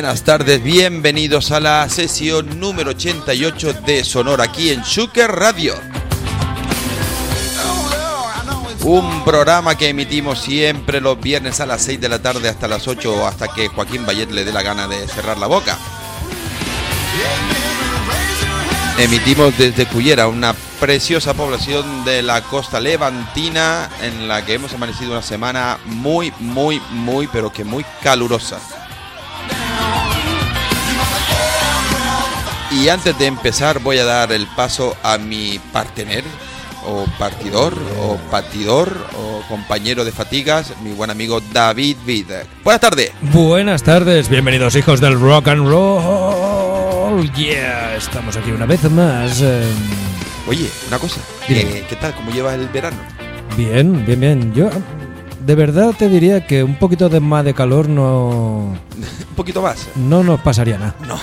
Buenas tardes, bienvenidos a la sesión número 88 de Sonora aquí en Shuker Radio. Un programa que emitimos siempre los viernes a las 6 de la tarde hasta las 8 hasta que Joaquín Bayet le dé la gana de cerrar la boca. Emitimos desde Cuyera, una preciosa población de la costa levantina en la que hemos amanecido una semana muy, muy, muy, pero que muy calurosa. Y antes de empezar voy a dar el paso a mi partener, o partidor, o patidor, o compañero de fatigas, mi buen amigo David Vida. Buenas tardes. Buenas tardes, bienvenidos hijos del rock and roll. Yeah, estamos aquí una vez más. Oye, una cosa, eh, ¿qué tal? ¿Cómo llevas el verano? bien, bien, bien. Yo de verdad te diría que un poquito de más de calor no, poquito más. no nos pasaría nada. No,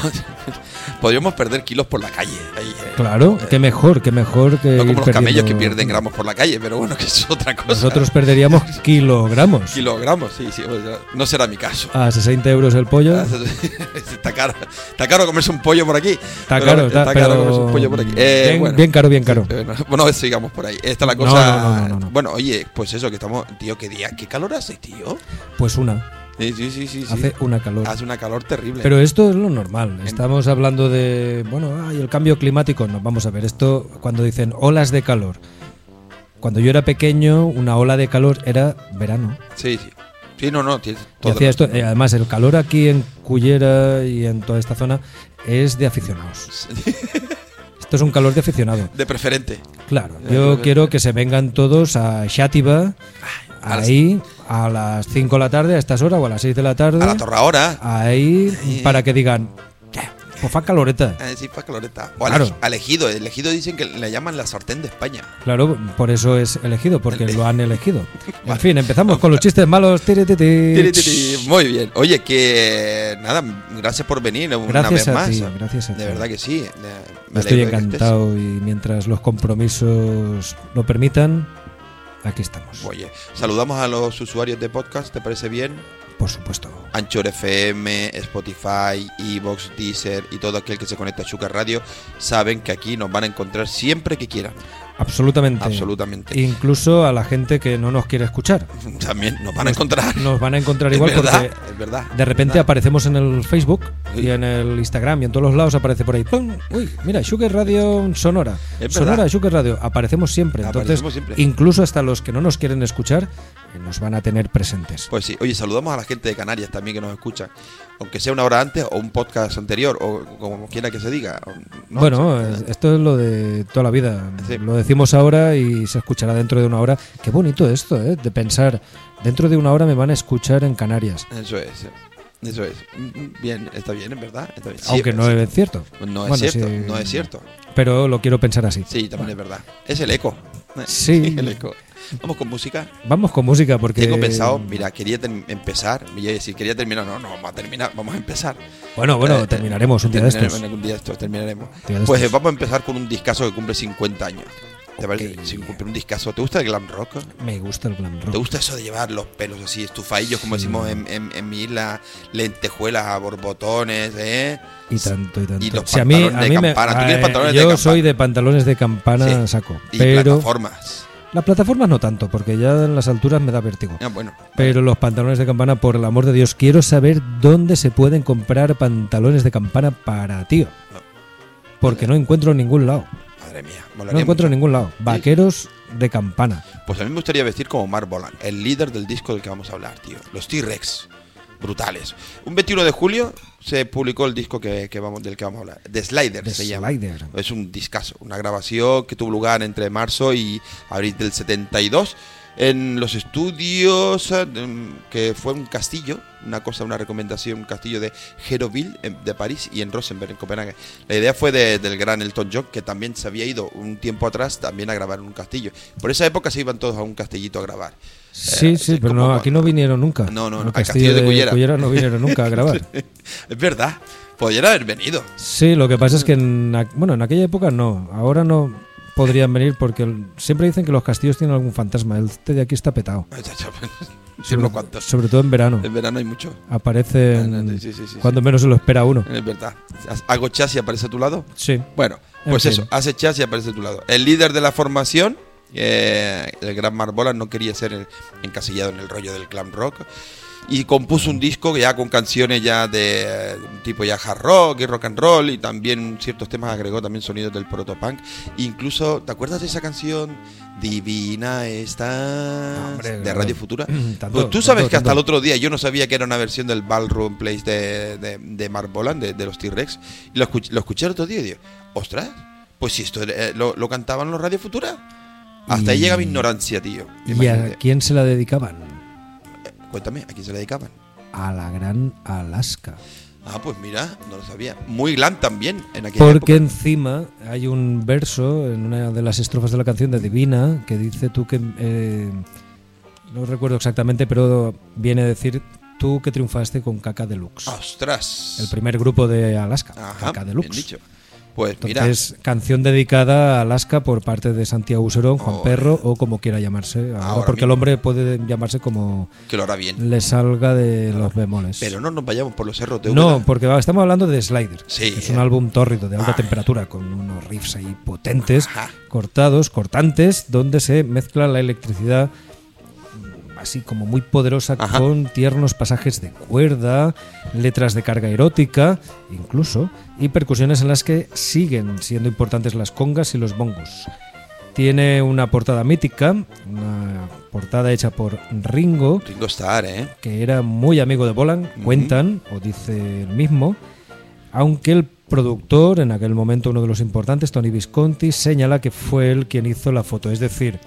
podríamos perder kilos por la calle. ahí, eh. Claro, qué mejor, qué mejor que No ir como los camellos que pierden gramos por la calle, pero bueno, que es otra cosa. Nosotros perderíamos kilogramos. Kilogramos, sí, sí. sea, no será mi caso. A 60 euros el pollo. está caro. Está caro comerse un pollo por aquí. Está Pero caro, está, caro pero comerse un pollo por aquí. Eh, bien, bueno. bien caro, bien caro. Eh, Bueno, bueno, sigamos por ahí. Esta es la cosa. no, no, no, no. Bueno, oye, pues eso, que estamos. Tío, qué día. ¿Qué calor hace, tío? Pues una, Sí, sí, sí, hace una calor. Hace una calor terrible. Pero esto es lo normal. Estamos hablando de, bueno, ay, el cambio climático. No, vamos a ver, esto cuando dicen olas de calor. Cuando yo era pequeño, una ola de calor era verano. Sí, sí. Sí, no, no. Hacía esto, eh, además, el calor aquí en Cullera y en toda esta zona es de aficionados. Esto es un calor de aficionado. De preferente. Claro, yo quiero que se vengan todos a Xátiva, ahí, a las 5 de la tarde, a estas horas, o a las 6 de la tarde. A la torre ahora. ahí para que digan, "Ya, pues fa caloreta. Eh, sí, caloreta. O Claro. ej- al ejido. El ejido dicen que le llaman la sartén de España. Claro, por eso es elegido, porque lo han elegido. En fin, empezamos con los chistes malos. Tiri, ti, ti. Tiri, tiri. Muy bien. Oye, que nada, gracias por venir una Gracias vez a más. ti, gracias a de ti. verdad que sí. me Estoy encantado y mientras los compromisos lo permitan, aquí estamos. Oye, saludamos a los usuarios de podcast, ¿te parece bien? Por supuesto. Anchor FM, Spotify, Evox, Deezer y todo aquel que se conecta a Chucar Radio saben que aquí nos van a encontrar siempre que quieran. Absolutamente. Absolutamente. Incluso a la gente que no nos quiere escuchar. También nos van a encontrar. Nos van a encontrar Es igual verdad, porque es verdad. de repente verdad. aparecemos en el Facebook y en el Instagram y en todos los lados aparece por ahí. ¡pum! Uy, mira, Sugar Radio Sonora. Es Sonora. Sugar Radio. Aparecemos siempre. Entonces, Aparecemos siempre. incluso hasta los que no nos quieren escuchar eh, nos van a tener presentes. Pues sí, oye, saludamos a la gente de Canarias también que nos escucha, aunque sea una hora antes o un podcast anterior o como quiera que se diga. Bueno, esto es lo de toda la vida. Sí. Lo decimos ahora y se escuchará dentro de una hora. Qué bonito esto, ¿eh? De pensar, dentro de una hora me van a escuchar en Canarias. Eso es, eso es. Bien, está bien, es verdad. Está bien. Sí, Aunque no es cierto. No es Bueno, cierto, sí. no es cierto. Pero lo quiero pensar así. Sí, también es verdad. Es el eco. Sí. el eco. Vamos con música. Vamos con música porque... Tengo pensado, mira, quería empezar. A decir, quería terminar. No, no, vamos a terminar, vamos a empezar. Bueno, bueno, Eh, terminaremos un día de estos. Un día de estos, terminaremos. De Pues eh, vamos a empezar con un discazo que cumple 50 años. ¿Te parece? Ok. Sin cumplir un discazo. ¿Te gusta el glam rock? Me gusta el glam rock. ¿Te gusta eso de llevar los pelos así, estufadillos, como Sí. decimos en, en, en mi isla, lentejuelas a borbotones, eh? Y tanto, y tanto. Y los Si a mí, pantalones a de mí me- campana. Tú tienes eh, pantalones de yo campana. soy de pantalones de campana Sí. saco. Y Pero plataformas. Las plataformas no tanto, porque ya en las alturas me da vértigo. Ah, bueno. Pero los pantalones de campana, por el amor de Dios, quiero saber dónde se pueden comprar pantalones de campana para tío. Porque no encuentro en ningún lado. Madre mía, No encuentro en ningún lado. Vaqueros de campana. Pues a mí me gustaría vestir como Mark Bolan, el líder del disco del que vamos a hablar, tío. Los T-Rex. Brutales. Un 21 de julio se publicó el disco que, que vamos, del que vamos a hablar. The Slider The se llama. Slider. Es un discazo, una grabación que tuvo lugar entre marzo y abril del 72 en los estudios eh, que fue un castillo, una cosa, una recomendación, un castillo de Geroville de París y en Rosenberg, en Copenhague. La idea fue de- del gran Elton John, que también se había ido un tiempo atrás también a grabar en un castillo. Por esa época se iban todos a un castillito a grabar. Sí, Eh, sí, pero no, aquí no vinieron nunca. No, no, no, Al castillo, castillo de de, Cullera. no vinieron nunca a grabar. es verdad, podrían haber venido. Sí, lo que pasa es que en, bueno, en aquella época no. Ahora no podrían venir porque el- siempre dicen que los castillos tienen algún fantasma. El este de aquí está petado. Unos cuantos. Sobre todo en verano. En verano hay mucho. Aparecen Sí, sí, sí, sí. cuando menos se lo espera uno. Es verdad. Hago chas y aparece a tu lado. Sí. Bueno, En pues fin. eso, hace chas y aparece a tu lado. El líder de la formación, eh, el gran Mark Bolan, no quería ser encasillado en el rollo del glam rock. Y compuso un disco ya con canciones ya de eh, tipo ya hard rock y rock and roll y también ciertos temas agregó también sonidos del protopunk. Incluso, ¿te acuerdas de esa canción? Divina está Hombre, de. Radio Futura. Tanto, pues tú tanto, sabes que hasta tanto. el otro día yo no sabía que era una versión del Ballroom Place de, de, de de, de los T-Rex. Y lo escuché, lo escuché el otro día y digo, ostras, pues si esto eh, lo, lo cantaban los Radio Futura. Hasta ahí llega mi ignorancia, tío. ¿Y a quién se la dedicaban? Cuéntame, ¿a quién se le dedicaban? A la gran Alaska. Ah, pues mira, no lo sabía. Muy glam también en aquella Porque época. encima hay un verso en una de las estrofas de la canción de Divina que dice tú que... eh, no recuerdo exactamente, pero viene a decir tú que triunfaste con Caca Deluxe. ¡Ostras! El primer grupo de Alaska, Ajá, Caca bien Deluxe. dicho. Pues mira, Entonces, canción dedicada a Alaska por parte de Santiago Userón, Juan. Perro o como quiera llamarse. ahora, porque el hombre puede llamarse como que lo hará bien. le salga de los bemoles. Pero no nos vayamos por los cerros de No, porque estamos hablando de Slider. Sí. que es un álbum tórrido de alta Ah. temperatura con unos riffs ahí potentes, Ajá. cortados, cortantes, donde se mezcla la electricidad así como muy poderosa Ajá. con tiernos pasajes de cuerda, letras de carga erótica, incluso, y percusiones en las que siguen siendo importantes las congas y los bongos. Tiene una portada mítica, una portada hecha por Ringo, Ringo Starr, ¿eh? que era muy amigo de Bolan, cuentan, o dice el mismo, aunque el productor, en aquel momento uno de los importantes, Tony Visconti, señala que fue él quien hizo la foto. Es decir,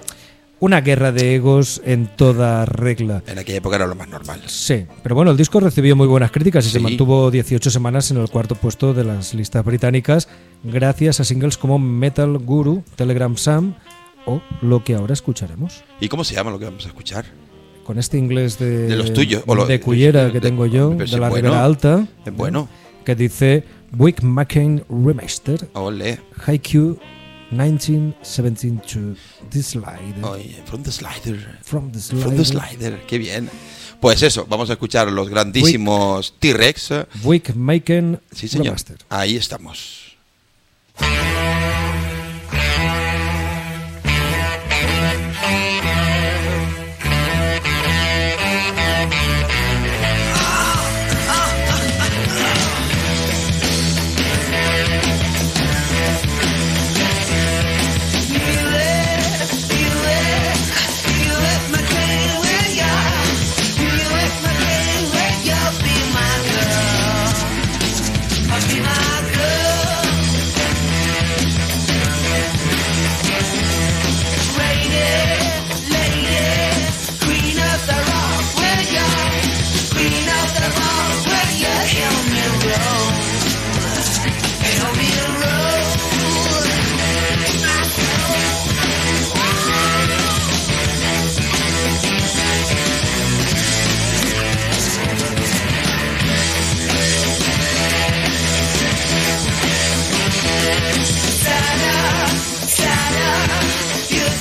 una guerra de egos en toda regla. En aquella época era lo más normal. Sí, pero bueno, el disco recibió muy buenas críticas y se mantuvo 18 semanas en el cuarto puesto de las listas británicas gracias a singles como Metal Guru, Telegram Sam o lo que ahora escucharemos. ¿Y cómo se llama lo que vamos a escuchar? Con este inglés de, De los tuyos, o lo- de Cullera que tengo yo, de la bueno. Ribera Alta, Es bueno. que dice Wick McCain Remaster, Ole. Haikyuu 1917 to the slide. Oye, from the slider. From the slide. From the slider. Qué bien. Pues eso, vamos a escuchar los grandísimos T-Rex. Wick McCain Sí, señor. Remaster. Ahí estamos.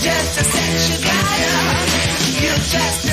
just a sexual liar. You just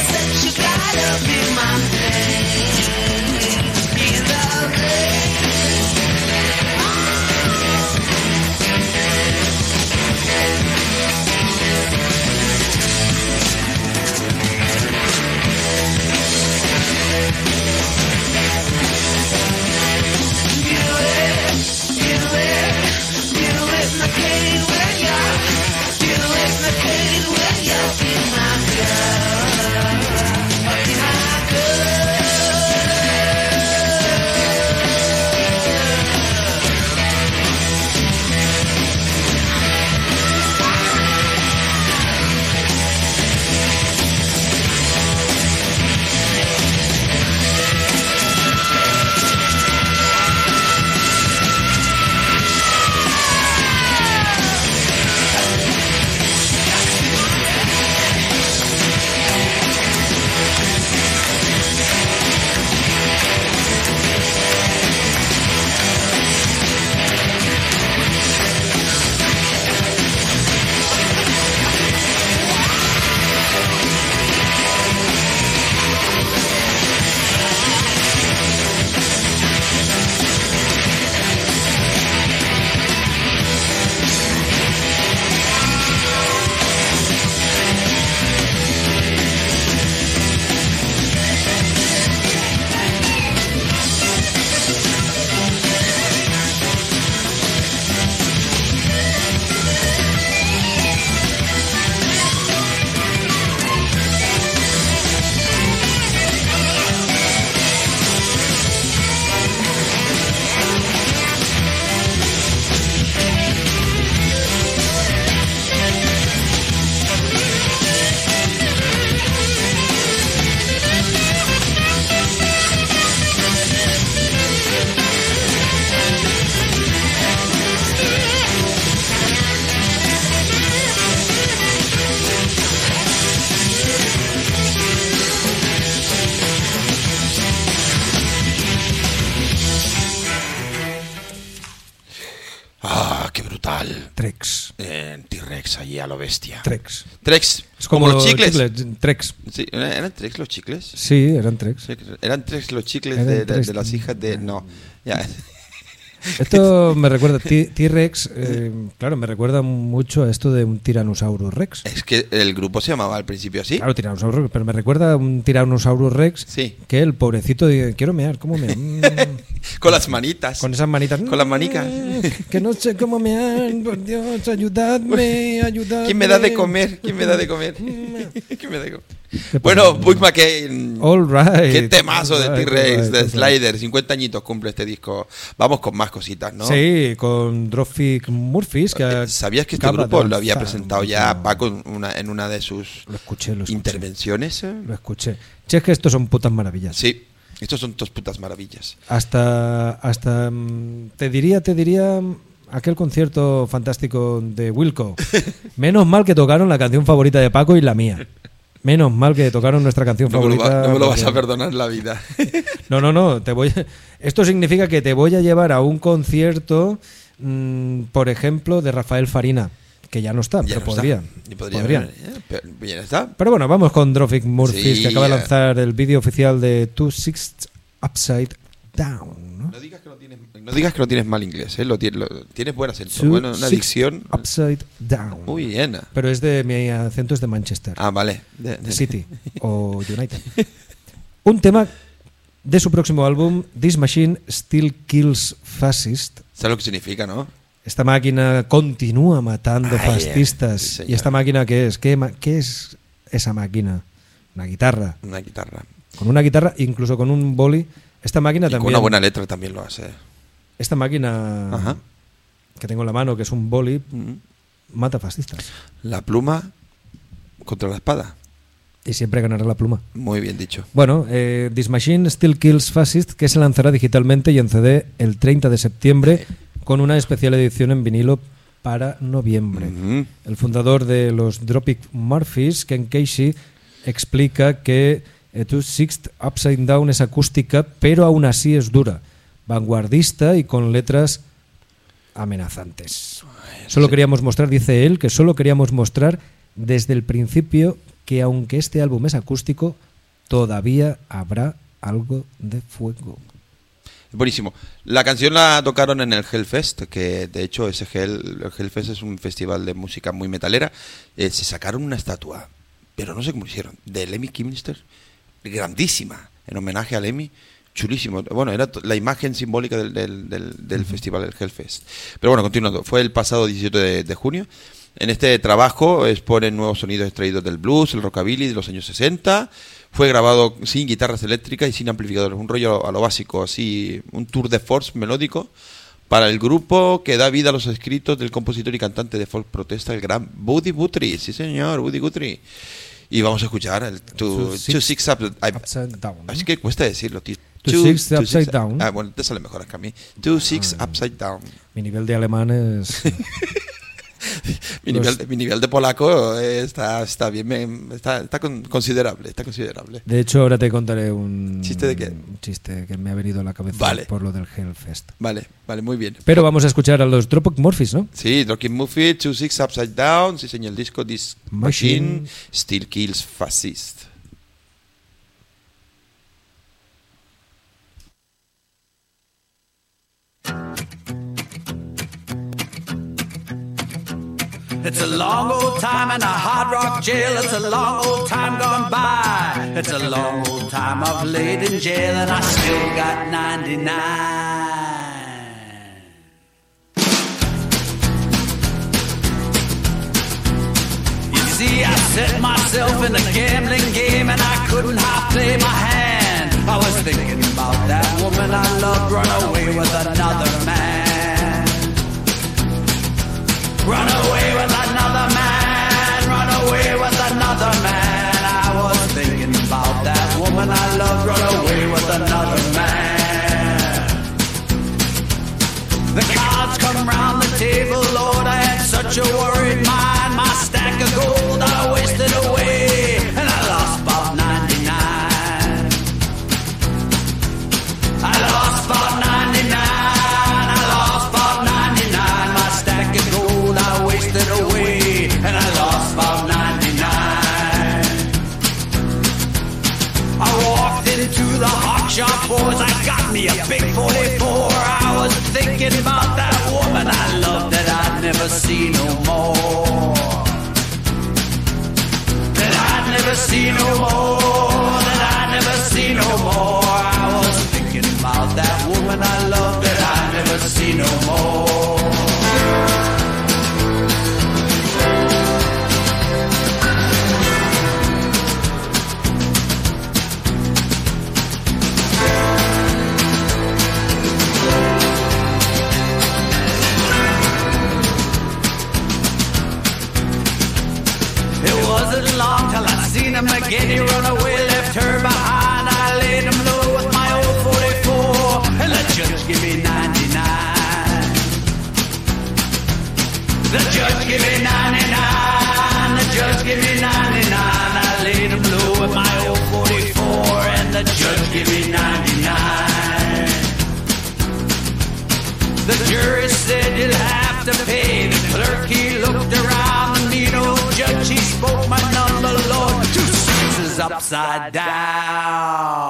Trex. Es como, los chicles. Trex. Sí, ¿Eran Trex los chicles? Sí, eran Trex. Eran Trex los chicles de, de- de las hijas de... No, ya. Esto me recuerda, T-Rex, eh, claro, me recuerda mucho a esto de un Tyrannosaurus Rex. Es que el grupo se llamaba al principio así. Claro, Tyrannosaurus Rex, pero me recuerda a un Tyrannosaurus Rex Sí. que el pobrecito dice, quiero mear, ¿cómo mear? Mm, Con las manitas. con esas manitas. Con las manicas. Que no sé cómo mear, por Dios, ayudadme, ayudadme. ¿Quién me da de comer? ¿Quién me da de comer? ¿Quién me da de comer? ¿Qué Bueno? Buck McCain. All right. Qué temazo de T-Rex, right, de all right. Slider. 50 añitos cumple este disco. Vamos con más cositas, ¿no? Sí, con Dropkick Murphys. Que Eh, ¿Sabías que este grupo lo había presentado ya. Paco en una, en una de sus Lo escuché, lo escuché. intervenciones? eh? Lo escuché. Che, es que estos son putas maravillas. Sí, estos son dos putas maravillas. Hasta, hasta mm, te diría, te diría mm, aquel concierto fantástico de Wilco. Menos mal que tocaron la canción favorita de Paco y la mía. Menos mal que tocaron nuestra canción No me, lo, favorita. va- no me lo vas a perdonar la vida. No, no, no. Te voy. Esto significa que te voy a llevar a un concierto, mm, por ejemplo, de Rafael Farina, que ya no está, Ya pero no podría. Podría podría. eh, pero está. Pero bueno, vamos con Dropkick Murphys, Sí, que acaba de eh. lanzar el vídeo oficial de Two Sixths Upside Down. ¿no? No digas no digas que no tienes mal inglés, ¿eh? lo, ti- lo- tienes buen acento, Two bueno, una dicción Upside Down. muy bien. Pero es de mi acento es de Manchester, Ah, vale. De- de- City o United. Un tema de su próximo álbum, This Machine Still Kills Fascist. ¿Sabes lo que significa, no? Esta máquina continúa matando Ay, fascistas. sí. ¿Y esta máquina qué es? ¿Qué, qué es esa máquina? Una guitarra. Una guitarra. Con una guitarra, incluso con un boli. Esta máquina Y con también. una buena letra también lo hace. Esta máquina Ajá. que tengo en la mano, que es un boli, mata fascistas. La pluma contra la espada. Y siempre ganará la pluma. Muy bien dicho. Bueno, eh, This Machine Still Kills Fascist, que se lanzará digitalmente y en CD el 30 de septiembre con una especial edición en vinilo para noviembre. El fundador de los Dropkick Murphys, Ken Casey, explica que eh, Two Sixth Upside Down es acústica, pero aún así es dura, vanguardista y con letras amenazantes. Solo queríamos mostrar, dice él, que solo queríamos mostrar desde el principio que aunque este álbum es acústico, todavía habrá algo de fuego. Buenísimo. La canción la tocaron en el Hellfest, que de hecho ese Hell, el Hellfest es un festival de música muy metalera. Eh, se sacaron una estatua, pero no sé cómo hicieron, de Lemmy Kilmister, grandísima, en homenaje a Lemmy. Chulísimo. Bueno, era la imagen simbólica del, del- del- del festival del Hellfest. Pero bueno, continuando. Fue el pasado 17 de, de junio. En este trabajo exponen nuevos sonidos extraídos del blues, el rockabilly de los años 60. Fue grabado sin guitarras eléctricas y sin amplificadores. Un rollo a lo básico, así, un tour de force melódico para el grupo que da vida a los escritos del compositor y cantante de folk protesta, el gran Woody Guthrie. Sí, señor, Woody Guthrie. Y vamos a escuchar el Two, Two Two Six Up. Upside Down. ¿no? es que cuesta decirlo, tío. Two Six Upside Down. Ah, bueno, te sale mejor que a mí. Two Six Upside Down. Mi nivel de alemán es... Mi, Los- nivel, de- mi nivel de polaco está, está bien, está, está con- considerable, está considerable. De hecho, ahora te contaré un ¿Chiste de qué? un chiste que me ha venido a la cabeza Vale. por lo del Hellfest. Vale, vale, muy bien. Pero vamos a escuchar a los Dropkick Murphys, ¿no? Sí, Dropkick Murphy, Two Six Upside Down, sí señor, el disco This Machine. Machine, Still Kills Fascist. It's a long old time in a hard rock jail. It's a long old time gone by. It's a long old time I've laid in jail and I still got 99. You see, I set myself in a gambling game and I couldn't half play my hand. I was thinking about that woman I loved run away with another man. Run away with another man, run away with another man. I was thinking about that woman I loved, run away with another man. The cards come round the table, Lord, I had such a worried mind. My stack of gold I wasted away, thinking about that woman I loved that I'd never see no more. That I'd never see no more. That I'd never see no more. Seen him again. He run away, left her behind. I laid him low with my old 44, and the judge gave me 99. The judge gave me 99. The judge gave me 99. I laid him low with my old 44, and the judge gave me 99. The jury said you'll have to pay. Upside down.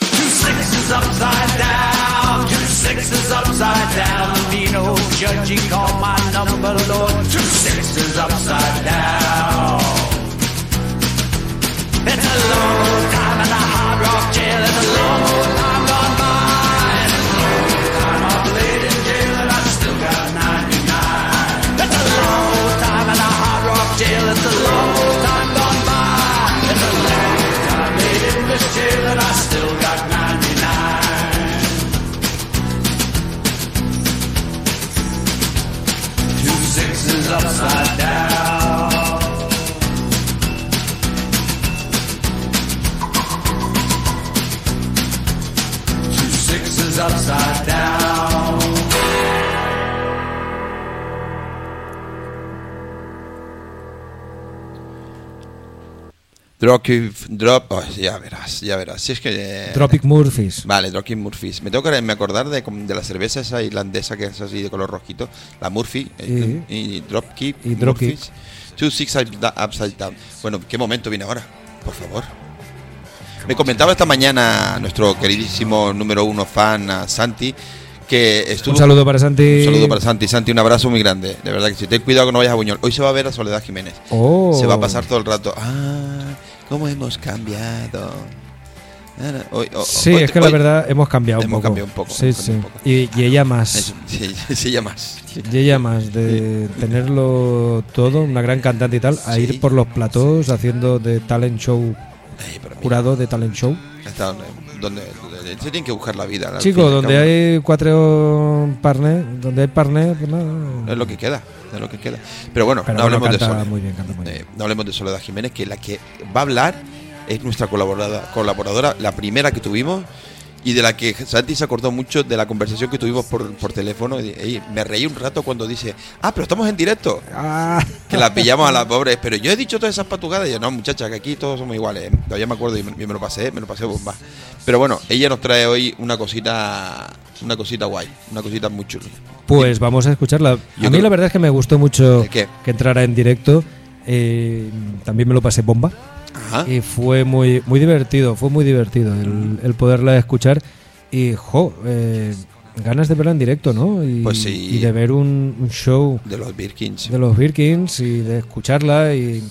Two sixes upside down. Two sixes upside down. Old judge he called my number, Lord. Two sixes upside down. It's a long time in the hard rock jail. It's a long time sixes upside down. Two sixes upside Drop, drop, oh, ya verás, ya verás. Si es que. eh, Tropic Murphys. Vale, Dropkick Murphys. Me tengo que me acordar de, de la cerveza esa irlandesa que es así de color rojito, la Murphy eh, y, Dropkick Y Dropkick. Murphys. Two Six Upside Down. Bueno, ¿qué momento viene ahora? Por favor. Me comentaba esta mañana nuestro queridísimo número uno fan, a Santi, que estuvo... Un saludo para Santi. Un saludo para Santi. Santi, un abrazo muy grande. De verdad que si ten cuidado que no vayas a Buñol. Hoy se va a ver a Soledad Jiménez. Oh. Se va a pasar todo el rato. Ah, cómo hemos cambiado. No, hoy- Sí, hoy- es que la verdad hemos cambiado un poco. cambiado un poco, Sí, hemos sí. cambiado un poco. Y, y ella más. Eso, sí, sí, ya más. Y ella más de tenerlo todo, una gran cantante y tal, a ir por los platós haciendo de talent show, Ay, jurado de talent show. está donde, donde, donde se tiene que buscar la vida. Chico, donde hay cuatro parné, donde hay parné, pues nada. Es lo que queda, lo que queda. Pero bueno, Pero no hablemos de Soledad. muy bien, muy bien. Eh, no hablemos de Soledad Jiménez, que la que va a hablar es nuestra colaboradora, colaboradora, la primera que tuvimos y de la que Santi se acordó mucho de la conversación que tuvimos por, por teléfono. Y, y me reí un rato cuando dice, ah, pero estamos en directo. Ah, Que la pillamos a la pobre. Pero yo he dicho todas esas patugadas y yo, no, muchacha, que aquí todos somos iguales. Todavía me acuerdo y me, y me lo pasé, me lo pasé bomba. Pero bueno, ella nos trae hoy una cosita, una cosita guay, una cosita muy chula. pues vamos a escucharla. A mí creo- la verdad es que me gustó mucho que entrara en directo. Eh, también me lo pasé bomba. Ajá. Y fue muy, muy divertido, fue muy divertido el, el poderla escuchar. Y, jo, eh, ganas de verla en directo, ¿no? Y, Pues sí. y de ver un, un show De los Birkins. de los Birkins y de escucharla. Y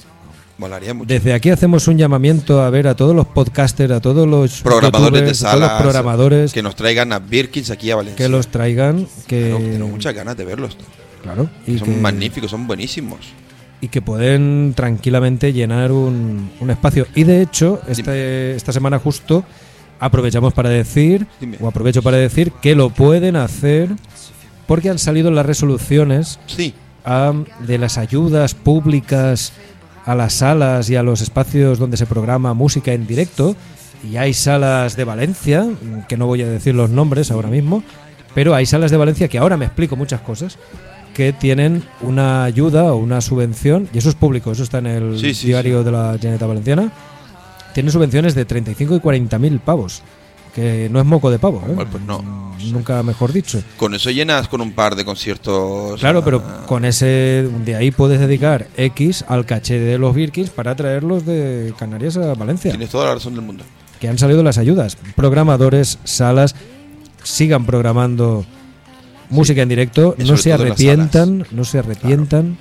Molaría mucho. desde aquí hacemos un llamamiento a ver a todos los podcasters, a todos los programadores de youtubers, a todos salas los programadores que nos traigan a Birkins aquí a Valencia. que los traigan, que, Claro, tengo muchas ganas de verlos. claro, y son que, magníficos, son buenísimos. y que pueden tranquilamente llenar un, un espacio. Y de hecho, este, esta semana justo aprovechamos para decir, Dime. o aprovecho para decir, que lo pueden hacer porque han salido las resoluciones Sí, de las ayudas públicas a las salas y a los espacios donde se programa música en directo. Y hay salas de Valencia, mm, que no voy a decir los nombres ahora mismo, pero hay salas de Valencia que ahora me explico muchas cosas, que tienen una ayuda o una subvención, y eso es público, eso está en el Sí, sí, diario de la Generalitat Valenciana, tienen subvenciones de 35 y 40 mil pavos, que no es moco de pavo, ¿eh? Pues no. Nunca mejor dicho. con eso llenas con un par de conciertos. Claro, pero ah, con ese de ahí puedes dedicar X al caché de los Birkins para traerlos de Canarias a Valencia. Tienes toda la razón del mundo. Que han salido las ayudas, programadores, salas. sigan programando música en directo, no se arrepientan, no se arrepientan,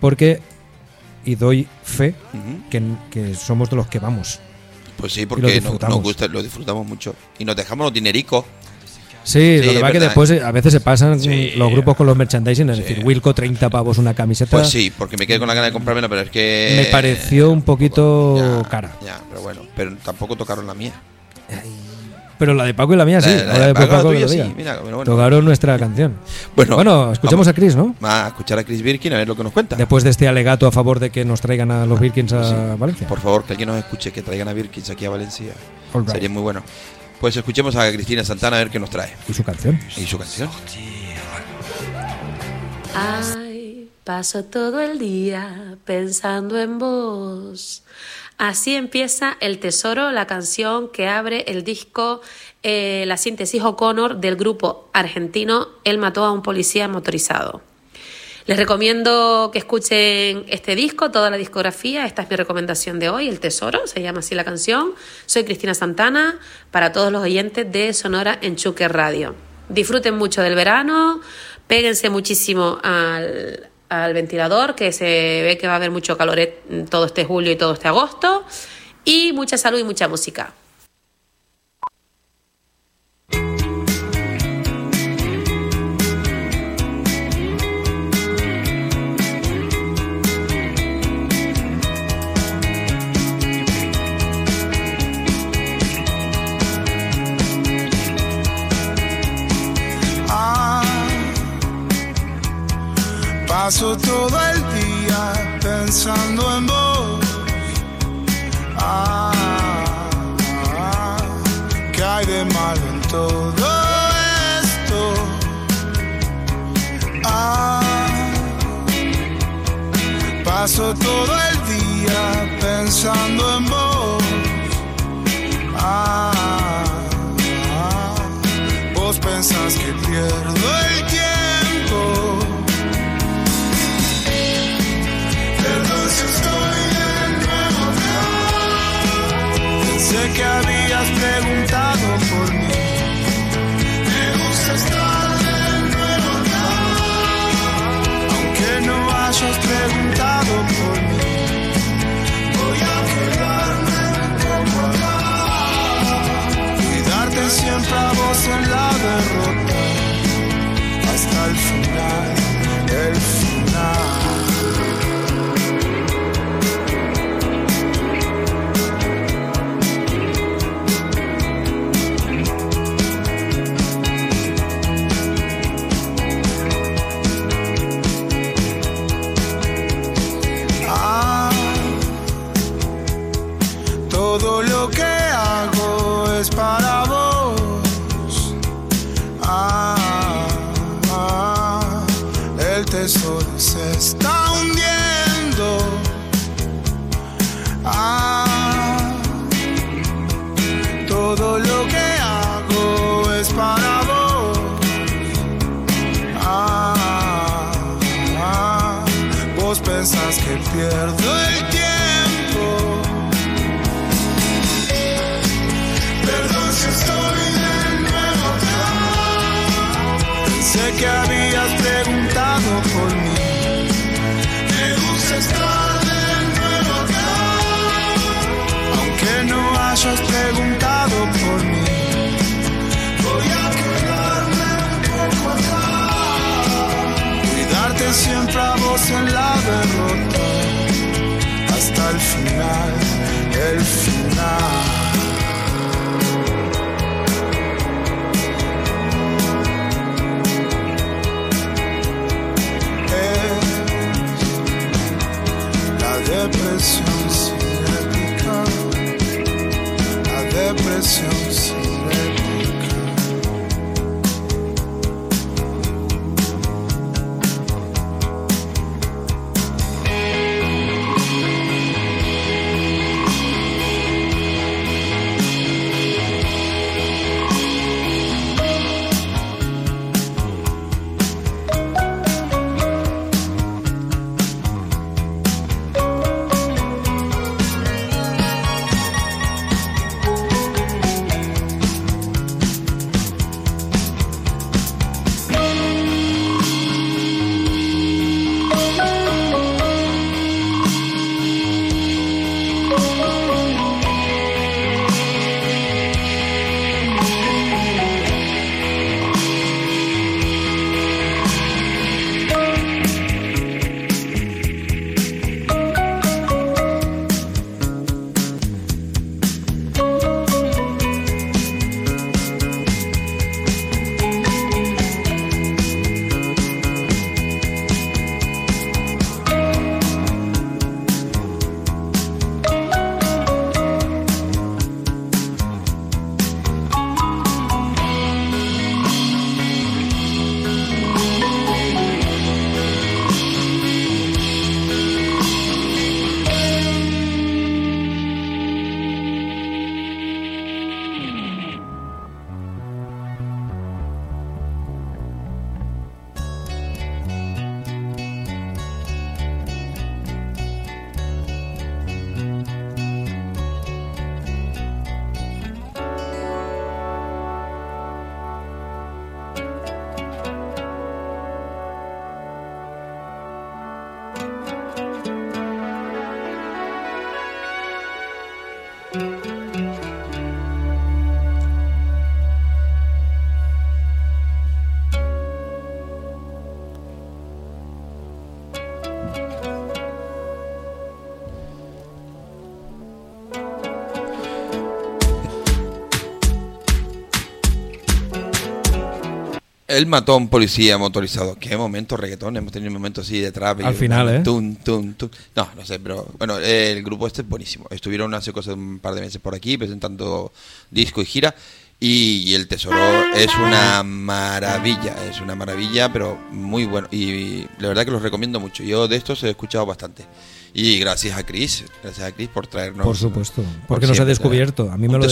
porque, y doy fe, que somos de los que vamos. Pues sí, porque no- nos gusta, lo disfrutamos mucho. Y nos dejamos los dinericos. Sí, Sí, lo que pasa es que verdad. después eh, a veces se pasan Sí. los grupos con los merchandising, es Sí. decir, Wilco 30 pavos una camiseta. Pues sí, porque me quedé con la gana de comprármela, pero es que. Me pareció un poquito Ya, cara. Ya, pero bueno, pero tampoco tocaron la mía. Pero la de Paco y la mía sí. La- la ahora de Paco, la Paco tuya sí, mira, pero bueno. Tocaron nuestra canción. Bueno, Bueno, escuchamos vamos. a Chris, ¿no? A escuchar a Chris Birkin a ver lo que nos cuenta. Después de este alegato a favor de que nos traigan a los Birkins a Valencia. Por favor, que alguien nos escuche, que traigan a Birkins aquí a Valencia. Right. Sería muy bueno. Pues escuchemos a Cristina Santana a ver qué nos trae. Y su canción. Y su canción. Ay, paso todo el día pensando en vos. Así empieza El Tesoro, la canción que abre el disco eh, La síntesis O'Connor del grupo argentino Él mató a un policía motorizado. Les recomiendo que escuchen este disco, toda la discografía. Esta es mi recomendación de hoy, El Tesoro, se llama así la canción. Soy Cristina Santana, para todos los oyentes de Sonora en Chuque Radio. Disfruten mucho del verano, péguense muchísimo al, al ventilador, que se ve que va a haber mucho calor en todo este julio y todo este agosto. Y mucha salud y mucha música. Paso todo el día pensando en vos. Ah, ah, ¿qué hay de malo en todo esto? Ah, paso todo el preguntado por mí. Me gusta estar de nuevo acá. Aunque no hayas preguntado por mí. Voy a quedarme un poco acá. Cuidarte siempre a vos en la derrota. Hasta el final, el final. En la derrota. Hasta el final, el final. La depresión cinética, la depresión Él mató a un policía motorizado. Qué momento reggaetón. Hemos tenido un momento así de trap. y Al final, ¿eh? tun, tun, tun. No, no sé, pero bueno, el grupo este es buenísimo. Estuvieron hace cosas un par de meses por aquí presentando disco y gira. Y, y el tesoro es una maravilla, es una maravilla, pero muy bueno. Y, la verdad que los recomiendo mucho. Yo de estos he escuchado bastante. Y gracias a Chris, gracias a Chris por traernos. Por supuesto. por Porque nos ha descubierto. A mí me lo ha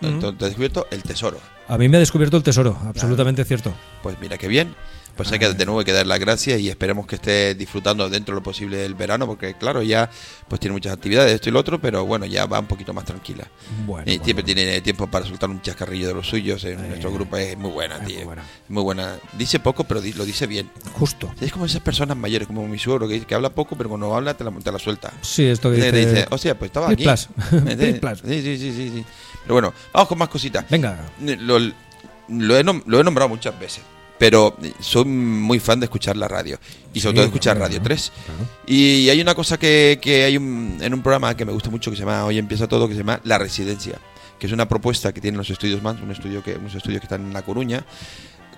Entonces, te ha descubierto el tesoro. A mí me ha descubierto el tesoro, absolutamente cierto. Pues mira qué bien. Pues hay que de nuevo hay que dar las gracias y esperemos que esté disfrutando dentro de lo posible del verano, porque claro, ya pues tiene muchas actividades, esto y lo otro, pero bueno, ya va un poquito más tranquila. Bueno, y siempre bueno. tiene tiempo para soltar un chascarrillo de los suyos. En nuestro grupo es muy buena, es muy tío. buena. Muy buena. Dice poco, pero lo dice bien. Justo. Es como esas personas mayores, como mi suegro, que, que habla poco, pero cuando habla te la, te la suelta. Sí, esto que Te dice... dice, o sea, pues estaba aquí. plus. Sí, sí, sí, sí, sí. Pero bueno, vamos con más cositas. Venga. Lo, lo he, nom- lo he nombrado muchas veces, pero soy muy fan de escuchar la radio y sobre Sí, todo de escuchar claro, Radio claro, 3. claro. Y hay una cosa que, que hay un- en un programa que me gusta mucho que se llama Hoy empieza todo, que se llama La Residencia, que es una propuesta que tienen los estudios más, un estudio que, unos estudios que están en La Coruña,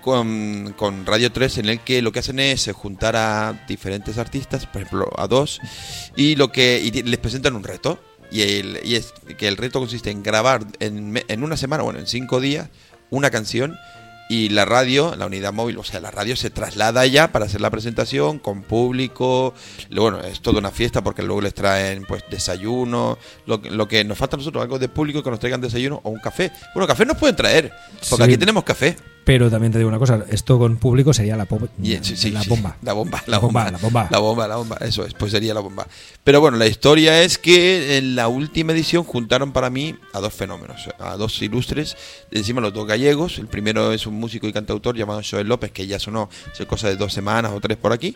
con, con Radio 3 en el que lo que hacen es eh, juntar a diferentes artistas, por ejemplo a dos, y lo que y les presentan un reto. Y, el, y es que el reto consiste en grabar en, en una semana, bueno, en cinco días, una canción y la radio, la unidad móvil, o sea, la radio se traslada ya para hacer la presentación con público. Bueno, es toda una fiesta porque luego les traen pues desayuno, lo, que- lo que nos falta a nosotros, algo de público que nos traigan desayuno o un café. Bueno, café nos pueden traer, porque Sí. aquí tenemos café. Pero también te digo una cosa, esto con público sería la, po- Y, sí, sí, la sí, bomba. La bomba, La la bomba, la bomba. La bomba, la bomba, eso es, pues sería la bomba. Pero bueno, la historia es que en la última edición juntaron para mí a dos fenómenos, a dos ilustres, encima los dos gallegos. El primero es un músico y cantautor llamado Joel López, que ya sonó hace cosa de dos semanas o tres por aquí.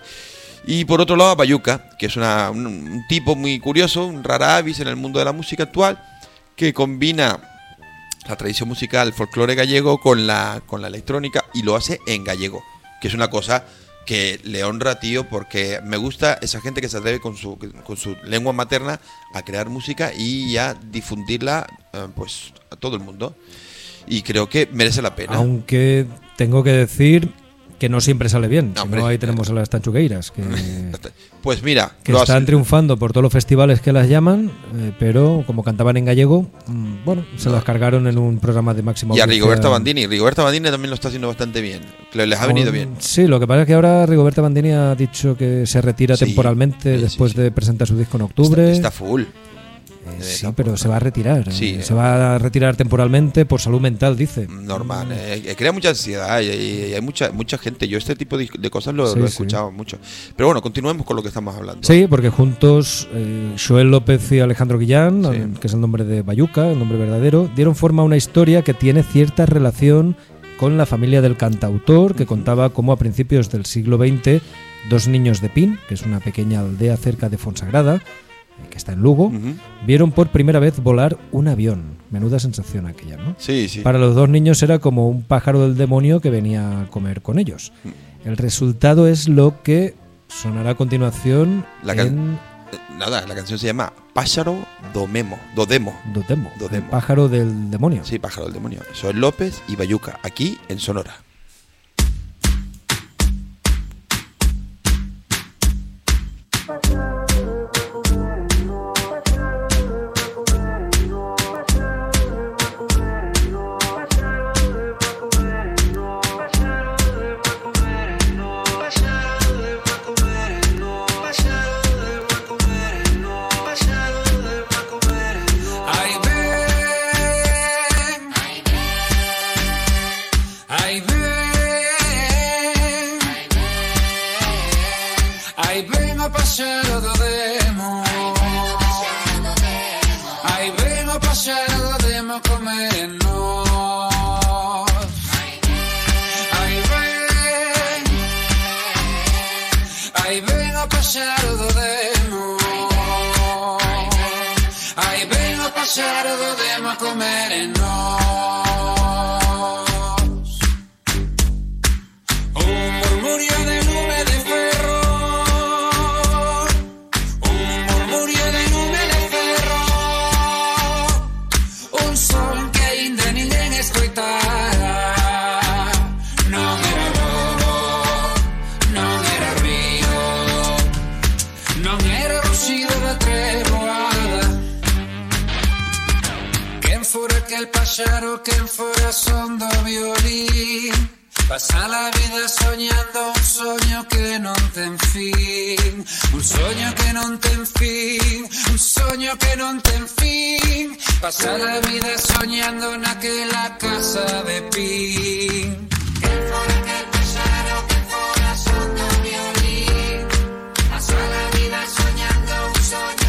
Y por otro lado a Bayuca, que es una- un, un tipo muy curioso, un rara avis en el mundo de la música actual, que combina la tradición musical, el folclore gallego con la, con la electrónica y lo hace en gallego, que es una cosa que le honra, tío, porque me gusta esa gente que se atreve con su, con su lengua materna a crear música y a difundirla eh, pues a todo el mundo. Y creo que merece la pena. Aunque tengo que decir que no siempre sale bien. No, si hombre. no, ahí tenemos a las tanchugueiras, que, Pues mira, que están triunfando por todos los festivales que las llaman, eh, pero como cantaban en gallego, mm, bueno, se las cargaron en un programa de máxima y a. Rigoberta Bandini. Rigoberta Bandini también lo está haciendo bastante bien. Les ha venido bien. Sí, lo que pasa es que ahora Rigoberta Bandini ha dicho que se retira Sí, temporalmente sí, después sí. de presentar su disco en octubre. Está, está full. Eh, sí, pero se va a retirar. Sí, eh, eh. Se va a retirar temporalmente por salud mental, dice. Normal, eh, crea mucha ansiedad y, y hay mucha mucha gente. Yo este tipo de, de cosas lo, Sí, lo he sí. escuchado mucho. Pero bueno, continuemos con lo que estamos hablando. Sí, porque juntos eh, Joel López y Alejandro Guillán, Sí. que es el nombre de Bayuca, el nombre verdadero, dieron forma a una historia que tiene cierta relación con la familia del cantautor, que contaba cómo a principios del siglo XX dos niños de Pin, que es una pequeña aldea cerca de Fonsagrada, que está en Lugo, vieron por primera vez volar un avión. Menuda sensación aquella, ¿no? Sí, sí. Para los dos niños era como un pájaro del demonio que venía a comer con ellos. Mm. El resultado es lo que sonará a continuación La can- en Eh, Nada, la canción se llama Pájaro do Memo. Do Demo. Dodemo, Dodemo. el pájaro del demonio. Sí, Pájaro del Demonio. Soy López y Bayuca, aquí en Sonora. Passa la vita sognando un sogno che non ten fin. Un sogno che non ten fin. Un sogno che non ten fin. Passa la vida soñando en aquella casa de pin. Que que que Pasa la vida soñando un sueño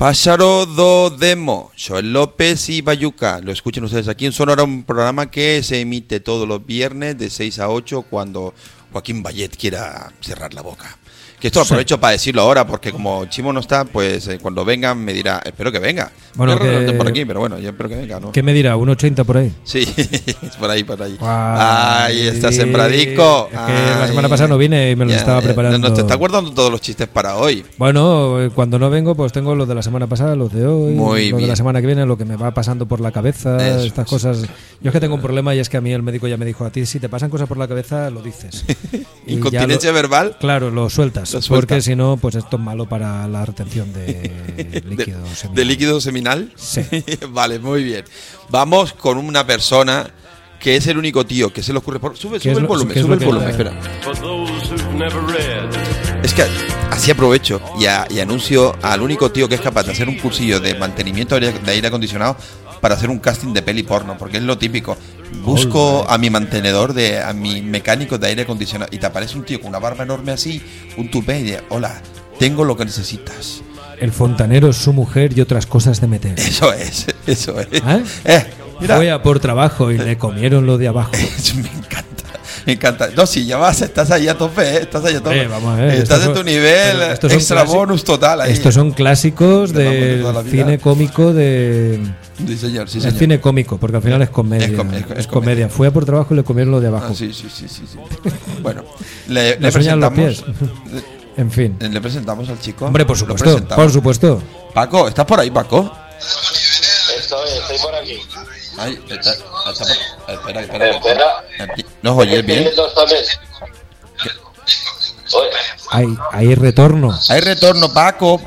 Pájaro do Demo, Joel López y Bayuca. Lo escuchen ustedes aquí en Sonora, un programa que se emite todos los viernes de 6 a 8 cuando Joaquín Bayet quiera cerrar la boca. Que esto aprovecho para decirlo ahora porque como Chimo no está, pues eh, cuando venga me dirá, espero que venga. Bueno, Yo no que- por aquí, pero bueno, yo espero que venga, ¿no? ¿Qué me dirá? ¿Un 80 por ahí? Sí, por ahí, por ahí. Guay. Ahí está sembradico. Es que la semana pasada no vine y me lo estaba preparando. No, te está guardando todos los chistes para hoy. Bueno, eh, cuando no vengo, pues tengo los de la semana pasada, los de hoy, Muy los de bien. la semana que viene, lo que me va pasando por la cabeza, Eso estas es. cosas. Yo es que tengo un problema y es que a mí el médico ya me dijo, a ti si te pasan cosas por la cabeza, lo dices. Incontinencia lo- verbal. Claro, lo sueltas, suelta. porque si no, pues esto es malo para la retención de de, líquido seminal. de líquido seminal. Sí. vale, muy bien. Vamos con una persona que es el único tío que se le ocurre. por- Sube, ¿Qué sube el volumen, sube el volumen. Espera. Es que así aprovecho y, a- y anuncio al único tío que es capaz de hacer un cursillo de mantenimiento de aire acondicionado para hacer un casting de peli porno, porque es lo típico. Busco a mi mantenedor, de, a mi mecánico de aire acondicionado y te aparece un tío con una barba enorme así, un tupé y dice, hola, tengo lo que necesitas. El fontanero es su mujer y otras cosas de meter. Eso es, eso es. ¿Eh? Eh, mira. Fue a por trabajo y le comieron lo de abajo. Me encanta. Me encanta. No, si ya vas, estás ahí a tope, ¿eh? estás ahí a tope. Eh, vamos a ver, Estás estos en tu son- nivel pero estos son extra bonus total ahí. Estos son clásicos De de del vida. cine cómico de... Sí, señor, sí, señor. cine cómico, porque al final es comedia. Es Es, com- es- es comedia. Fue a por trabajo y le comieron lo de abajo. Ah, sí, sí, sí, sí, sí. Bueno, le, Le sueñan los presentamos. En fin. Le, presentamos al chico. Hombre, por supuesto. presentamos. Por supuesto. Paco, ¿estás por ahí, Paco? Estoy, estoy por aquí. Ay, está, espera, espera. Espera. ¿Nos oyes bien? Hay, hay retorno. Hay retorno, Paco.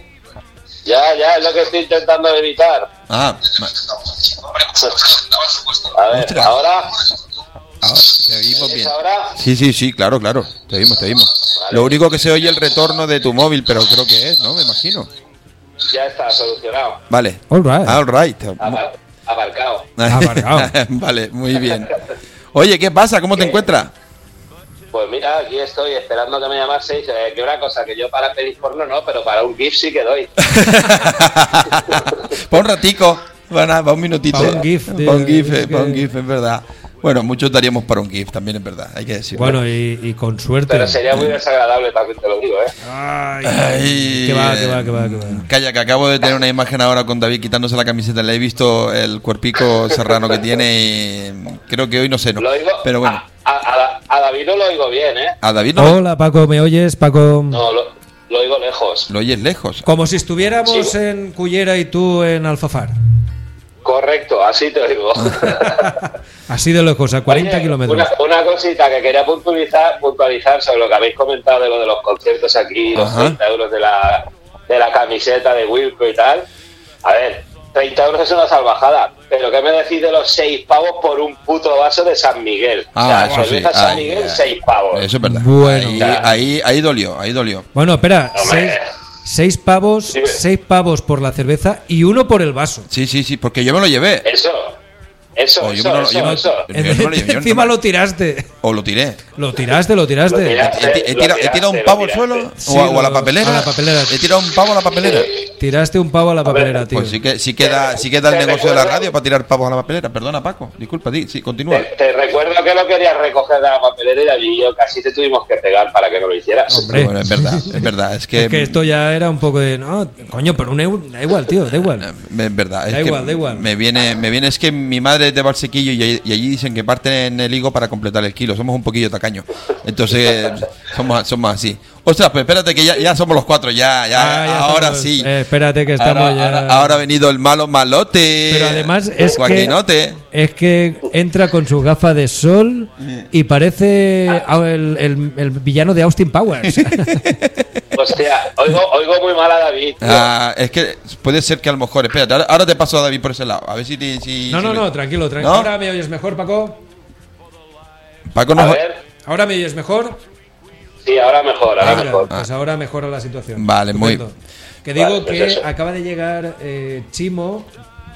ya, ya, es lo que estoy intentando evitar. Ah, ma- A ver, Ostras. ahora. ahora te oímos ¿oyes bien. ahora? Sí, sí, sí, claro, claro. Te oímos, te oímos. Lo único que se oye es el retorno de tu móvil, pero creo que es, ¿no? Me imagino. Ya está solucionado. Vale. All right. All right. Apar- aparcado. Aparcado. vale, muy bien. Oye, ¿qué pasa? ¿Cómo te encuentras? Pues mira, aquí estoy esperando que me llamaseis. Eh, que una cosa, que yo para pedir porno no, pero para un GIF sí que doy. pa' un ratico. Bueno, pa' un minutito. Un GIF de- Pa' un GIF, eh, un GIF, es verdad. Bueno, muchos daríamos para un GIF, también es verdad, hay que decirlo. Bueno, y, y con suerte. Pero sería muy desagradable, también te lo digo, ¿eh? Ay, Ay, que va, que va, que va, que va. Calla, que acabo de tener una imagen ahora con David quitándose la camiseta. Le he visto el cuerpico serrano que tiene y creo que hoy no sé, ¿no? Lo digo Pero bueno, a, David no lo oigo bien, ¿eh? A David no Hola, Paco, ¿me oyes? Paco. No, lo, lo oigo lejos. lo oyes lejos. Como si estuviéramos Sí. en Cullera y tú en Alfafar. Correcto, así te oigo. Así de lejos, a 40 Oye, kilómetros. Una, una cosita que quería puntualizar, puntualizar sobre lo que habéis comentado de lo de los conciertos aquí, los Ajá. 30 euros de la, de la camiseta de Wilco y tal. A ver, 30 euros es una salvajada, pero ¿qué me decís de los 6 pavos por un puto vaso de San Miguel? Ah, o sea, eso sí. San Ay, Miguel, ay. 6 pavos. Eso es verdad. Bueno. Ahí, ahí, ahí dolió, ahí dolió. Bueno, espera, Hombre. Seis, pavos, seis pavos por la cerveza y uno por el vaso. Sí, sí, sí, porque yo me lo llevé. Eso, eso, yo eso, lo- eso, yo me- eso. Yo no no Encima lo tiraste. O lo tiré. Lo tiraste, lo tiraste. Lo tiraste. ¿He, he- he Lo tirado, he tirado un pavo al suelo? ¿O, a- Sí, o a la papelera? a la papelera. ¿He tirado un pavo a la papelera? Tiraste un pavo a la papelera, tío. Pues sí que, sí queda, sí queda el negocio de la radio para tirar pavos a la papelera. Perdona, Paco. Disculpa, di. Sí, continúa. Te, te recuerdo que lo querías recoger de la papelera y David y yo casi te tuvimos que pegar para que no lo hicieras. Hombre. Bueno, es verdad, es verdad. Es que, Es que esto ya era un poco de. No, coño, pero un euro. Da igual, tío, da igual. Eh, Es verdad, es Da igual, da igual. Me viene, me viene, es que mi madre de allí- y allí dicen que parten el higo para completar el kilo. Somos un poquillo tacaños. Entonces, somos, somos así. Ostras, pues espérate que ya, ya somos los cuatro, ya, ya, Ah, ya ahora estamos- sí. eh, espérate que estamos ahora, ya. ahora- ahora ha venido el malo malote. Pero además es que, es que entra con su gafa de sol y parece a- el, el- el villano de Austin Powers. Hostia, oigo, oigo muy mal a David. Ah, es que puede ser que a lo mejor, espérate, ahora, ahora te paso a David por ese lado. A ver si. te- si No, si no, me- no, tranquilo, tranquilo. ¿No? Ahora me oyes mejor, Paco. Paco a ver, Ahora me oyes mejor. Sí, ahora mejor, ahora Venga, mejor. pues ahora mejora la situación. Vale, muy-. Que digo Vale, pues que eso. acaba de llegar eh, Chimo.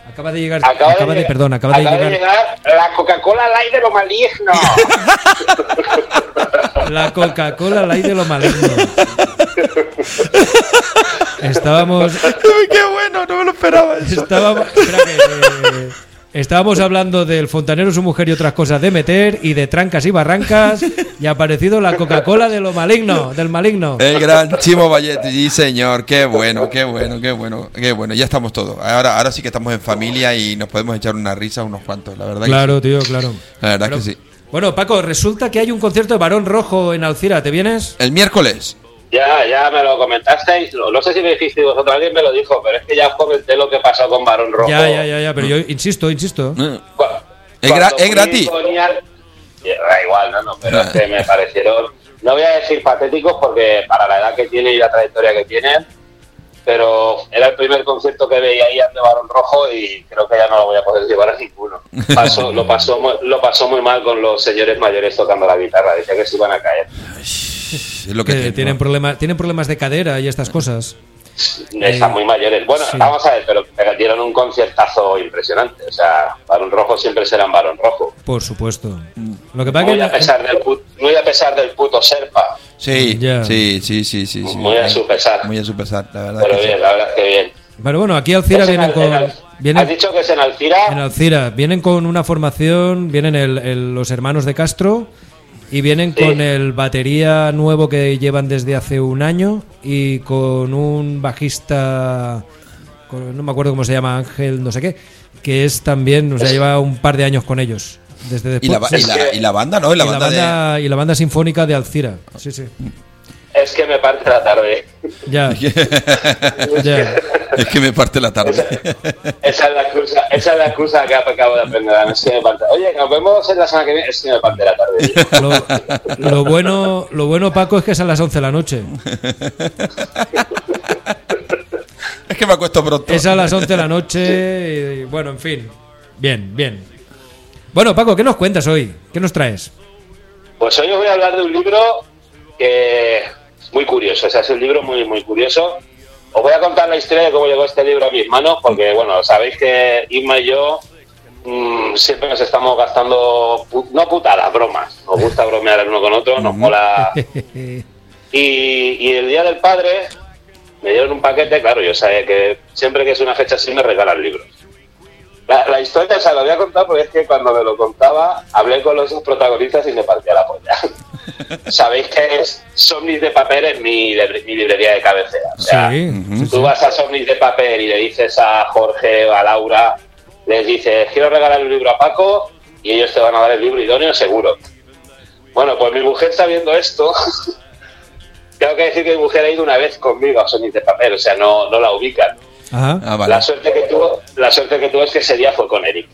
Acaba de llegar. Acaba, acaba de, llegar- perdón, acaba, de llegar, la Coca-Cola Light de lo maligno. la Coca-Cola Light de lo maligno. Estábamos. Uy, qué bueno, no me lo esperaba. eso. Estábamos, espera que, eh, estábamos hablando del fontanero, su mujer y otras cosas de meter y de trancas y barrancas y ha aparecido la Coca-Cola de lo maligno, del maligno. El gran Chimo Vallete, sí señor, qué bueno, qué bueno, qué bueno, qué bueno, ya estamos todos. Ahora, ahora sí que estamos en familia y nos podemos echar una risa unos cuantos, la verdad. que Claro, tío, claro. La verdad Pero- que sí. Bueno, Paco, resulta que hay un concierto de Barón Rojo en Alcira, ¿te vienes? El miércoles. Ya, ya me lo comentasteis. No, no sé si me dijisteis vosotros, alguien me lo dijo, pero es que ya os comenté lo que pasó con Barón Rojo. Ya, ya, ya, ya, pero yo insisto, insisto. Cu- Es gra- gratis. Da igual, no, no, pero es que me parecieron, no voy a decir patéticos porque para la edad que tiene y la trayectoria que tienen, pero era el primer concierto que veía Ian de Barón Rojo y creo que ya no lo voy a poder llevar a ninguno. Pasó, lo, pasó, muy- lo pasó muy mal con los señores mayores tocando la guitarra, decía que se iban a caer. Es lo que tiene, tienen, ¿no? problemas, tienen problemas de cadera y estas cosas. Están muy mayores. Bueno, sí. vamos a ver, pero, pero dieron un conciertazo impresionante. O sea, Barón Rojo siempre serán Barón Rojo. Por supuesto. Lo que pasa que Muy a pesar del, muy a pesar del puto Serpa. Sí, Ya. sí, sí, sí, sí, sí. Muy a su pesar. Muy a su pesar, la verdad. Pero que sí. bien, la verdad es que bien. Pero bueno, aquí Alcira vienen Al- con. Has dicho que es en Alcira. en Alcira, vienen con una formación, vienen el- el- los hermanos de Castro y vienen Sí. con el batería nuevo que llevan desde hace un año y con un bajista, con- no me acuerdo cómo se llama, Ángel, no sé qué, que es también, o sea, lleva un par de años con ellos. Desde Y la, ba- después. y, la, y la banda, ¿no? Y la Y la banda, de. banda- y la banda sinfónica de Alcira. Sí, sí. Es que me parte la tarde. Ya. ya. Es que me parte la tarde. Esa es la excusa, esa es la excusa que acabo de aprender. Es que me parte- Oye, nos vemos en la semana que viene. Es que me parte la tarde. Lo, lo bueno, lo bueno, Paco, es que es a las 11 de la noche. es que me acuesto pronto. Es a las 11 de la noche. Y, bueno, en fin. Bien, bien. Bueno, Paco, ¿qué nos cuentas hoy? ¿Qué nos traes? Pues hoy os voy a hablar de un libro que muy curioso. O sea, es un libro muy, muy curioso. Os voy a contar la historia de cómo llegó este libro a mis manos, porque, bueno, sabéis que Isma y yo mm, siempre nos estamos gastando, pu- no putadas, bromas. Nos gusta bromear el uno con otro, nos mola. Y, y el día del padre me dieron un paquete, claro, yo sabía que siempre que es una fecha así me regalan libros. La, la historia, o sea, la voy a contar porque es que cuando me lo contaba, hablé con los dos protagonistas y me partía la polla. Sabéis que es Somnis de Papel es mi, mi librería de cabecera. O sea, sí, sí, Tú vas a Somnis de Papel y le dices a Jorge o a Laura, les dices, quiero regalar un libro a Paco y ellos te van a dar el libro idóneo seguro. Bueno, pues mi mujer sabiendo esto, tengo que decir que mi mujer ha ido una vez conmigo a Sonic de Papel, o sea, no, no la ubican. Ajá. Ah, vale. La suerte que tuvo, la suerte que tuvo es que ese día fue con Eric.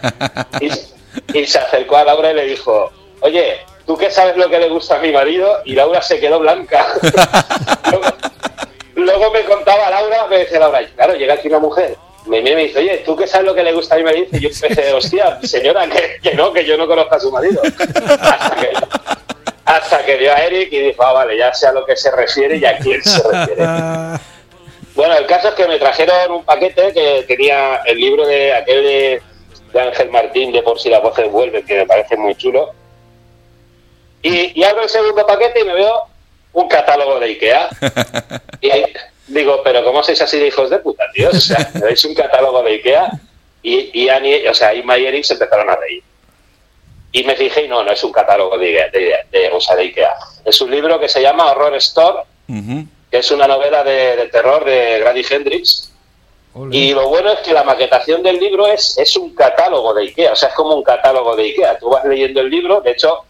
y, y se acercó a Laura y le dijo, oye, ¿tú qué sabes lo que le gusta a mi marido? Y Laura se quedó blanca. luego, luego me contaba Laura, me dice Laura, claro, llega aquí una mujer. Me mira y me dice, oye, ¿tú qué sabes lo que le gusta a mi marido? Y yo empecé, hostia, señora, que, que no, que yo no conozco a su marido. Hasta que, hasta que vio a Eric y dijo, ah, vale, ya sé a lo que se refiere y a quién se refiere. Bueno, el caso es que me trajeron un paquete que tenía el libro de aquel de, de Ángel Martín, de Por si las voces vuelven, que me parece muy chulo. Y, y abro el segundo paquete y me veo un catálogo de Ikea. Y digo, pero ¿cómo sois así de hijos de puta, tío? O sea, me dais un catálogo de Ikea y, y Annie, o sea, y Eric se empezaron a reír. Y me fijé y no, no es un catálogo de, de, de- o sea, de Ikea. Es un libro que se llama Horror Store, Ujú. Que es una novela de, de terror de Grady Hendrix. Y lo bueno es que la maquetación del libro es, es un catálogo de Ikea, o sea, es como un catálogo de Ikea. Tú vas leyendo el libro, de hecho,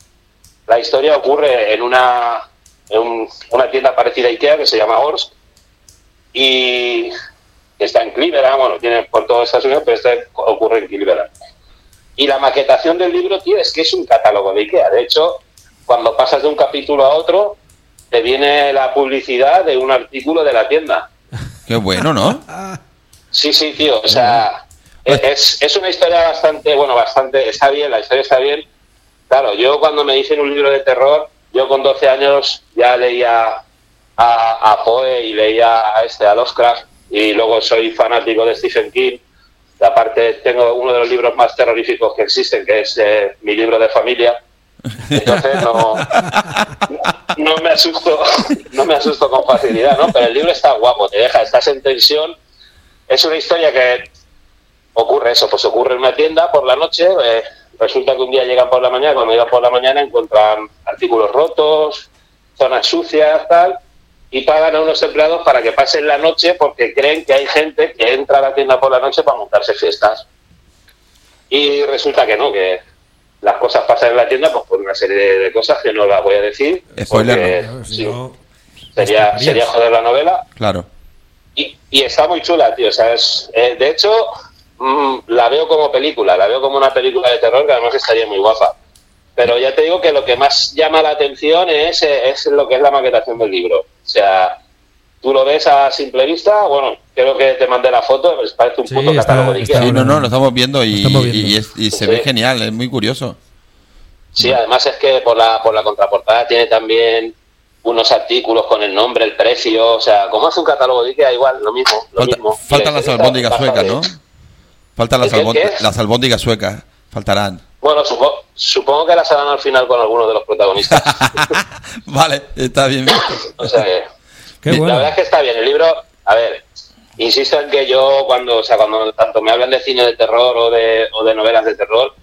la historia ocurre en una, en un- una tienda parecida a Ikea que se llama Orsk y está en Cleveland, bueno, tiene por todo Estados Unidos, pero este ocurre en Cleveland. Y la maquetación del libro, tío, es que es un catálogo de Ikea. De hecho, cuando pasas de un capítulo a otro, te viene la publicidad de un artículo de la tienda. Qué bueno, ¿no? Sí, sí, tío. O sea, es, es una historia bastante, bueno, bastante, está bien, la historia está bien. Claro, yo cuando me dicen un libro de terror, yo con 12 años ya leía a, a Poe y leía a este, a Lovecraft, y luego soy fanático de Stephen King. Aparte tengo uno de los libros más terroríficos que existen, que es eh, mi libro de familia. Entonces no, no me asusto, no me asusto con facilidad, ¿no? Pero el libro está guapo, te deja, estás en tensión. Es una historia que ocurre eso, pues ocurre en una tienda por la noche, eh, resulta que un día llegan por la mañana, cuando llegan por la mañana encuentran artículos rotos, zonas sucias, tal, y pagan a unos empleados para que pasen la noche porque creen que hay gente que entra a la tienda por la noche para montarse fiestas. Y resulta que no, que las cosas pasan en la tienda pues por una serie de, de cosas que no las voy a decir. Spoiler, porque, sí, no, sería, sería joder la novela. Claro. Y, y está muy chula, tío. O sea, es- eh, de hecho, mm, la veo como película, la veo como una película de terror que además estaría muy guapa. Pero ya te digo que lo que más llama la atención es, eh, es lo que es la maquetación del libro. O sea, tú lo ves a simple vista, bueno, creo que te mandé la foto, pues parece un Sí, puto está- catálogo de Ikea. Sí, no, no, lo estamos viendo y, Lo estamos viendo. y es- y se Sí. ve genial, es muy curioso. Sí, además es que por la, por la contraportada tiene también unos artículos con el nombre, el precio, o sea, como hace un catálogo de Ikea, igual, lo mismo. Lo Falta- mismo. faltan la las albóndigas suecas, ¿no? Faltan las, ¿El qué, albón- qué? las albóndigas suecas. Faltarán. Bueno, supo- supongo que las harán al final con alguno de los protagonistas. vale, está bien. O sea que, Qué la bueno. verdad es que está bien. El libro, a ver, insisto en que yo cuando, o sea, cuando tanto me hablan de cine de terror o de, o de novelas de terror,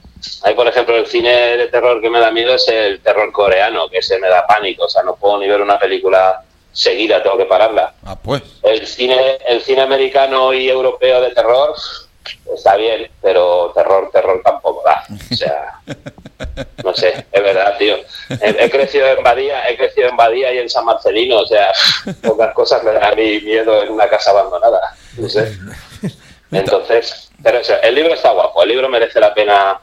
hay por ejemplo el cine de terror que me da miedo es el terror coreano, que se me da pánico, o sea, no puedo ni ver una película seguida, tengo que pararla. Ah, pues. El cine, el cine americano y europeo de terror está bien, pero terror, terror tampoco da. O sea, no sé, es verdad, tío. He, he crecido en Badía, he crecido en Badía y en San Marcelino, o sea, pocas cosas me dan a mí miedo en una casa abandonada. No sé. Entonces, pero eso, el libro está guapo, el libro merece la pena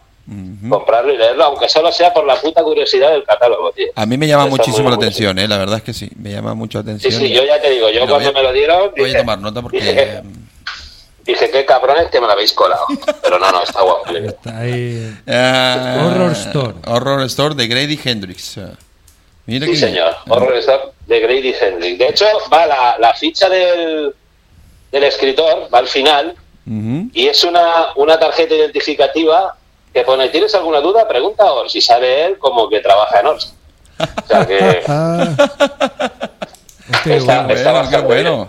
comprarlo y leerlo, aunque solo sea por la puta curiosidad del catálogo, tío. A mí me llama muchísimo la atención, ¿eh? La verdad es que sí, me llama mucho la Sí, atención. sí, yo ya te digo, yo cuando a- me lo dieron, Voy a tomar nota porque... que- Dije, qué cabrones que me lo habéis colado. Pero no, no, está guapo. Está ahí. eh, Horror Store. Horror Store de Grady Hendrix. Eh, Mira Sí, señor. Horror Store de Grady Hendrix. De hecho, va la, la ficha del, del escritor, va al final, y es una, una tarjeta identificativa que pone, ¿tienes alguna duda? Pregunta a Ors. Y sabe él como que trabaja en Ors. O sea que... Ah. Está- bueno. está Bueno, qué bueno.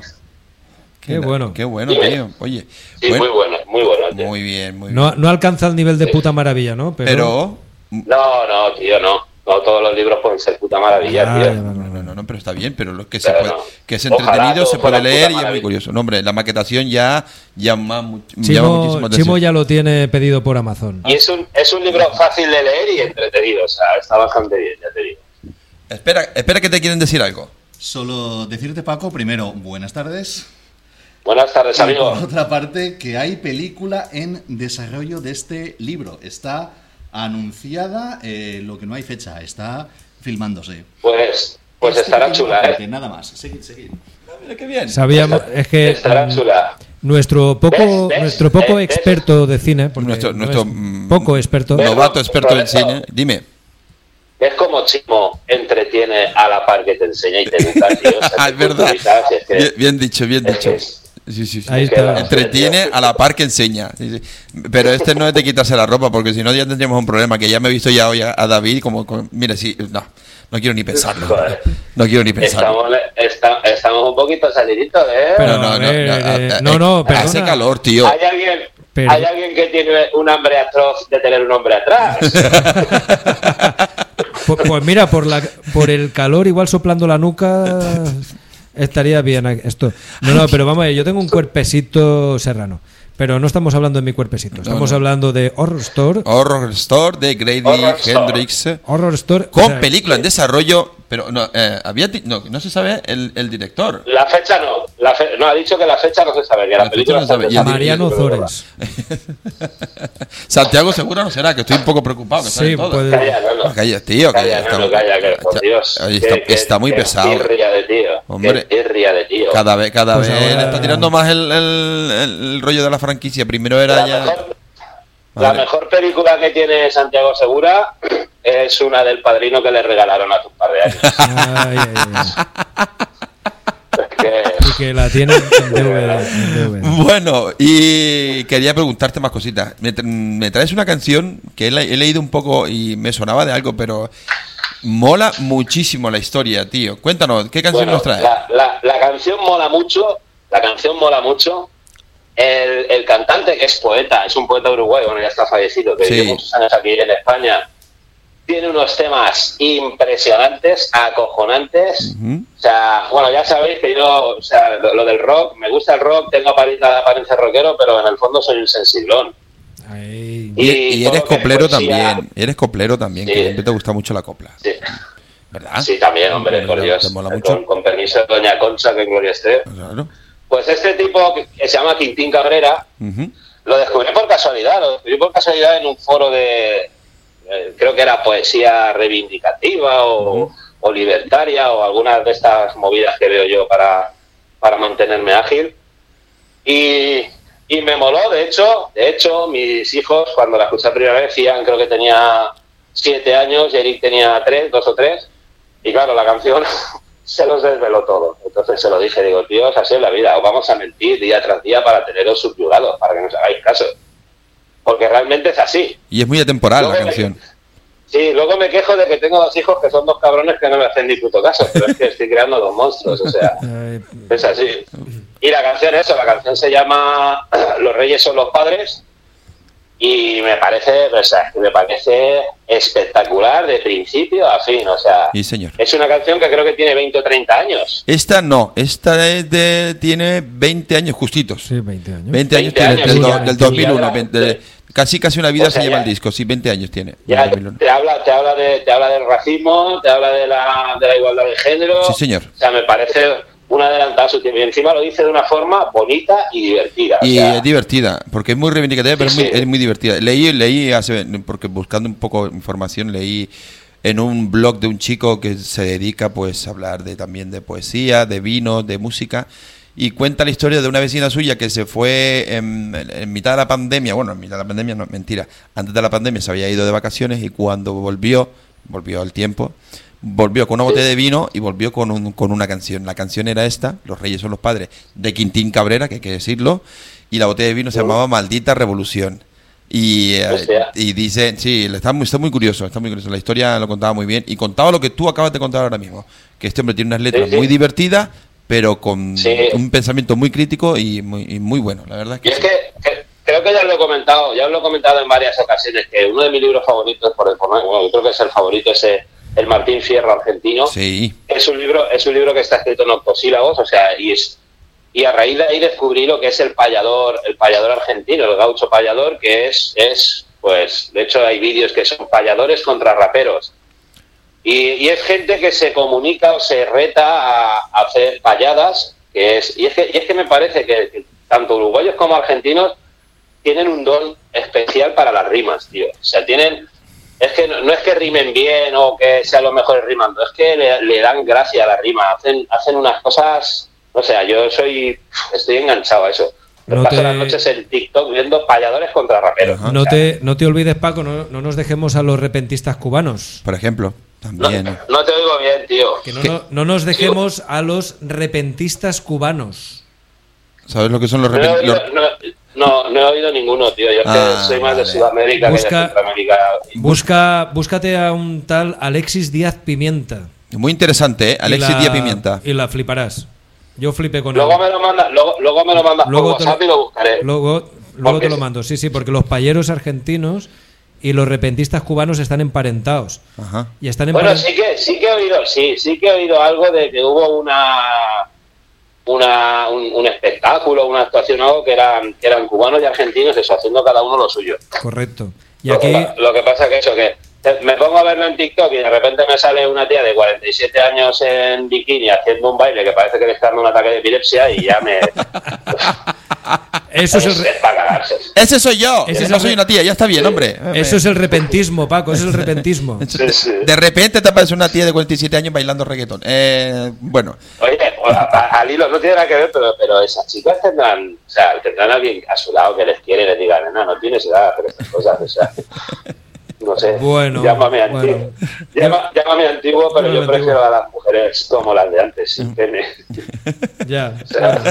Qué bueno. Qué bueno, Dime. tío. Oye, Sí, bueno, muy bueno, muy bueno. tío. muy bien, muy bien. No, no alcanza el nivel de puta maravilla, ¿no? Pero, No, no, tío, no. no todos los libros pueden ser puta maravilla, Ah, tío. No, no, no, no, pero está bien, pero lo que se puede, no. que es entretenido, se puede leer y es muy curioso. No, hombre, la maquetación ya llama, much- llama Chimo, muchísimo atención. Chimo ya lo tiene pedido por Amazon. Y es un, es un libro fácil de leer y entretenido, o sea, está bastante bien, ya te digo. Espera, espera que te quieren decir algo. Solo decirte, Paco, primero, buenas tardes. Buenas tardes, Y amigo. por otra parte, que hay película en desarrollo de este libro. Está anunciada, eh, lo que no hay fecha, está filmándose. Pues, pues Este estará chula, ¿eh? Nada más, seguid, seguid. Mira qué bien. Sabíamos, es que Estará mm, chula. nuestro poco, ¿Ves? ¿Ves? nuestro poco experto de cine, porque Nuestro, no nuestro es mm, poco experto, ¿Ves? novato experto en cine. Dime. Es como Chimo entretiene a la par que te enseña y te educa, tío. O sea, Ah, es verdad. es que- Bien, bien dicho, bien es dicho. que Sí, sí, sí. Ahí está. Entretiene a la par que enseña. Sí, sí. Pero este no es de quitarse la ropa, porque si no ya tendríamos un problema. Que ya me he visto ya hoy a, a David como, como- mira, sí, no, no quiero ni pensarlo. Joder. No quiero ni pensarlo. Estamos, esta- estamos un poquito saliditos, ¿eh? Pero- No, no, no, no, eh, eh, no, no, eh, Hace calor, tío. ¿Hay alguien, Pero- ¿Hay alguien que tiene un hambre atroz de tener un hombre atrás? Pues, pues mira, por la por el calor, igual soplando la nuca estaría bien esto. No, no, pero vamos a ver, yo tengo un cuerpecito serrano. Pero no estamos hablando de mi cuerpecito, estamos no. hablando de Horror Store. Horror Store de Grady Horror Store. Hendrix. Horror Store. Con o sea, película en desarrollo, pero no, eh, había ti- no, no se sabe el, el director. La fecha no. La fe- no, ha dicho que la fecha no se sabe, que la, película no se sabe. está Y el- Mariano Zores. Santiago seguro no será, que estoy un poco preocupado. Que Sí, sabe todo. puede- Calla, no, no. Calla, tío, Calla, está- no, no, calla, que por Dios. Está, que- está muy que pesado. de tío. Hombre. de tío. Cada vez, cada Pues vez ahora- está tirando más el, el- el rollo de la franquicia. Primero era la, ya. mejor, la Vale. mejor película que tiene Santiago Segura es una del padrino que le regalaron hace un par de años. Ay, ay, ay. Es que- Y que la tienen en DVD. en DVD. Bueno, y quería preguntarte más cositas. Me, tra- me traes una canción que he, le- he leído un poco y me sonaba de algo, pero mola muchísimo la historia, tío. Cuéntanos, ¿qué canción Bueno, nos traes? La, la- la canción mola mucho, la canción mola mucho. El, el cantante, que es poeta, es un poeta uruguayo, bueno, ya está fallecido, que Sí. vive muchos años aquí en España, tiene unos temas impresionantes, acojonantes. O sea, bueno, ya sabéis que yo, o sea, lo, lo del rock, me gusta el rock, tengo apariencia, apariencia rockero, pero en el fondo soy un sensiblón. Ay, Y, eres coplero también. Eres coplero también, Sí. que siempre te gusta mucho la copla. Sí, ¿Verdad? sí también, hombre, por ¿Te Dios. mola Con, mucho? con permiso de Doña Concha, que gloria esté. Claro. Pues este tipo que se llama Quintín Cabrera. Lo descubrí por casualidad, lo descubrí por casualidad en un foro de, eh, creo que era poesía reivindicativa o, o libertaria o algunas de estas movidas que veo yo para, para mantenerme ágil. Y, y me moló, de hecho, de hecho, mis hijos, cuando la escuché la primera vez, Ian creo que tenía siete años y Eric tenía tres, dos o tres. Y claro, la canción se los desveló todo. Entonces se lo dije, digo, tíos, así es la vida, os vamos a mentir día tras día para teneros subyugados, para que nos hagáis caso. Porque realmente es así. Y es muy atemporal la me- canción. Sí, luego me quejo de que tengo dos hijos que son dos cabrones que no me hacen ni puto caso, pero es que estoy creando dos monstruos, o sea, es así. Y la canción, eso, la canción se llama Los Reyes son los padres y me parece, o sea, me parece espectacular de principio a fin, o sea, Sí, señor. es una canción que creo que tiene 20 o 30 años. Esta no, esta es de, tiene 20 años justitos. sí, 20 años. 20 años 20 tiene, años, del, del ya, 2001. ya, 20 de- casi casi una vida O sea, se lleva ya- el disco, sí, 20 años tiene. Ya del 2001. te habla, te habla de, te habla del racismo, te habla de la, de la igualdad de género. Sí, señor. O sea, me parece un adelantado a su tiempo. Y encima lo dice de una forma bonita y divertida. o Y sea, es divertida, porque es muy reivindicativa, pero Sí, es, muy, sí. es muy divertida. Leí, leí hace, porque buscando un poco de información, leí en un blog de un chico que se dedica pues a hablar de también de poesía, de vino, de música y cuenta la historia de una vecina suya que se fue en, en mitad de la pandemia, bueno, en mitad de la pandemia no, mentira, antes de la pandemia se había ido de vacaciones y cuando volvió, volvió al tiempo, volvió con una botella de vino y volvió con, un- con una canción. La canción era esta, Los Reyes son los Padres, de Quintín Cabrera, que hay que decirlo, y la botella de vino se llamaba Maldita Revolución. Y, eh, Hostia. y dice, sí, está muy, está muy curioso, está muy curioso. La historia lo contaba muy bien y contaba lo que tú acabas de contar ahora mismo, que este hombre tiene unas letras Sí, sí. muy divertidas, pero con Sí. un pensamiento muy crítico y muy, y muy bueno. La verdad es que, Y es que, que- creo que ya lo he comentado, ya lo he comentado en varias ocasiones, que uno de mis libros favoritos, por, por bueno, yo creo que es el favorito ese el Martín Fierro argentino. Sí. Es un libro, es un libro que está escrito en octosílabos, o sea, y es y a raíz de ahí descubrí lo que es el payador, el payador argentino, el gaucho payador, que es, es pues, de hecho hay vídeos que son payadores contra raperos. Y, y es gente que se comunica o se reta a, a hacer payadas, que es, y es que, y es que me parece que, que tanto uruguayos como argentinos tienen un don especial para las rimas, tío. O sea, tienen, es que no, no es que rimen bien o que sean los mejores rimando, es que le, le dan gracia a la rima, hacen, hacen unas cosas, o sea, yo soy, estoy enganchado a eso. No paso te- las noches en TikTok viendo payadores contra raperos. No O sea, te, no te olvides, Paco, no, no nos dejemos a los repentistas cubanos. Por ejemplo, no, también. no te oigo bien, tío. Que no, ¿Qué? no- no nos dejemos a los repentistas cubanos. ¿Sabes lo que son los No he, repent- oído, los- no, no, no he oído ninguno, tío. Yo es que Ah, soy más de. Sudamérica Busca- que de Centroamérica. Busca, búscate a un tal Alexis Díaz Pimienta. Muy interesante, ¿eh? Alexis la- Díaz Pimienta. Y la fliparás. Yo flipé con él. Luego me lo manda, luego, luego me lo manda Luego por lo- y lo buscaré. Luego, luego te lo mando. Sí, sí, porque los payeros argentinos y los repentistas cubanos están emparentados. Ajá. Y están Bueno, emparentados. sí que, sí que he oído, sí, sí que he oído algo de que hubo una una, un, un espectáculo, una actuación, algo que eran, que eran cubanos y argentinos, eso, haciendo cada uno lo suyo. Correcto. Y Lo, aquí, que, lo que pasa que eso, que me pongo a verlo en TikTok y de repente me sale una tía de 47 años en bikini haciendo un baile que parece que le está dando un ataque de epilepsia y ya me... eso es el, re- es. Ese soy yo. Ese es no soy una tía, ya está bien, hombre. eso es el repentismo, Paco, eso es el repentismo. Sí, sí. De repente te aparece una tía de 47 años bailando reggaetón. Eh, bueno, Oye, al hilo no tiene nada que ver, pero, pero esas chicas tendrán, o sea, tendrán a alguien a su lado que les quiere y les diga, no, no tienes edad para estas cosas, o sea, no sé, Bueno, llámame antiguo, bueno. Llama- llámame antiguo, pero Llámame yo prefiero antiguo. a las mujeres como las de antes, Mm. sin pene. Ya, claro.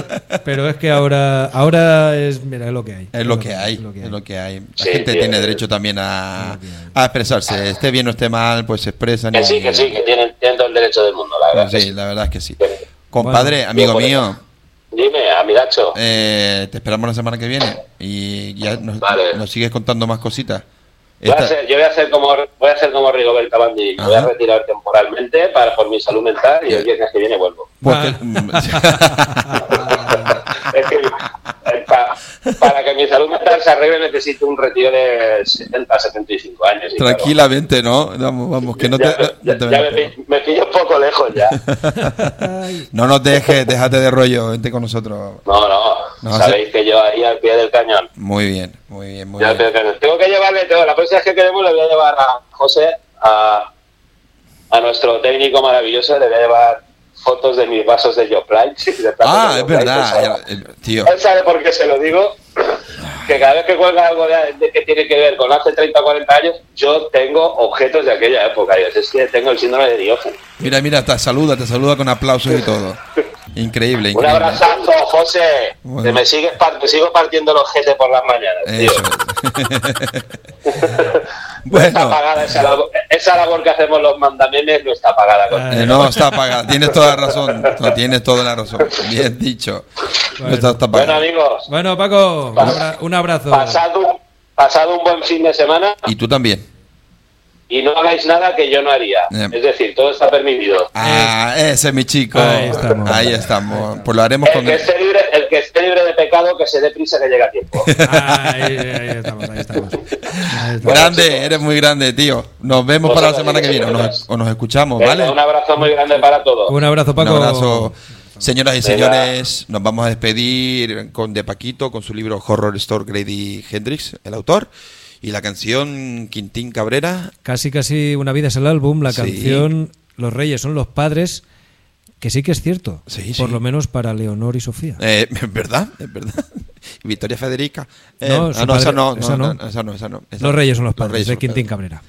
Pero es que ahora, ahora es, mira, es lo que hay. es lo que hay. es lo que hay. lo que hay. La Sí, gente tío. tiene derecho también a, a expresarse. Esté bien o esté mal, pues se expresan. Que y- sí, que sí, que tienen, tienen todo el derecho del mundo, la verdad. Pues sí, la verdad es que sí. Compadre, amigo mío, Dime, amigacho. eh, te esperamos la semana que viene y ya nos, Vale. nos sigues contando más cositas. Voy a hacer- yo voy a hacer como voy a hacer como Rigoberta Bandi, voy a retirar temporalmente para por mi salud mental y el viernes que viene vuelvo. Ah. Es que eh, pa- para que mi salud mental se arregle necesito un retiro de 70, 75 años. y claro, Tranquilamente, ¿no? Vamos, vamos, que no te, ya, me- no te ya vayas me, a pi- me pillo un poco lejos ya. No nos dejes, déjate de rollo, vente con nosotros. No, no, No, sabéis que yo ahí al pie del cañón. Muy bien, muy bien, muy Yo bien. Tengo que llevarle, tengo, la próxima vez que queremos le voy a llevar a José, a, a nuestro técnico maravilloso, le voy a llevar fotos de mis vasos de Joplin. de Ah, de es verdad, pues, tío. Él sabe por qué se lo digo. Que cada vez que cuelga algo de, que tiene que ver con hace 30 o 40 años, yo tengo objetos de aquella época. Y es que tengo el síndrome de Diógenes. Mira, mira, te saluda, te saluda con aplausos y todo. Increíble, Un increíble. abrazazo, José. Bueno. Que me sigues te sigo partiendo los jetes por las mañanas, tío. Eso. No está bueno, pagada esa labor, esa labor que hacemos los mandamemes, no está pagada. con- eh, no está apagado. Tienes toda la razón. No, tienes toda la razón. Bien dicho. No está, está Bueno, amigos, Bueno, Paco, un, abra- un abrazo. pasad un, pasad un buen fin de semana Y tú también. Y no hagáis nada que yo no haría. Eh. Es decir, todo está permitido. Ah, ese es mi chico. Ahí estamos. Ahí estamos. Pues lo haremos El con. que, esté libre, el que esté libre de pecado, que se dé prisa que llega a tiempo. Ahí, ahí estamos, ahí estamos. Ahí estamos. Grande, eres muy grande, tío. Nos vemos para la semana que viene. O nos, o nos escuchamos, Venga, ¿vale? Un abrazo muy grande para todos. Un abrazo, Paco. Un abrazo. Señoras y Venga. señores, nos vamos a despedir con De Paquito, con su libro Horror Store Grady Hendrix, el autor, y la canción Quintín Cabrera. Casi, casi una vida es el álbum, la Sí. canción Los Reyes son los padres, que sí que es cierto. Sí, por sí. lo menos para Leonor y Sofía. Eh, ¿Es verdad? ¿Es verdad? Victoria Federica. Eh, No, ah, esa padre- no, no, esa no. esa no, esa no, esa los. Reyes son los padres, Reyes de los Quintín padres. Cabrera.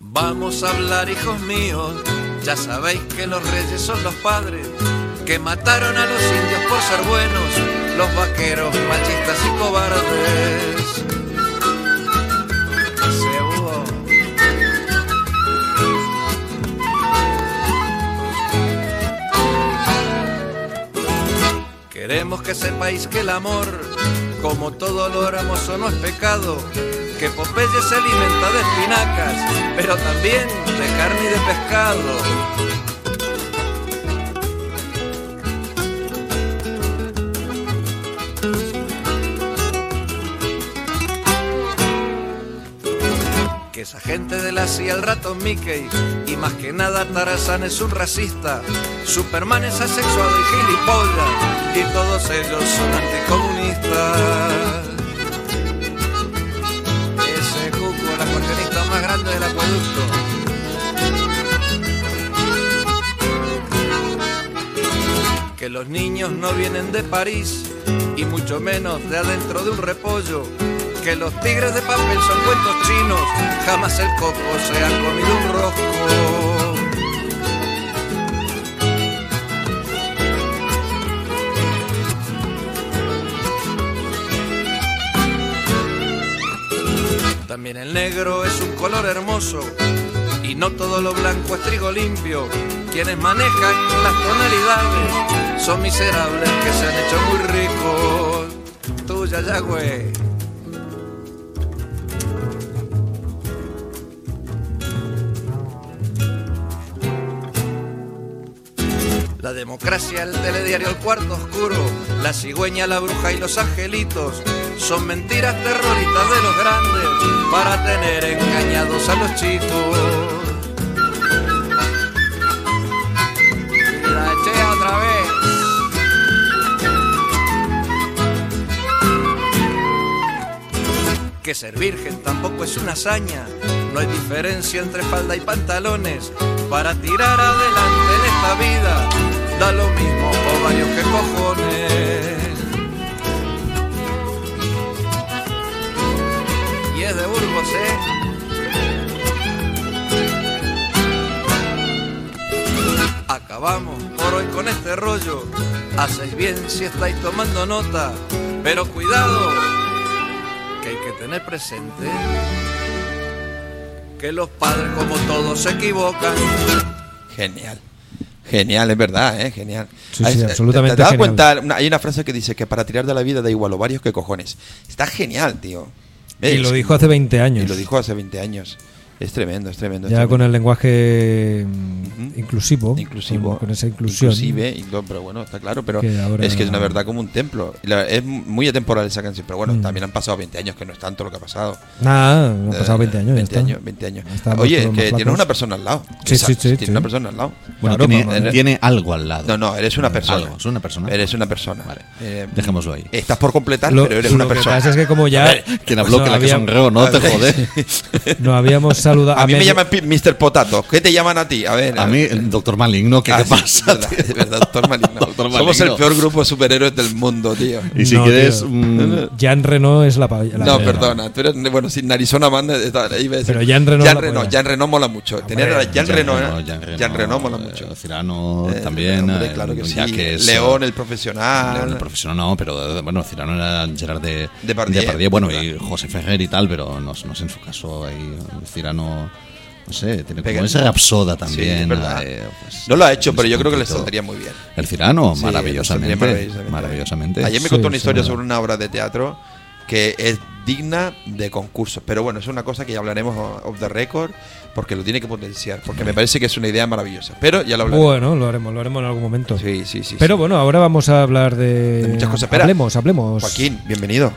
Vamos a hablar, hijos míos. Ya sabéis que los reyes son los padres que mataron a los indios por ser buenos, los vaqueros machistas y cobardes. Queremos que sepáis que el amor, como todo lo hermoso, no es pecado. Que Popeye se alimenta de espinacas, pero también de carne y de pescado. Que esa gente de la CIA, el ratón Mickey y más que nada Tarzán es un racista, Superman es asexuado y gilipollas y todos ellos son anticomunistas. Más grande del acueducto. Que los niños no vienen de París y mucho menos de adentro de un repollo. Que los tigres de papel son cuentos chinos, jamás el coco se ha comido un rosco. También el negro es un color hermoso y no todo lo blanco es trigo limpio. Quienes manejan las tonalidades son miserables que se han hecho muy ricos. Tuya ya, güey. La democracia, el telediario, el cuarto oscuro, la cigüeña, la bruja y los angelitos son mentiras terroristas de los grandes para tener engañados a los chicos. La eché otra vez. Que ser virgen tampoco es una hazaña. No hay diferencia entre falda y pantalones. Para tirar adelante en esta vida, da lo mismo ovarios que cojones. Acabamos por hoy con este rollo. Hacéis bien si estáis tomando nota, pero cuidado, que hay que tener presente que los padres como todos se equivocan. Genial. Genial, es verdad, ¿eh? Genial. Sí, Hay- sí, ¿te- absolutamente ¿Te, das cuenta? Una- hay una frase que dice que para tirar de la vida da igual ovarios que cojones. Está genial, tío. Y lo dijo hace 20 años. Y lo dijo hace 20 años. Es tremendo, es tremendo. es Ya tremendo. con el lenguaje inclusivo. Inclusivo. Con, con esa inclusión. Inclusive, pero bueno, está claro, pero Que ahora- es que es una verdad como un templo. Es muy atemporal esa canción, pero bueno, Mm. también han pasado 20 años, que no es tanto lo que ha pasado. Nada, han pasado Eh, 20 años. ya 20 está. años, 20 años. Estamos Oye, que tienes una persona al lado. Sí, sí, sí, Tienes sí. una persona al lado. Bueno, Claro, tiene, algo al lado. No, no, eres una persona. Algo, es una persona. Eres una persona. Vale. Eh, Dejémoslo ahí. Estás por completar, Lo, pero eres lo una que persona. pasa es que como ya. Quien habló no que la que no te jodes. No habíamos A mí me llaman Mr. Potato. ¿Qué te llaman a ti? A ver. A mí, el doctor Maligno, ¿qué, Ah, qué sí, pasa? Es verdad, es verdad, doctor Maligno. Doctor Somos el Maligno. peor grupo de superhéroes del mundo, tío. Y si No, quieres. tío. mm, Jean Reno es la. la- No, la- perdona. Tú eres, bueno, sin Narizona iba a decir- Pero Jean Reno Jean la Reno. Jean Reno mola mucho. Tener a Jean, Jean Reno, ¿eh? Jean Reno, Reno mola eh, mucho. Cirano Eh, también. hombre, eh, claro que sí. que es, León, eh, el profesional. León el profesional no, pero eh, bueno, Cirano era Gerard de, Depardieu. bueno, y José Ferrer y tal, pero no, no sé en su caso ahí Cirano, no sé, tiene como esa rapsoda Sí, también. verdad. eh, pues, No lo ha hecho, pero yo creo que le saldría muy bien. El Cirano, Sí, maravillosamente, saldría maravillosamente. Ayer me Sí, contó una sí, historia sí. sobre una obra de teatro que es digna de concurso. Pero bueno, es una cosa que ya hablaremos off the record porque lo tiene que potenciar. Porque me parece que es una idea maravillosa. Pero ya lo hablaremos. Bueno, lo haremos, lo haremos en algún momento. Sí, sí, sí. Pero sí. bueno, ahora vamos a hablar de. De muchas cosas. Espera. Hablemos, hablemos. Joaquín, bienvenido.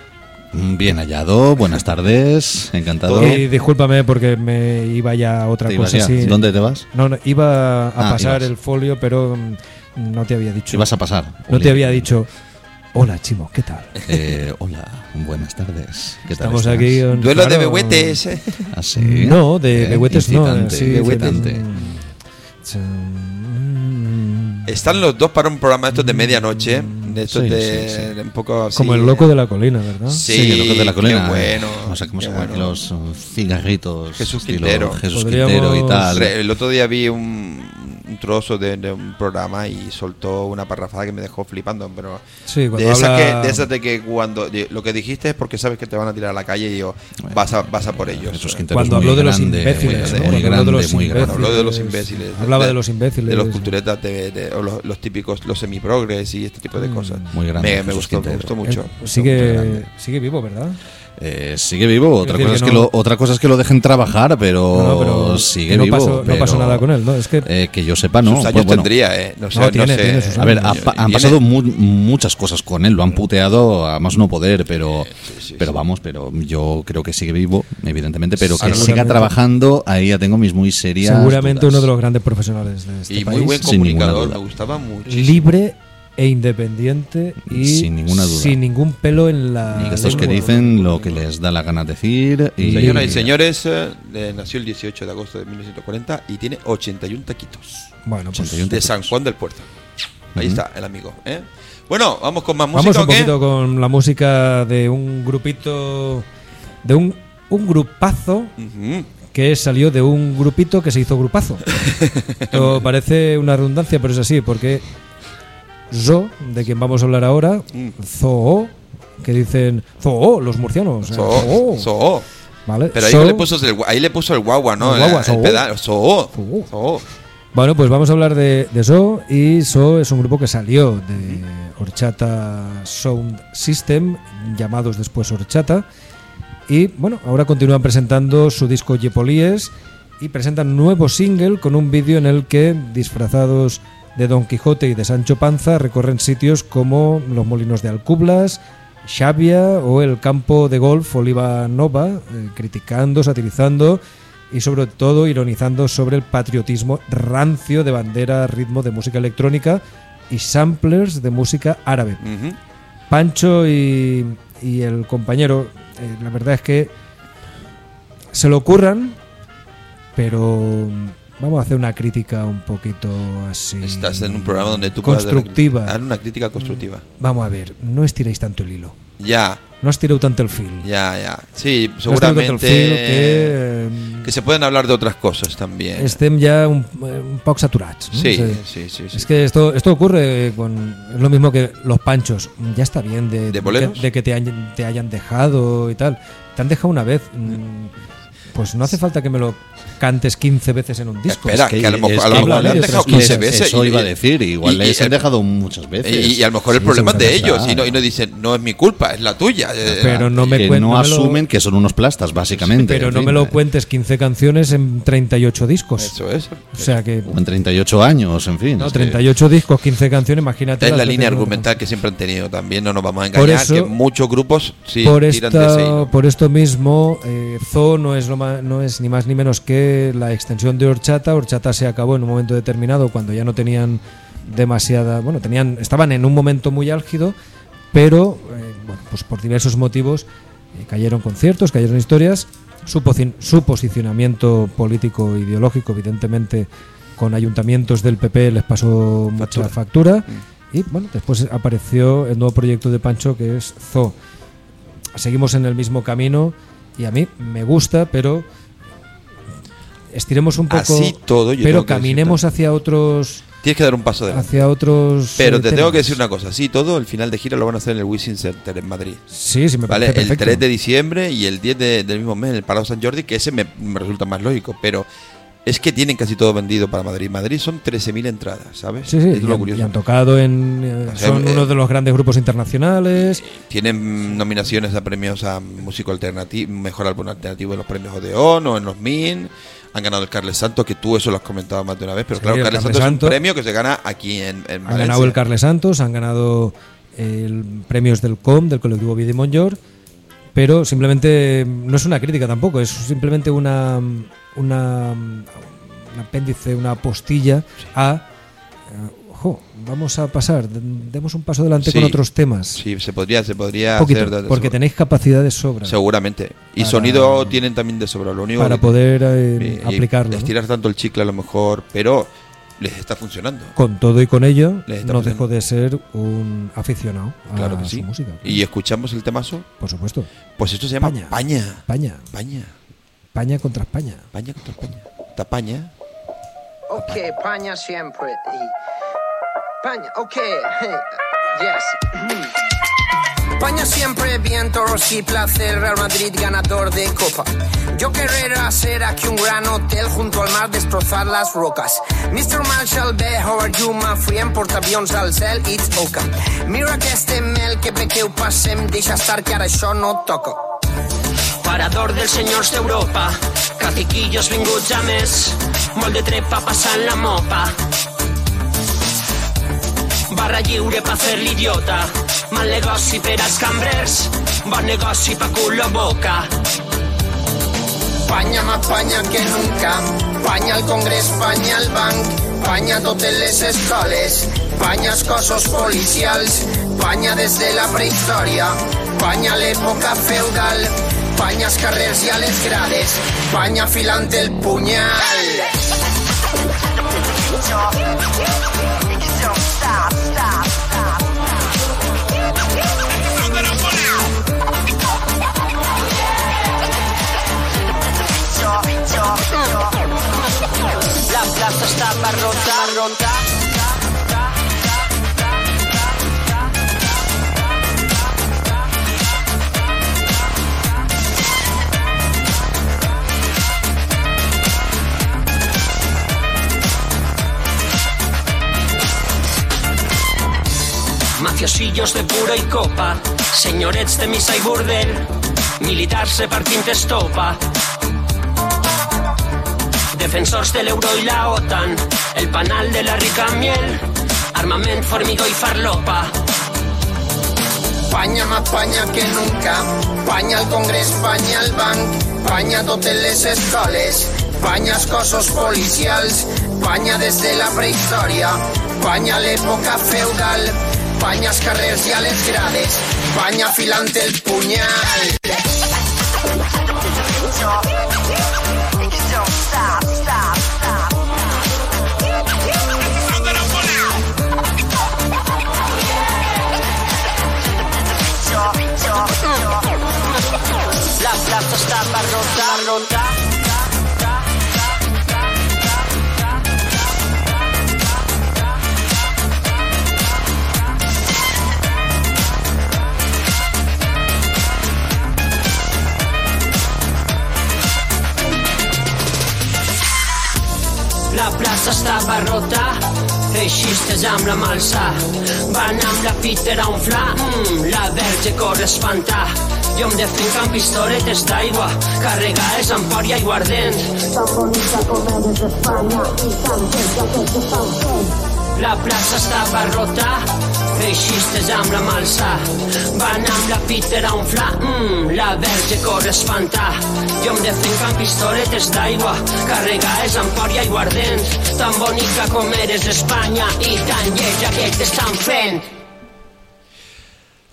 Bien hallado, buenas tardes, encantado. Y discúlpame porque me iba ya a otra ¿Te ibas cosa ya? así. ¿Dónde te vas? No, no, iba a Ah, pasar ibas. el folio, pero mm, no te había dicho. Si vas a pasar. No te había dicho. Hola, Chimo, ¿qué tal? Eh, hola, buenas tardes. ¿Qué tal Estamos estás? aquí. en- Duelo de behuetes. ¿eh? Ah, sí. No, de Eh, behuetes no. sí. Mm, Están los dos para un programa estos de medianoche. De estos Sí, de. sí, sí. Un poco así. Como el loco de la colina, ¿verdad? Sí, Sí, el loco de la colina. Qué bueno. Nos sacamos bueno. los uh, cigarritos. Jesús Quintero. Jesús Podríamos- Quintero y tal. El otro día vi un, un trozo de, de un programa y soltó una parrafada que me dejó flipando, pero Sí, de, esas habla- que, de esas de que cuando de- lo que dijiste es porque sabes que te van a tirar a la calle y yo vas a, vas a por ellos. Esos Quinteros Cuando habló de los imbéciles, habló de los imbéciles. Hablaba de los imbéciles. De los culturetas, de, de- o los, los típicos, los semiprogres y este tipo de cosas. Muy grande, Me, me gustó, me gustó mucho. Eh, sigue, sigue vivo, ¿verdad? Eh, sigue vivo, otra cosa, es que que no- lo, otra cosa es que lo dejen trabajar, pero, No, no, pero sigue que no vivo. pasó- no pero, pasó nada con él, ¿no? Es que- eh, que yo sepa, no. sus años Pues, bueno, tendría, ¿eh? No sé, No, no, tiene- sé. tiene sus A ver, ha años. han pasado mu- muchas cosas con él, lo han puteado a más no poder, pero, pero vamos, pero yo creo que sigue vivo, evidentemente, pero que siga trabajando, ahí ya tengo mis muy serias. Seguramente dudas. uno de los grandes profesionales de este Y país. muy buen comunicador, me gustaba muchísimo. libre e independiente y Sin ninguna duda. sin ningún pelo en la Y estos que dicen lo que les da la gana decir. Y, Señoras y señores, eh, nació el 18 de agosto de 1940 y tiene 81 taquitos. Bueno, pues 81 De San Juan del Puerto. Ahí está el amigo. ¿eh? Bueno, vamos con más vamos música. un ¿o qué? poquito con la música de un grupito de un un grupazo Ujú. que salió de un grupito que se hizo grupazo. Esto parece una redundancia, pero es así, porque Zo, de quien vamos a hablar ahora, Mm. Zoo, que dicen Zoo, los murcianos. eh, Zoo. so. ¿Vale? Pero ahí So- le, puso el, ahí le puso el guagua, ¿no? El guagua, el so. pedal. So. so. Bueno, pues vamos a hablar de, de So y So es un grupo que salió de Horchata Sound System, llamados después Horchata. Y bueno, ahora continúan presentando su disco Yepolíes y presentan un nuevo single con un vídeo en el que, disfrazados de Don Quijote y de Sancho Panza, recorren sitios como los molinos de Alcublas, Xavia o el campo de golf Oliva Nova, eh, criticando, satirizando y sobre todo ironizando sobre el patriotismo rancio de bandera, ritmo de música electrónica y samplers de música árabe. Pancho y, y el compañero, eh, la verdad es que se lo ocurran, pero vamos a hacer una crítica un poquito así. Estás en un programa donde tú puedes dar- constructiva. dar una crítica constructiva. Vamos a ver, no estiréis tanto el hilo. Ya, No has tirado tanto el fil. ya, ya. Sí, No seguramente fil que, eh, que se pueden hablar de otras cosas también. estem ja un, un poc saturats. no? Sí, O sea, sí, sí, sí. Es que esto, esto ocurre con. Es lo mismo que los panchos. Ya está bien de, ¿De boleros? que, de que te, hayan- te hayan dejado y tal. Te han dejado una vez. mm, Pues no hace falta que me lo cantes 15 veces en un disco. Espera, Es que a lo mejor, a que lo mejor igual le han dejado otras 15 cosas. veces. Eso y- iba a decir, igual les han dejado muchas veces. Y, y a lo mejor el problema es de ellos y no, y no dicen, no es mi culpa, es la tuya. Eh, Pero no me que cuen- no, no me lo- asumen que son unos plastas, básicamente. Pero no fin, me lo eh, cuentes 15 canciones en 38 discos. Eso es. O sea que. o En 38 años, en fin. No, es que- 38 discos, 15 canciones, imagínate. Es la línea que- argumental que siempre han tenido también, no nos vamos a engañar, eso- que muchos grupos sí por, tiran de ese por esto mismo, eh, Zoo no es, lo ma- no es ni más ni menos que la extensión de Horchata. Horchata se acabó en un momento determinado cuando ya no tenían demasiada. Bueno, tenían estaban en un momento muy álgido, pero eh, bueno, pues por diversos motivos eh, cayeron conciertos, cayeron historias. Su, posicionamiento político ideológico, evidentemente, con ayuntamientos del PP les pasó mucha factura. Y bueno, después apareció el nuevo proyecto de Pancho que es Zoo seguimos en el mismo camino y a mí me gusta, pero estiremos un poco, Así todo, yo pero caminemos hacia otros Tienes que dar un paso adelante. hacia otros Pero eh, te tengo que decir una cosa, sí, todo el final de gira lo van a hacer en el Wizzing Center en Madrid. Sí, sí me ¿Vale? parece El perfecto. 3 de diciembre y el 10 de- del mismo mes en el Palau San Jordi, que ese me, me resulta más lógico, pero es que tienen casi todo vendido para Madrid. Madrid son 13.000 entradas, ¿sabes? Sí, sí, es y lo han, curioso. y han tocado en eh, O sea, son eh, uno de los grandes grupos internacionales. Tienen nominaciones a premios a músico alternativo, mejor álbum alternativo en los premios Odeón o en los MIN. Han ganado el Carles Santos, que tú eso lo has comentado más de una vez, pero Sí, claro, el Carles Carles Santos es un premio que se gana aquí en, en Han Valencia. ganado el Carles Santos, han ganado el premios del COM, del colectivo Vida y Monllor, pero simplemente no es una crítica tampoco, es simplemente una una un apéndice, una postilla a eh, ojo, vamos a pasar, de- demos un paso adelante con otros temas. Sí, se podría, se podría poquito, hacer. porque tenéis capacidad de sobra Seguramente. Y Para- sonido tienen también de sobra. Lo único para poder eh, y aplicarlo. ¿no? Estirar tanto el chicle a lo mejor, pero les está funcionando. Con todo y con ello, no dejo de ser un aficionado a Claro que su sí. música. Y escuchamos el temazo. Por supuesto. Pues esto se llama España. Paña. España. Paña. España contra España. Paña contra España. Tapaña. Ok, paña siempre. Paña, ok. Yes. Paña siempre, vientos y placer, Real Madrid ganador de copa. Yo querré hacer aquí un gran hotel junto al mar, destrozar las rocas. Mr. Marshall, bé, how are you, my friend? Portaavions al cel, it's oca. Mira que este mel que ho passem, deixa estar que ara això no toca. Parador dels senyors d'Europa, caciquillos vinguts a més, molt de trepa passant la mopa. Barra lliure pa fer l'idiota, mal negoci per als cambrers, bon negoci pa culo boca. Panya más panya que nunca, panya al Congrés, panya al banc, panya totes les escoles, panya als cossos policials, panya des de la prehistòria, panya l'època feudal, panya als carrers i a grades, el punyal. La plaça està barrota, rota. Mafiosillos de pura i copa, senyorets de missa i bordel, militars repartint estopa, defensors de l'euro i la OTAN, el panal de la rica miel, armament, formigó i farlopa. Panya más panya que nunca, panya al Congrés, panya al banc, panya a totes les escoles, panya als cossos policials, panya des de la prehistòria, panya a l'època feudal, panya als carrers i a les grades, el punyal. La plaça està barrota, rota. La plaça estava rota, feixistes amb la malsa, van amb la Peter a unflar, mm, la verge corre espantar. Jo em defenc amb pistoletes d'aigua, carregades amb por i aiguardent. Tan bonica com eres d'Espanya i tan cerca que t'estan fent. La plaça estava rota, feixistes amb la malsa, van amb la Peter a unflar, mm, la verge corre a espantar. Jo em defenc amb pistoletes d'aigua, carregades amb por i aiguardent. Tan bonica com eres d'Espanya i tan lletja que t'estan fent.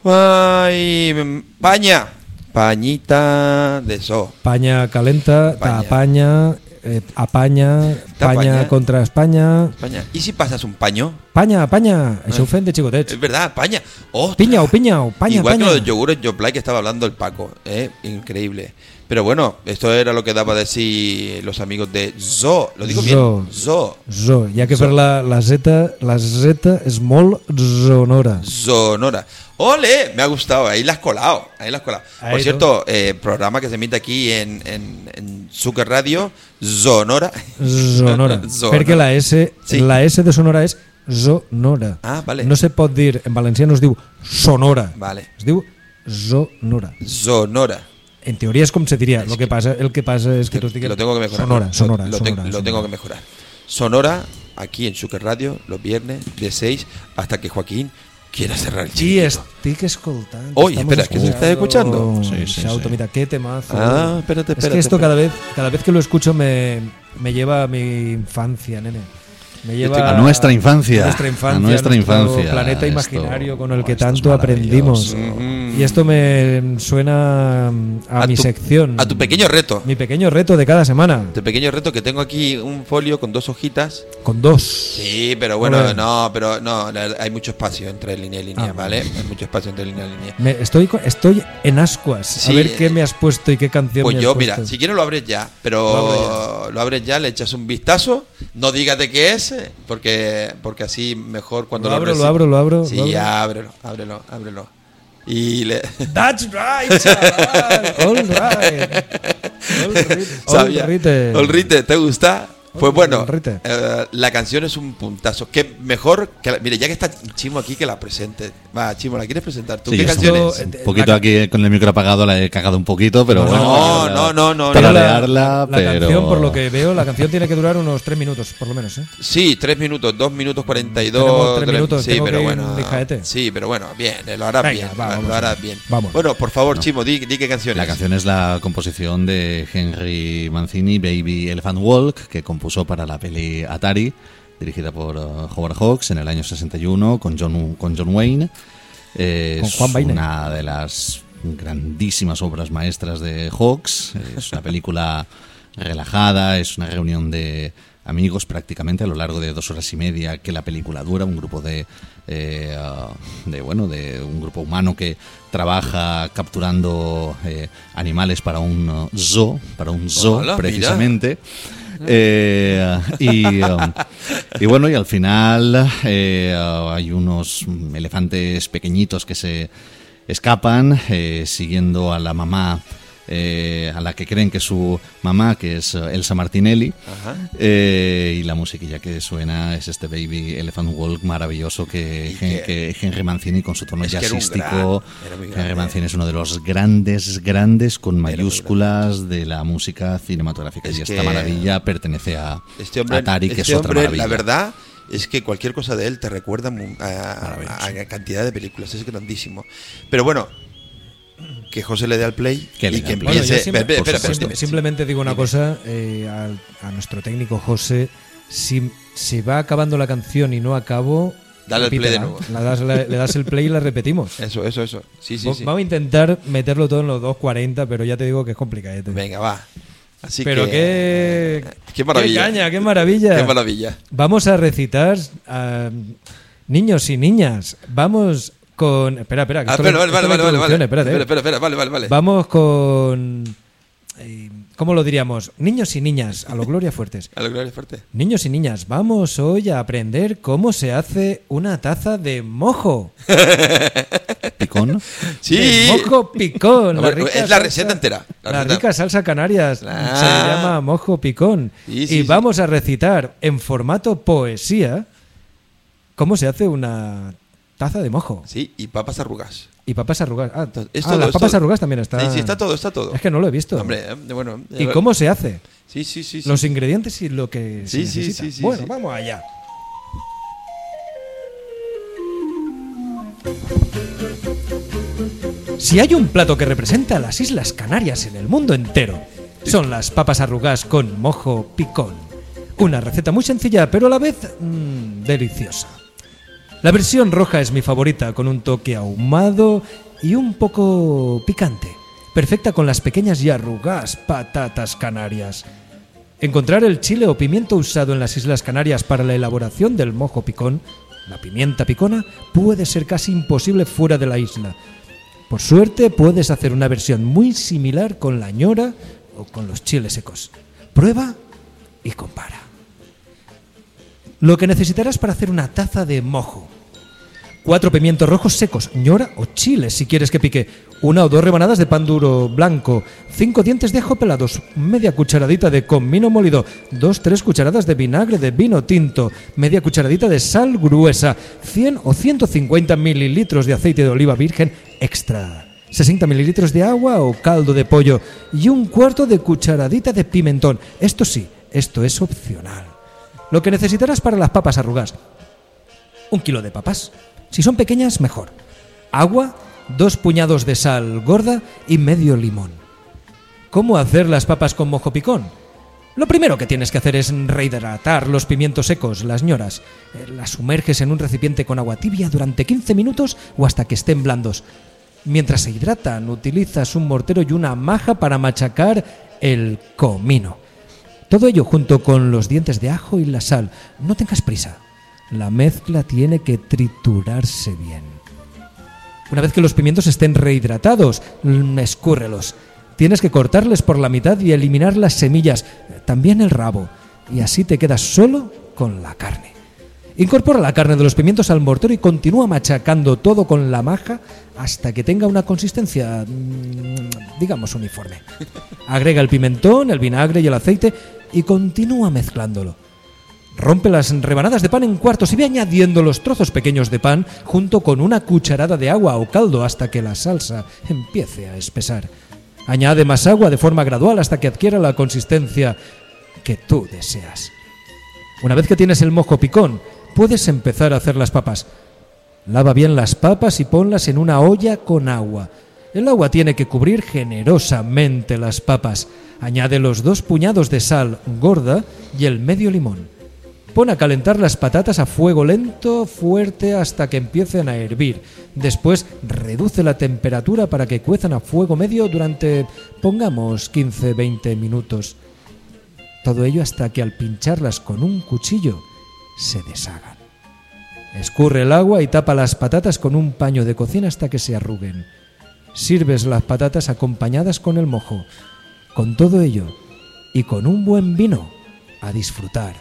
Ay, paña. Pañita de so. Paña calenta, Paña. apaña, eh, apaña, T'apanya. paña contra España. Paña. ¿Y si pasas un paño? Paña, paña, això ho fem de xicotets. Es verdad, paña. ¡Ostras! Piñao, piñao, paña, Igual paña. que los yogures Yoplait que estaba hablando el Paco, ¿eh? Increíble. Pero bueno, esto era lo que daba de decir los amigos de Zo. ¿Lo digo Zo. bien? Zo. Zo, ja que Zo. per la, la Z, la Z és molt sonora. Sonora. ¡Ole! Me ha gustado. Ahí la has colado. Ahí la has colado. Por Ahí cierto, eh, programa que se emite aquí en, en, en Zucker Radio, Sonora. Sonora. Sonora. Perquè la S, Sí. la S de sonora és sonora. Ah, vale. No se pot dir, en valencià no es diu sonora. Vale. Es diu sonora. Sonora. En teoria és com se diria. Lo que pasa, el que passa és que tu digues Lo tengo que mejorar. sonora, Lo- sonora, lo, sonora, tengo- lo sonora. tengo que mejorar. Sonora, aquí en Zucker Radio, los viernes de 6 hasta que Joaquín quiera cerrar el chiringuito. estic escoltant. Oye, estamos espera, ¿que se está escuchando? Sí, Sí, sí, Shauto, sí. mira, qué temazo. Ah, espérate, Es espérate, que esto espérate. cada vez, cada vez que lo escucho me, me lleva a mi infancia, nene. Me lleva A nuestra infancia. A nuestra infancia. A nuestra nuestro infancia. Planeta Esto- imaginario con el que esto tanto aprendimos. Y esto me suena a, A mi tu- sección. A tu pequeño reto. Mi pequeño reto de cada semana. Tu pequeño reto que tengo aquí un folio con dos hojitas. Con dos. Sí, pero bueno, no, pero no, hay mucho espacio entre línea y línea, Ah, ¿vale? Hay mucho espacio entre línea y línea. Me- estoy, estoy en ascuas. Sí, a ver qué me has puesto y qué canción Pues me has yo, puesto. mira, si quieres lo abres ya, pero Lo abro lo abres ya, le echas un vistazo, no digas de qué es, eh, porque, porque así mejor cuando Lo abro, lo abro, lo abro, Sí, lo abro. ábrelo, ábrelo, ábrelo. Y le. That's right, chaval. All right. All right. All right. Olrite, ¿te gusta? Pues bueno, eh, la canción es un puntazo. Que mejor que la- mire, ya que está Chimo aquí, que la presente. Va, Chimo, ¿la quieres presentar tú? Sí, ¿Qué yo canción estoy- es? eh, Un poquito aquí con el micro apagado la he cagado un poquito, pero No, bueno. no, no, no, no, Para no. leerla, La pero. canción, por lo que veo, la canción tiene que durar unos tres minutos, por lo menos. ¿eh? Sí, 3 minutos, 2 minutos 42. Tenemos tres tres- minutos, sí, tengo pero bueno. Sí, pero bueno, bien, eh, lo harás Venga, bien. va, lo- harás bien. Vamos. Bueno, por favor, Chimo, di, di qué canción La es. canción es la composición de Henry Mancini, Baby Elephant Walk, que compuso para la peli Atari, dirigida por uh, Howard Hawks en el año 61 con John, con John Wayne. Eh, Con es Juan Baine. una de las grandísimas obras maestras de Hawks. Es una película relajada, es una reunión de amigos prácticamente a lo largo de dos horas y media que la película dura, un grupo de, eh, de bueno, de un grupo humano que trabaja capturando eh, animales para un zoo, para un zoo Hola, mira. Eh, y, um, y bueno, y al final eh, hay unos elefantes pequeñitos que se escapan eh, siguiendo a la mamá. Eh, a la que creen que es su mamá, que es eh, Elsa Martinelli, eh, y la musiquilla que suena es este Baby Elephant Walk maravilloso que, que- que Henry Mancini con su tono jazzístico. Henry. Mancini es uno de los grandes, grandes con mayúsculas de la música cinematográfica. Es y esta maravilla pertenece a Este hombre, Atari, que este es otra hombre, maravilla. la verdad es que cualquier cosa de él te recuerda a, a- a cantidad de películas, es grandísimo. Pero bueno, que José le dé al play Que y que. Bueno, empiece. simple- espera, espera, por espera, Sim- simplemente digo una cosa eh, a, nuestro técnico José. Si se va acabando la canción y no acabo. Dale al play de nuevo. La das- la- le das el play y la repetimos. Eso, eso, eso. Sí, sí, Va- sí. Vamos a intentar meterlo todo en los 2.40, pero ya te digo que es complicado. Venga, va. Así pero que. qué, Qué maravilla. qué caña, qué maravilla. Qué maravilla. Vamos a recitar a niños y niñas. Vamos con. Espera, espera. que Ah, espera, vale, vale, vale, vale, espérate. Espera, espera, espera, vale, vale, vale. Vamos con. eh, ¿Cómo lo diríamos? Niños y niñas, a lo Gloria Fuertes. A la gloria fuerte. Niños y niñas, vamos hoy a aprender cómo se hace una taza de mojo. Picón. Sí. De mojo picón. Rica es la salsa- receta entera. La La, receta. rica salsa canarias Ah. se llama mojo picón. Sí, sí, y sí. vamos a recitar en formato poesía cómo se hace una taza de mojo. Sí, y papas arrugas. Y papas arrugadas. Ah, Es ah, las papas todo. arrugadas también está. Sí, sí, está todo, está todo. Es que no lo he visto. Hombre, eh, bueno. ¿Y eh, cómo se hace? Sí, sí, sí. sí. Los ingredientes y lo que Sí, se sí, necesita. sí, sí, bueno, sí. vamos allá. Si hay un plato que representa a las Islas Canarias en el mundo entero, son las papas arrugadas con mojo picón. Una receta muy sencilla, pero a la vez mm, deliciosa. La versión roja es mi favorita, con un toque ahumado y un poco picante. Perfecta con las pequeñas y arrugadas patatas canarias. Encontrar el chile o pimiento usado en las Islas Canarias para la elaboración del mojo picón, la pimienta picona, puede ser casi imposible fuera de la isla. Por suerte puedes hacer una versión muy similar con la ñora o con los chiles secos. Prueba y compara. Lo que necesitarás para hacer una taza de mojo. Cuatro pimientos rojos secos, ñora o chiles si quieres que pique. Una o dos rebanadas de pan duro blanco. Cinco dientes de ajo pelados. Media cucharadita de comino molido. Dos, tres cucharadas de vinagre de vino tinto. Media cucharadita de sal gruesa. 100 o 150 mililitros de aceite de oliva virgen extra. 60 mililitros de agua o caldo de pollo. Y un cuarto de cucharadita de pimentón. Esto sí, esto es opcional. Lo que necesitarás para las papas arrugadas un kilo de papas. Si son pequeñas, mejor. Agua, dos puñados de sal gorda y medio limón. ¿Cómo hacer las papas con mojo picón? Lo primero que tienes que hacer es rehidratar los pimientos secos, las ñoras. Eh, Las sumerges en un recipiente con agua tibia durante 15 minutos o hasta que estén blandos. Mientras se hidratan, utilizas un mortero y una maja para machacar el comino. Todo ello junto con los dientes de ajo y la sal. No tengas prisa. La mezcla tiene que triturarse bien. Una vez que los pimientos estén rehidratados, mm, escúrrelos. Tienes que cortarles por la mitad y eliminar las semillas, también el rabo, y así te quedas solo con la carne. Incorpora la carne de los pimientos al mortero y continúa machacando todo con la maja hasta que tenga una consistencia, mm, digamos, uniforme. Agrega el pimentón, el vinagre y el aceite y continúa mezclándolo. Rompe las rebanadas de pan en cuartos y ve añadiendo los trozos pequeños de pan junto con una cucharada de agua o caldo hasta que la salsa empiece a espesar. Añade más agua de forma gradual hasta que adquiera la consistencia que tú deseas. Una vez que tienes el mojo picón, puedes empezar a hacer las papas. Lava bien las papas y ponlas en una olla con agua. El agua tiene que cubrir generosamente las papas. Añade los dos puñados de sal gorda y el medio limón. Pon a calentar las patatas a fuego lento, fuerte, hasta que empiecen a hervir. Después reduce la temperatura para que cuezan a fuego medio durante, pongamos, 15-20 minutos. Todo ello hasta que al pincharlas con un cuchillo se deshagan. Escurre el agua y tapa las patatas con un paño de cocina hasta que se arruguen. Sirves las patatas acompañadas con el mojo. Con todo ello y con un buen vino, a disfrutar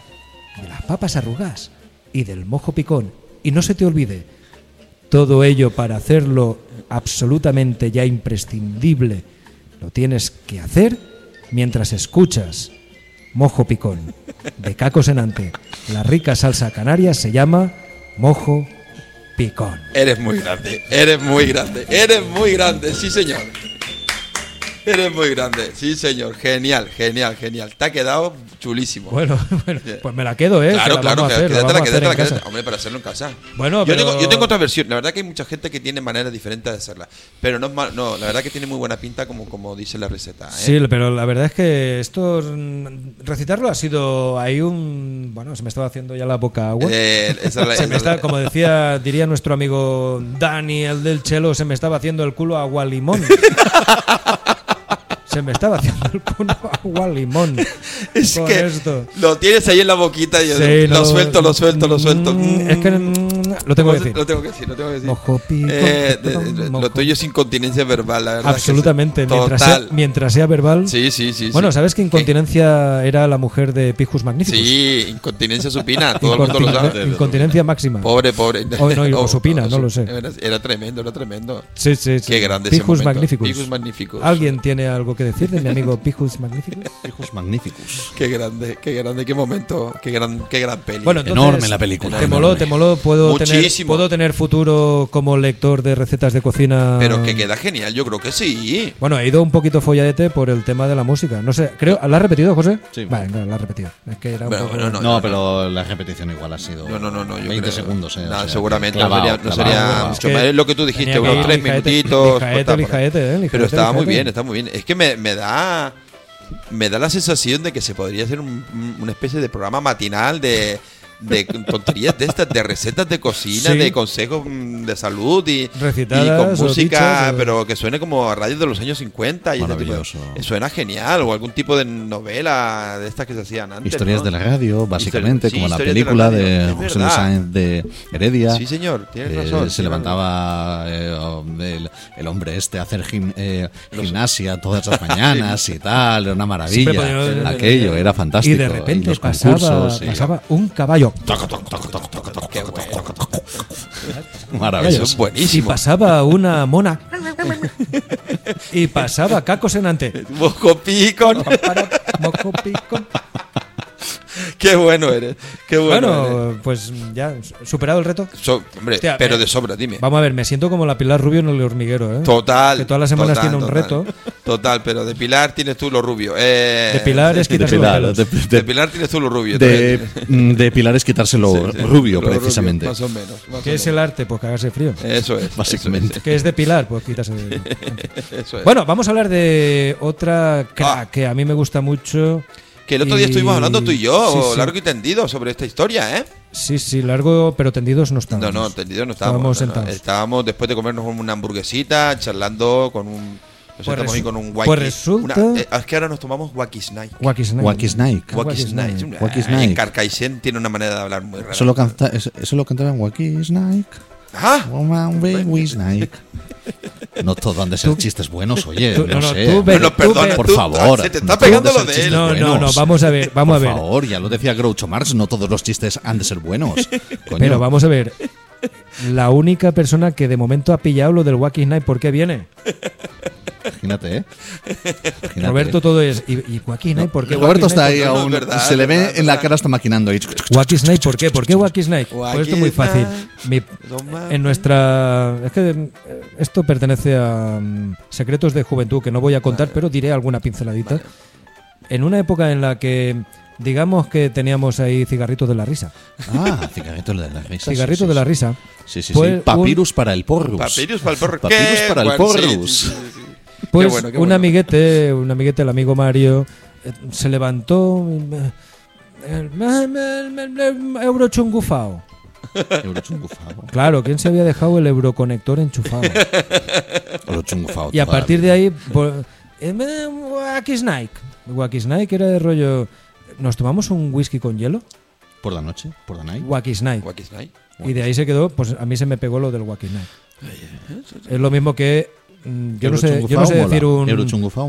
de las papas arrugadas y del mojo picón. Y no se te olvide, todo ello para hacerlo absolutamente ya imprescindible, lo tienes que hacer mientras escuchas Mojo Picón de Caco Senante. La rica salsa canaria se llama Mojo Picón. Eres muy grande, eres muy grande, eres muy grande, sí señor. Eres muy grande, sí señor. Genial, genial, genial. Te ha quedado chulísimo. Bueno, bueno, pues me la quedo, ¿eh? Claro, que la claro, a hacer, la quédatela, vamos a hacer quédatela. Hombre, para hacerlo en casa. Bueno, yo, pero- tengo, yo tengo otra versión. La verdad que hay mucha gente que tiene maneras diferentes de hacerla. Pero no es mal, no, la verdad que tiene muy buena pinta como, como dice la receta. ¿eh? Sí, pero la verdad es que esto mm, recitarlo ha sido ahí un bueno, se me estaba haciendo ya la boca agua. Eh, esa es la- se me está, como decía, diría nuestro amigo Dani, el del chelo, se me estaba haciendo el culo agua limón. Se me estaba haciendo el culo agua limón. Es con que esto. lo tienes ahí en la boquita y yo Sí, lo suelto, lo suelto, lo suelto. Mm, Es que mm, lo tengo que decir. Lo tengo que decir, lo tengo que decir. Mojo picón, Eh, de- picón, de- mojo. lo tuyo es incontinencia verbal, la verdad. que Absolutamente, mientras sea, mientras sea verbal. Sí, sí, sí. Bueno. ¿sabes que incontinencia era la mujer de Pijus Magnificus? Sí, incontinencia supina, todo el mundo lo sabe. Incontinencia máxima. Pobre, pobre. O, no, o Oh, supina, oh, no lo sé. Era, tremendo, era tremendo. Sí, sí, sí. Qué grande ese Pijus momento. Magnificus. Pijus Magnificus. ¿Alguien tiene algo que decir de mi amigo Pijus Magnificus? Pijus Magnificus. Qué grande, qué grande, qué momento, qué gran, qué gran peli. Bueno, entonces, Enorme la película. ¿Te moló? ¿Te moló? ¿Puedo tener, Muchísimo. ¿Puedo tener futuro como lector de recetas de cocina? Pero que queda genial, yo creo que sí. Bueno, he ido un poquito folladete por el tema de la música. No sé, creo. ¿La has repetido, José? Sí. Vale, no, la has repetido. Es que era un Bueno, poco. bueno, No, no, pero la repetición igual ha sido No, no, no, no, yo 20 creo- segundos. Eh, o Nada, sea, seguramente clavado, no sería, no mucho que más. Es lo que tú dijiste, que unos tres minutitos. lijaete, pues, lijaete, eh, lijaete, Pero estaba muy bien, está muy bien. Es que me, me da. Me da la sensación de que se podría hacer un- un- una especie de programa matinal de. De tonterías de estas, de recetas de cocina, Sí. de consejos mm, de salud y, Recitadas y o con música, dichas, pero que suene como a radio de los años 50 y de- Maravilloso. suena genial, o algún tipo de novela de estas que se hacían antes. Historias ¿no? de la radio, básicamente, sí, como la historias de la película de, José Luis. Sáenz de Heredia. Sí, señor, tienes Eh, razón. se sí, levantaba eh, el, el hombre este a hacer gim- eh, gimnasia todas las mañanas y tal, era una maravilla. Aquello era fantástico. Y de repente los pasaba, pasaba un caballo. Qué bueno. Maravilloso. Es buenísimo. Y pasaba una mona. y pasaba Caco Senante. Mojo picón. Para, mojo picón. Qué bueno eres. Qué bueno. eres. Bueno, pues ya, superado el reto. So- hombre, Hostia, pero eh, de sobra, dime. Vamos a ver, me siento como la Pilar Rubio en el hormiguero, ¿eh? Total. Que todas las semanas total, tiene un total. reto. Total, pero de Pilar tienes tú lo rubio. Eh, De Pilar es de quitarse los Pilar, pelos. de- de de- Pilar tienes tú lo rubio. de, mm, de Pilar es quitárselo Sí, sí, rubio, lo precisamente. más o menos. más ¿Qué o es el arte? Pues cagarse frío. Eso es. Básicamente. ¿Qué es de Pilar? Pues quitarse. Eso es. Bueno, vamos a hablar de otra crack Ah. que a mí me gusta mucho. Que el otro día estuvimos hablando tú y yo, Sí, sí. largo y tendido, sobre esta historia, ¿eh? Sí, sí, largo, pero tendidos no No, estábamos. no, no Estábamos estábamos. no, no. sentados. Estábamos después de comernos una hamburguesita, charlando con un. Nos Pues sentamos ahí con un pues Wacky. resulta- una- eh, es que ahora nos tomamos Wacky Snake. Wacky Snake. Wacky Snake. Wacky Wacky Snake. Snake. Wacky Eh, Snake. En Carcaixent tiene una manera de hablar muy rara. Eso lo, canta, eso, eso lo cantaban Wacky Snake. Ah, Wacky Snake. No todo han de ser chistes buenos, oye. tú- no, no, no, sé. tú Bueno, ve- por tú- favor. Se te está no pegando lo de él. chistes No, no, no, vamos a ver, vamos Por a ver. favor, ya lo decía Groucho Marx, no todos los chistes han de ser buenos. Coño. Pero vamos a ver. La única persona que de momento ha pillado lo del Wacky Night, ¿por qué viene? Imagínate, ¿eh? Imagínate. Roberto todo es. ¿Y, y Wacky Night por qué? Roberto está ahí aún. verdad, se le ve verdad, en la cara, está maquinando ahí. ¿por qué? Wacky Snake, ¿por qué? ¿Por qué Wacky Snake? Pues esto es muy fácil. Snake. Mi- en nuestra. Es que eh, esto pertenece a mm, secretos de juventud que no voy a contar, pero diré alguna pinceladita. En una época en la que. Digamos que teníamos ahí cigarritos de la risa. Ah, cigarrito de la risa. Cigarritos sí, sí, de la sí. risa. Sí, sí, sí. un- Papyrus para el porrus. Papyrus para el porrus. Papyrus Qué para el porrus. Pues Qué bueno, qué un bueno. amiguete, un amiguete, el amigo Mario, eh, se levantó. eh, eh, me- me- Eurochungufao. Eurochungufado. Claro, ¿quién se había dejado el euroconector enchufado? Eurochungufado y a partir de ahí, pues, eh, Wacky Snake. Wacky Snake era de rollo. ¿Nos tomamos un whisky con hielo? Por la noche, por la night. Wacky Snake. Wacky Snake. Y de ahí se quedó, pues a mí se me pegó lo del Wacky Snake. Es lo mismo que. Mm, Yo no sé, yo no sé decir un,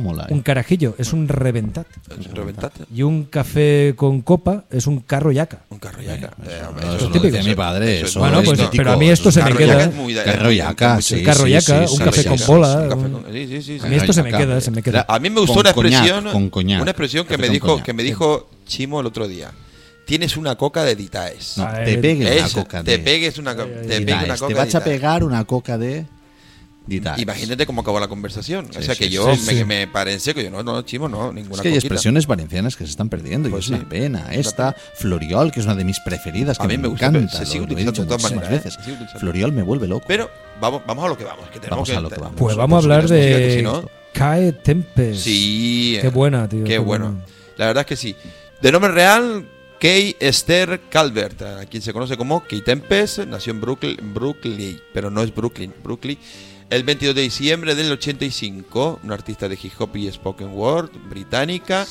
mola, eh. un carajillo, es un reventat. Reventate. Y un café con copa es un carro yaca. Un carro yaca. Eh, hombre, No, eso eso es lo típico. decía mi padre. Eso Bueno, es pues, pero a mí esto es se me queda. Carro yaca, sí, Carro un café con bola. Un un-. A mí esto se me queda, yaca. se me queda. A mí me gustó una expresión, una expresión que me dijo, que me dijo Chimo el otro día. Tienes una coca de Ditaes. No, te pegues una coca te de. pegues una, co- te pegues una coca Te vas a pegar una coca de. Imagínate cómo acabó la conversación. o Sí, sea que sí, yo sí, me, sí. me paré en seco. Yo, no, no, Chimo, no, ninguna Es que hay coquita. expresiones valencianas que se están perdiendo Pues y es sí. una pena. Esta, Floriol, que es una de mis preferidas, que A mí me gusta, encanta. se sigue lo- lo he utilizando dicho de todas maneras, ¿eh? veces. Se sigue. Floriol me vuelve loco. Pero vamos, vamos a lo que vamos. Que tenemos Vamos que, a lo que vamos. Pues vamos a hablar que de si no- Cae Tempest. Sí. Qué buena, tío. Qué bueno. La verdad es que sí. De nombre real, Kay Esther Calvert, a quien se conoce como Kay Tempest, nació en Brooklyn, Brooklyn, pero no es Brooklyn, Brooklyn, el 22 de diciembre del 85, una artista de hip hop y spoken word británica,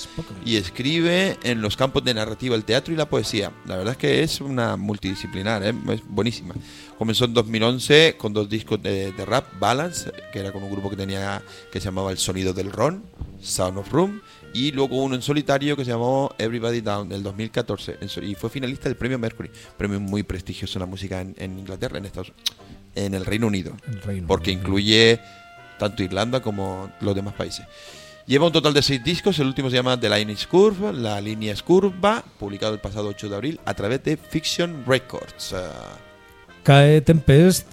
y escribe en los campos de narrativa, el teatro y la poesía. La verdad es que es una multidisciplinar, ¿eh? es buenísima. Comenzó en 2011 con dos discos de, de rap, Balance, que era con un grupo que tenía que se llamaba El Sonido del Ron, Sound of Room, y luego uno en solitario que se llamó Everybody Down del 2014 en so- y fue finalista del premio Mercury, premio muy prestigioso en la música en, en Inglaterra, en Estados en el Reino Unido, El Reino porque Unido. incluye tanto Irlanda como los demás países. Lleva un total de seis discos, el último se llama The Line is Curve, La línea es curva, publicado el pasado 8 de abril a través de Fiction Records. Ah, Cae Tempest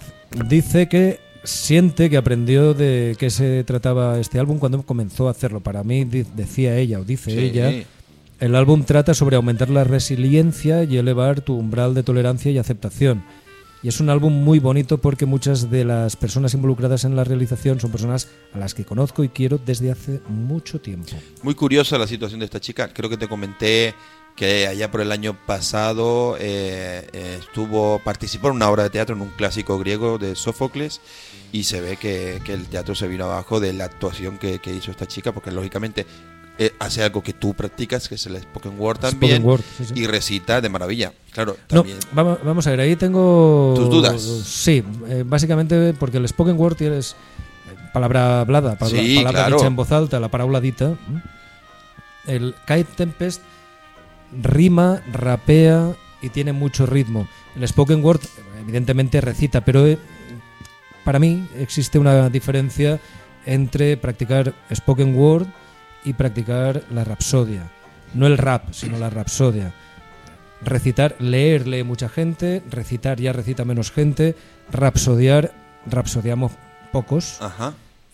dice que siente que aprendió de qué se trataba este álbum cuando comenzó a hacerlo. Para mí, decía ella o dice Sí. ella, el álbum trata sobre aumentar la resiliencia y elevar tu umbral de tolerancia y aceptación. Y es un álbum muy bonito porque muchas de las personas involucradas en la realización son personas a las que conozco y quiero desde hace mucho tiempo. Muy curiosa la situación de esta chica. Creo que te comenté que allá por el año pasado eh, eh, estuvo participó en una obra de teatro en un clásico griego de Sófocles y se ve que, que el teatro se vino abajo de la actuación que, que hizo esta chica porque lógicamente eh, hace algo que tú practicas que es el spoken word también Spoken word, sí, sí. y recita de maravilla claro No, también vamos, vamos a ver, ahí tengo... ¿Tus dudas? Sí, eh, básicamente porque el spoken word tienes eh, palabra hablada, palabra, Sí, palabra claro. dicha en voz alta, la paraula dita. El Kite Tempest rima, rapea y tiene mucho ritmo. El spoken word evidentemente recita, pero eh, para mí existe una diferencia entre practicar spoken word y practicar la rapsodia. No el rap, sino la rapsodia. Recitar, leer lee mucha gente, recitar ya recita menos gente, rapsodiar, rapsodiamos pocos. Ajá.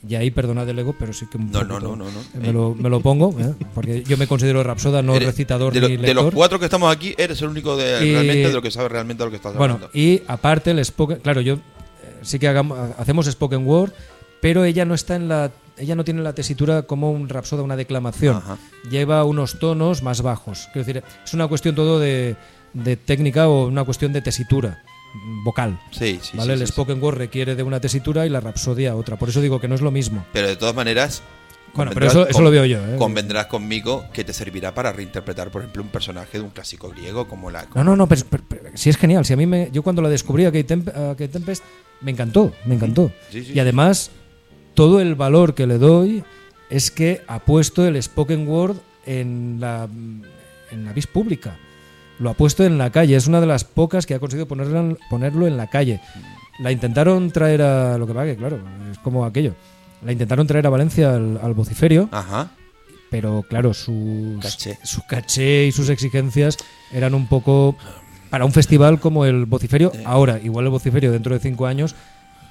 Y ahí, perdonad el ego, pero sí que un No, no, no, no, no. Me, lo, me lo pongo, ¿eh? porque yo me considero rapsoda, no Eres- recitador de, lo- ni de los cuatro que estamos aquí eres el único de Y- realmente de lo que sabe realmente de lo que estás Bueno, hablando y aparte el spoken, claro, yo eh, sí que hagamos, hacemos spoken word, pero ella no está en la ella no tiene la tesitura como un rapsoda, una declamación. Ajá. Lleva unos tonos más bajos. Quiero decir, es una cuestión todo de, de técnica o una cuestión de tesitura vocal. Sí, sí, ¿vale? sí, el spoken word requiere de una tesitura y la rapsodia otra. Por eso digo que no es lo mismo. Pero de todas maneras. Bueno, pero eso- lo veo yo, ¿eh? Convendrás conmigo que te servirá para reinterpretar, por ejemplo, un personaje de un clásico griego como la. No, no, no, pero, pero- pero sí es genial. Si a mí me, yo cuando la descubrí a Kate, Temp- a Kate Tempest me encantó, me encantó. Sí, sí, y además todo el valor que le doy es que ha puesto el spoken word en la en la vis pública. Lo ha puesto en la calle. Es una de las pocas que ha conseguido ponerlo en, ponerlo en la calle. La intentaron traer a lo que pasa que claro, es como aquello. La intentaron traer a Valencia al, al vociferio. Ajá. Pero claro, sus, Caché. su caché y sus exigencias eran un poco para un festival como el Vociferio. Ahora, igual el Vociferio dentro de cinco años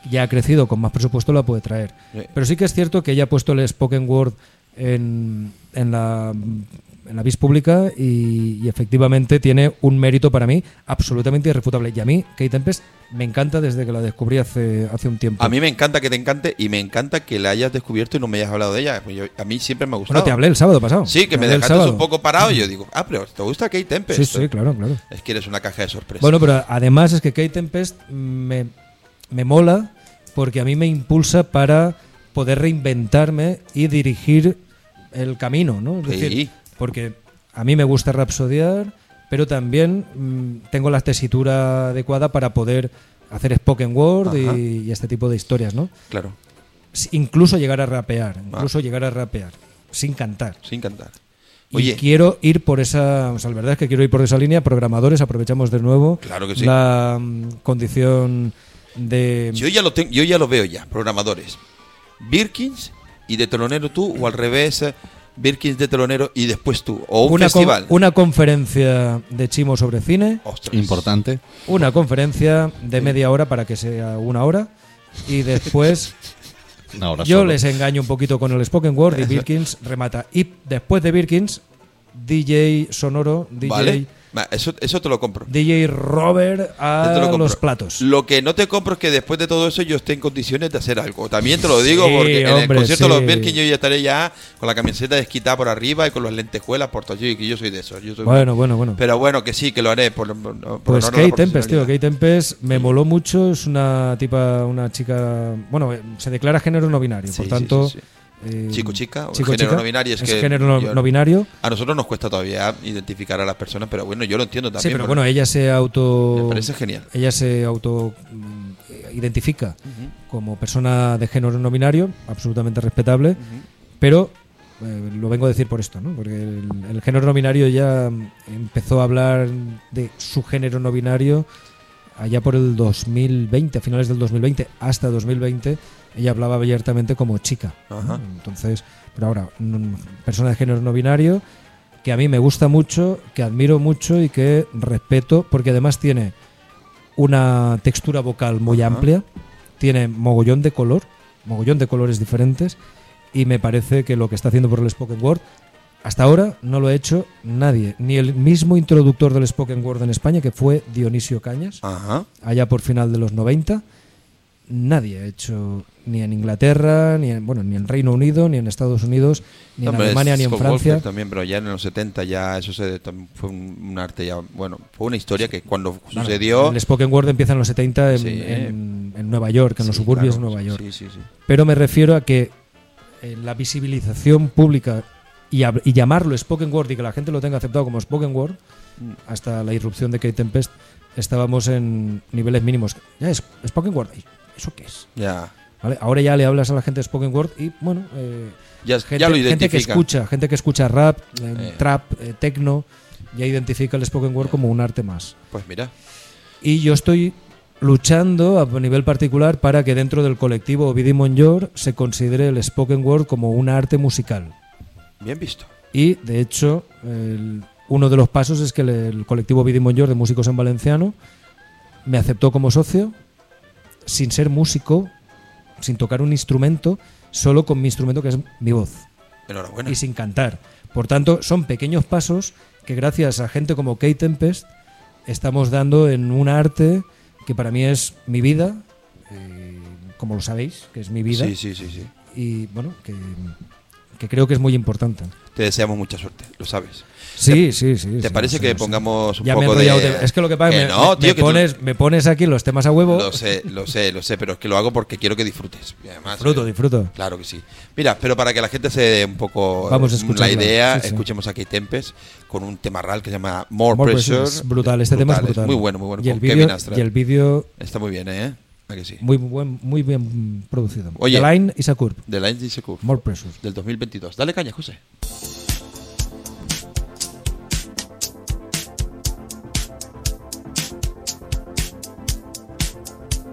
ya ha crecido, con más presupuesto la puede traer. Pero sí que es cierto que ella ha puesto el spoken word en, en la en la vis pública y, y efectivamente tiene un mérito para mí absolutamente irrefutable. Y a mí, Kate Tempest, me encanta desde que la descubrí hace, hace un tiempo. A mí me encanta que te encante y me encanta que la hayas descubierto y no me hayas hablado de ella. Yo- a mí siempre me ha gustado. Bueno, te hablé el sábado pasado. Sí, que Te me dejaste un poco parado y yo digo, ah, pero ¿te gusta Kate Tempest? Sí, sí, claro, claro. Es que eres una caja de sorpresas. Bueno, pero además es que Kate Tempest me, me mola porque a mí me impulsa para poder reinventarme y dirigir el camino, ¿no? Es Sí. decir, porque a mí me gusta rapsodiar, pero también mm, tengo la tesitura adecuada para poder hacer spoken word y, y este tipo de historias, ¿no? Claro, Incluso llegar a rapear, Ah. incluso llegar a rapear, sin cantar. sin cantar. Y Oye, quiero ir por esa, o sea, la verdad es que quiero ir por esa línea. Programadores, aprovechamos de nuevo Claro que sí. la mm, condición de. yo ya lo tengo, yo ya lo veo ya, programadores. Birkins y de telonero tú o al revés, eh, Birkins de telonero y después tú o un una, con- festival. una conferencia de Chimo sobre cine, Ostras. Importante. una conferencia de media hora para que sea una hora y después Una hora yo solo. les engaño un poquito con el spoken word y Birkins remata. Y después de Birkins, DJ sonoro, DJ, Vale. Eso, eso te lo compro. DJ Robert a lo los platos. Lo que no te compro es que después de todo eso yo esté en condiciones de hacer algo. También te lo digo Sí, porque en el hombre, concierto de los Birkin yo ya estaré ya con la camiseta desquitada por arriba y con las lentejuelas por todo. Y que yo soy de. Yo soy Bueno, bueno, bueno. Pero bueno, que sí, que lo haré. Por, por- por Pues Kate Tempest, tío. Kate Tempest me moló mucho. Es una tipa, una chica. Bueno, eh, se declara género no binario. Sí, por tanto. Eh, Chico, chica, o chico, género chica. no binario. Es, que género no, yo- no binario. A nosotros nos cuesta todavía identificar a las personas, pero bueno, yo lo entiendo también. Sí, pero bueno, ella se auto. Me parece genial. Ella se auto mm, identifica como persona de género no binario, absolutamente respetable, pero eh, lo vengo a decir por esto, ¿no? Porque el, el género no binario ya mm, empezó a hablar de su género no binario allá por el 2020, a finales del 2020 hasta 2020, ella hablaba abiertamente como chica. Entonces, pero ahora, persona de género no binario, que a mí me gusta mucho, que admiro mucho y que respeto, porque además tiene una textura vocal muy Ajá. amplia, tiene mogollón de color, mogollón de colores diferentes, y me parece que lo que está haciendo por el Spoken Word, hasta ahora no lo ha hecho nadie, ni el mismo introductor del Spoken Word en España, que fue Dionisio Cañas, Ajá. allá por final de los 90, nadie ha hecho ni en Inglaterra, ni en, bueno, ni en Reino Unido, ni en Estados Unidos, ni en Alemania, ni en Francia. También, pero ya en los 70 ya eso se, fue un, un arte ya, bueno, fue una historia que cuando Claro, sucedió... El Spoken Word empieza en los 70 en, Sí. en- en Nueva York, en los Sí, suburbios claro, de Nueva York. Sí. Pero me refiero a que eh, la visibilización pública y, hab- y llamarlo Spoken Word y que la gente lo tenga aceptado como Spoken Word, Mm. hasta la irrupción de Kate Tempest, estábamos en niveles mínimos. Ya es Spoken Word, ¿y ¿eso qué es? Ya. ¿Vale? Ahora ya le hablas a la gente de Spoken Word y bueno, eh, Ya- gente, ya lo gente que escucha, gente que escucha rap, eh, Eh. trap, eh, techno, ya identifica el Spoken Word como un arte más. Pues mira, Y yo estoy luchando a nivel particular para que dentro del colectivo Ovidi Monyor se considere el spoken word como un arte musical. bien visto. Y de hecho, el- uno de los pasos es que el, el colectivo Ovidi Monyor de músicos en valenciano me aceptó como socio sin ser músico, sin tocar un instrumento, solo con mi instrumento que es mi voz Enhorabuena. y sin cantar. Por tanto, son pequeños pasos que gracias a gente como Kate Tempest estamos dando en un arte que para mí es mi vida, eh, como lo sabéis, que es mi vida. Sí, sí, sí, sí. y bueno, que, que creo que es muy importante. Te deseamos mucha suerte, lo sabes. Sí, sí, sí. ¿Te sí, parece sí, que sí. pongamos un Ya me he poco de... Es que lo que pasa es que me, no, me- tío, me que tú- pones, me pones aquí los temas a huevo. Lo sé, lo sé, lo sé, pero es que lo hago porque quiero que disfrutes. Además, Disfruto, eh, disfruto. Claro que sí. Mira, pero para que la gente se dé un poco Vamos a eh, escucharla, la idea, escuchemos aquí Tempest con un tema real que se llama More, More Pressure. Pressure es brutal, este tema es brutal. Muy bueno, muy bueno. Y el vídeo- y el vídeo- Está muy bien, ¿eh? ¿A que sí? Muy, buen, muy bien producido. Oye, The Line is a Curve. The Line is a Curve. More Pressure. Del 2022. Dale caña, José.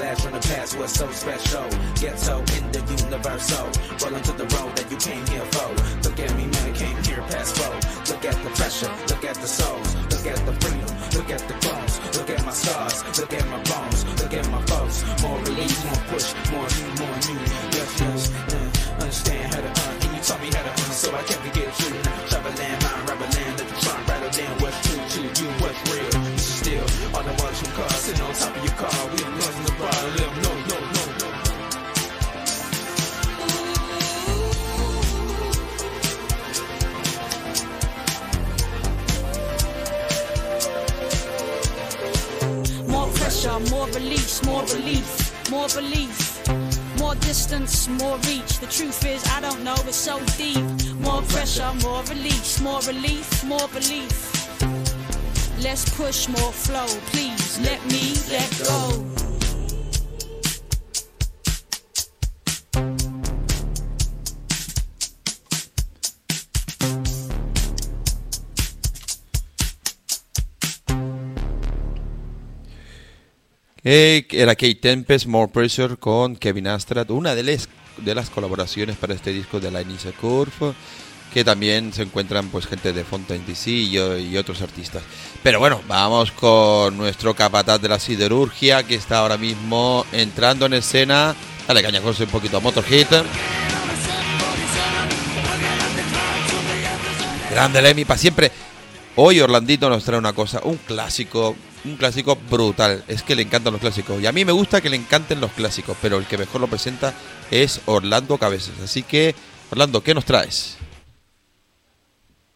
Blast from the past was so special. Ghetto in the universal. Rolling to the road that you came here for. Look at me, man, I came here past four. Look at the pressure, look at the souls, look at the freedom, look at the clones, look at my scars, look at my bones, look at my foes. More release, more push, more you, more you. Yes, yes. Uh, understand how to uh, and you taught me how to uh, so I kept to get you. Travel land, mind, rubber land, let the trunk rattle down what's true to you, what's real. This is still all the ones from cars sitting on top of your car. We release, more relief, more belief. More distance, more reach. The truth is, I don't know, it's so deep. More pressure, more release, more relief, more belief. Let's push more flow, please. Let me let go. Eh, era Kate Tempest, More Pressure con Kevin Astrat, una de las, de las colaboraciones para este disco de la Inisa Curve, que también se encuentran pues gente de Fontaine DC y, y otros artistas. Pero bueno, vamos con nuestro capataz de la siderurgia que está ahora mismo entrando en escena. Dale caña, José, un poquito a Motorhead. Grande Lemmy, para siempre. Hoy Orlandito nos trae una cosa, un clásico, un clásico brutal. Es que le encantan los clásicos. Y a mí me gusta que le encanten los clásicos, pero el que mejor lo presenta es Orlando Cabezas. Así que, Orlando, ¿qué nos traes?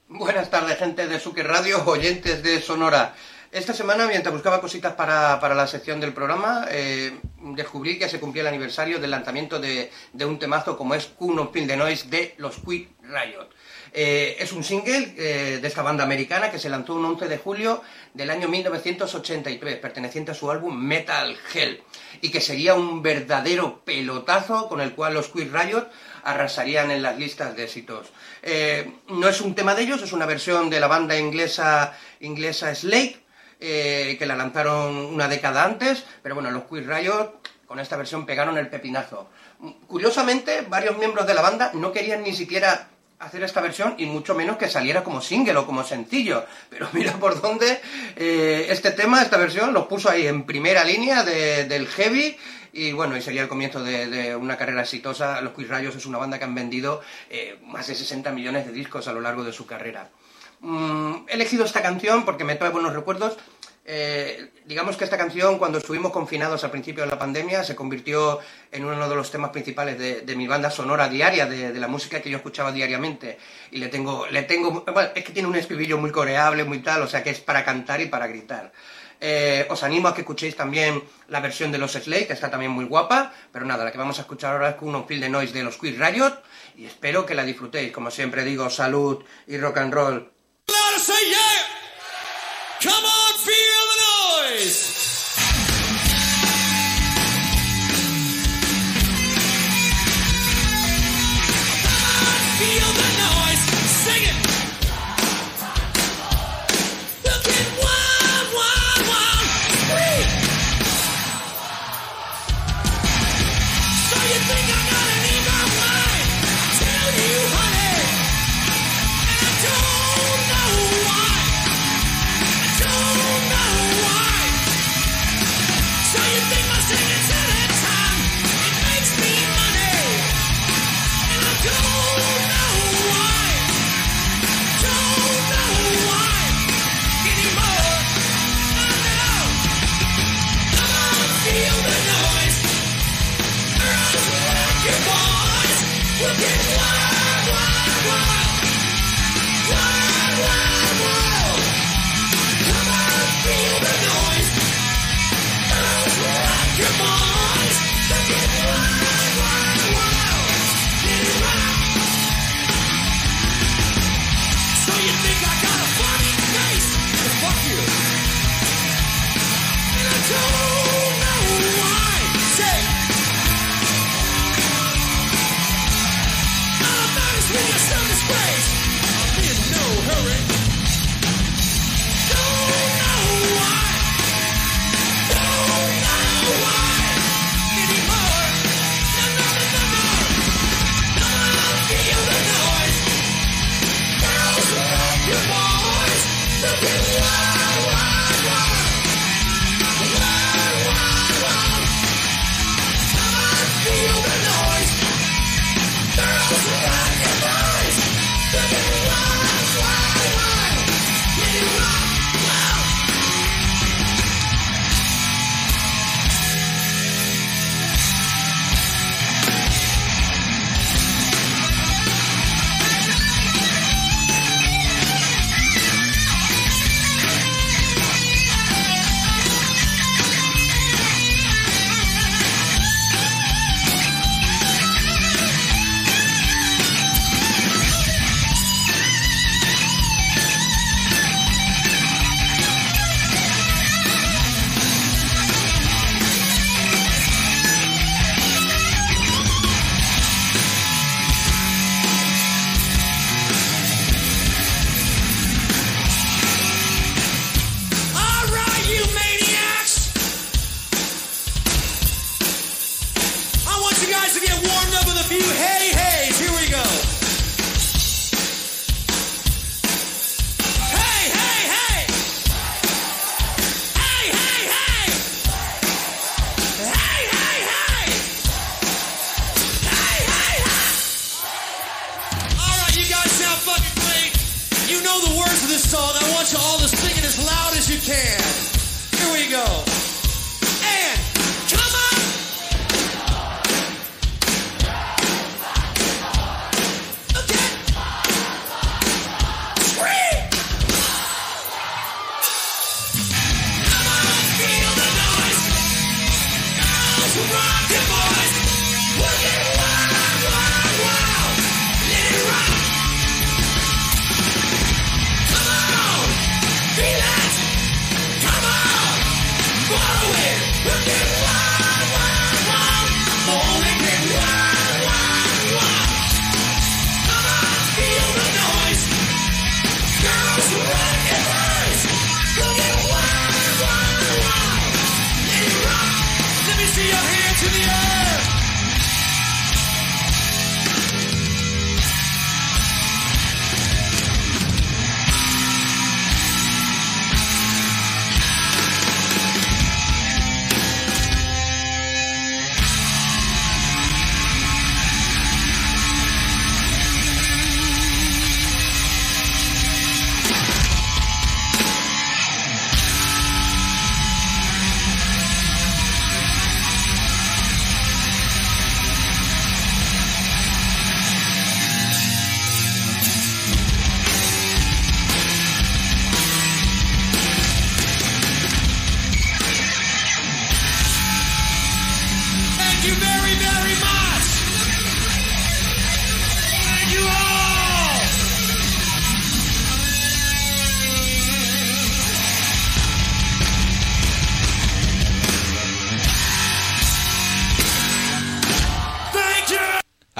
Buenas tardes, gente de Suque Radio, oyentes de Sonora. Esta semana, mientras buscaba cositas para, para la sección del programa, eh, descubrí que se cumplía el aniversario del lanzamiento de, de un temazo como es Kuno Pin de Noise de los Quick Riot. Eh, es un single eh, de esta banda americana que se lanzó un 11 de julio del año 1983, perteneciente a su álbum Metal Hell, y que sería un verdadero pelotazo con el cual los Quick Riot arrasarían en las listas de éxitos. Eh, no es un tema de ellos, es una versión de la banda inglesa, inglesa Slade, que la lanzaron una década antes, pero bueno, los Quiz Riot con esta versión pegaron el pepinazo. Curiosamente, varios miembros de la banda no querían ni siquiera hacer esta versión y mucho menos que saliera como single o como sencillo. Pero mira por dónde eh, este tema, esta versión, los puso ahí en primera línea de- del heavy y bueno, y sería el comienzo de, de una carrera exitosa. Los Quiz Rayos es una banda que han vendido eh, más de 60 millones de discos a lo largo de su carrera. Mm, he elegido esta canción porque me trae buenos recuerdos. Eh, digamos que esta canción, cuando estuvimos confinados al principio de la pandemia, se convirtió en uno de los temas principales de, de mi banda sonora diaria, de, de la música que yo escuchaba diariamente. Y le tengo, le tengo, bueno, es que tiene un estribillo muy coreable, muy tal, o sea que es para cantar y para gritar. Eh, os animo a que escuchéis también la versión de los Slade, que está también muy guapa, pero nada, la que vamos a escuchar ahora es con un feel de noise de los Quiz Riot, y espero que la disfrutéis. Como siempre digo, salud y rock and roll. Come on, the noise! Feel the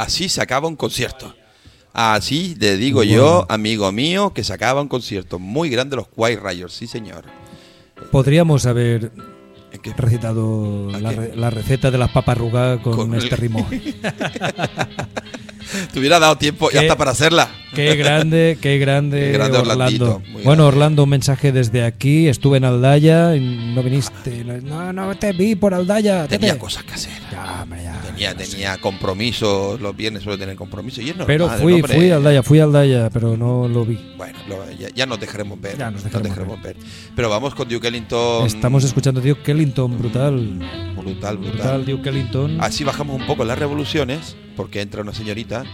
Así se acaba un concierto. Así le digo yo, amigo mío, que se acaba un concierto muy grande los White Riders, sí señor. Podríamos haber recitado la, re- la receta de las papas arrugadas con, Con el- este ritmo. Te hubiera dado tiempo y Qué- hasta para hacerla. Qué grande, qué grande, Qué grande Orlando. Bueno, Orlando, un mensaje desde aquí. Estuve en Aldaya y no viniste. No, no te vi por Aldaya. Tenía Tete. cosas que hacer. Ya, hombre, ya. Tenía, tenía compromisos, los viernes suele tener compromisos. Y es normal, Pero fui, hombre- fui a Aldaya, fui a Aldaya, pero no lo vi. Bueno, lo- ya, ya nos dejaremos ver. Ya nos nos dejaremos dejaremos ver. Pero vamos con Duke Ellington. Estamos escuchando Duke Ellington, brutal. Brutal, brutal. Brutal, Duke Ellington. Así bajamos un poco las revoluciones, porque entra una señorita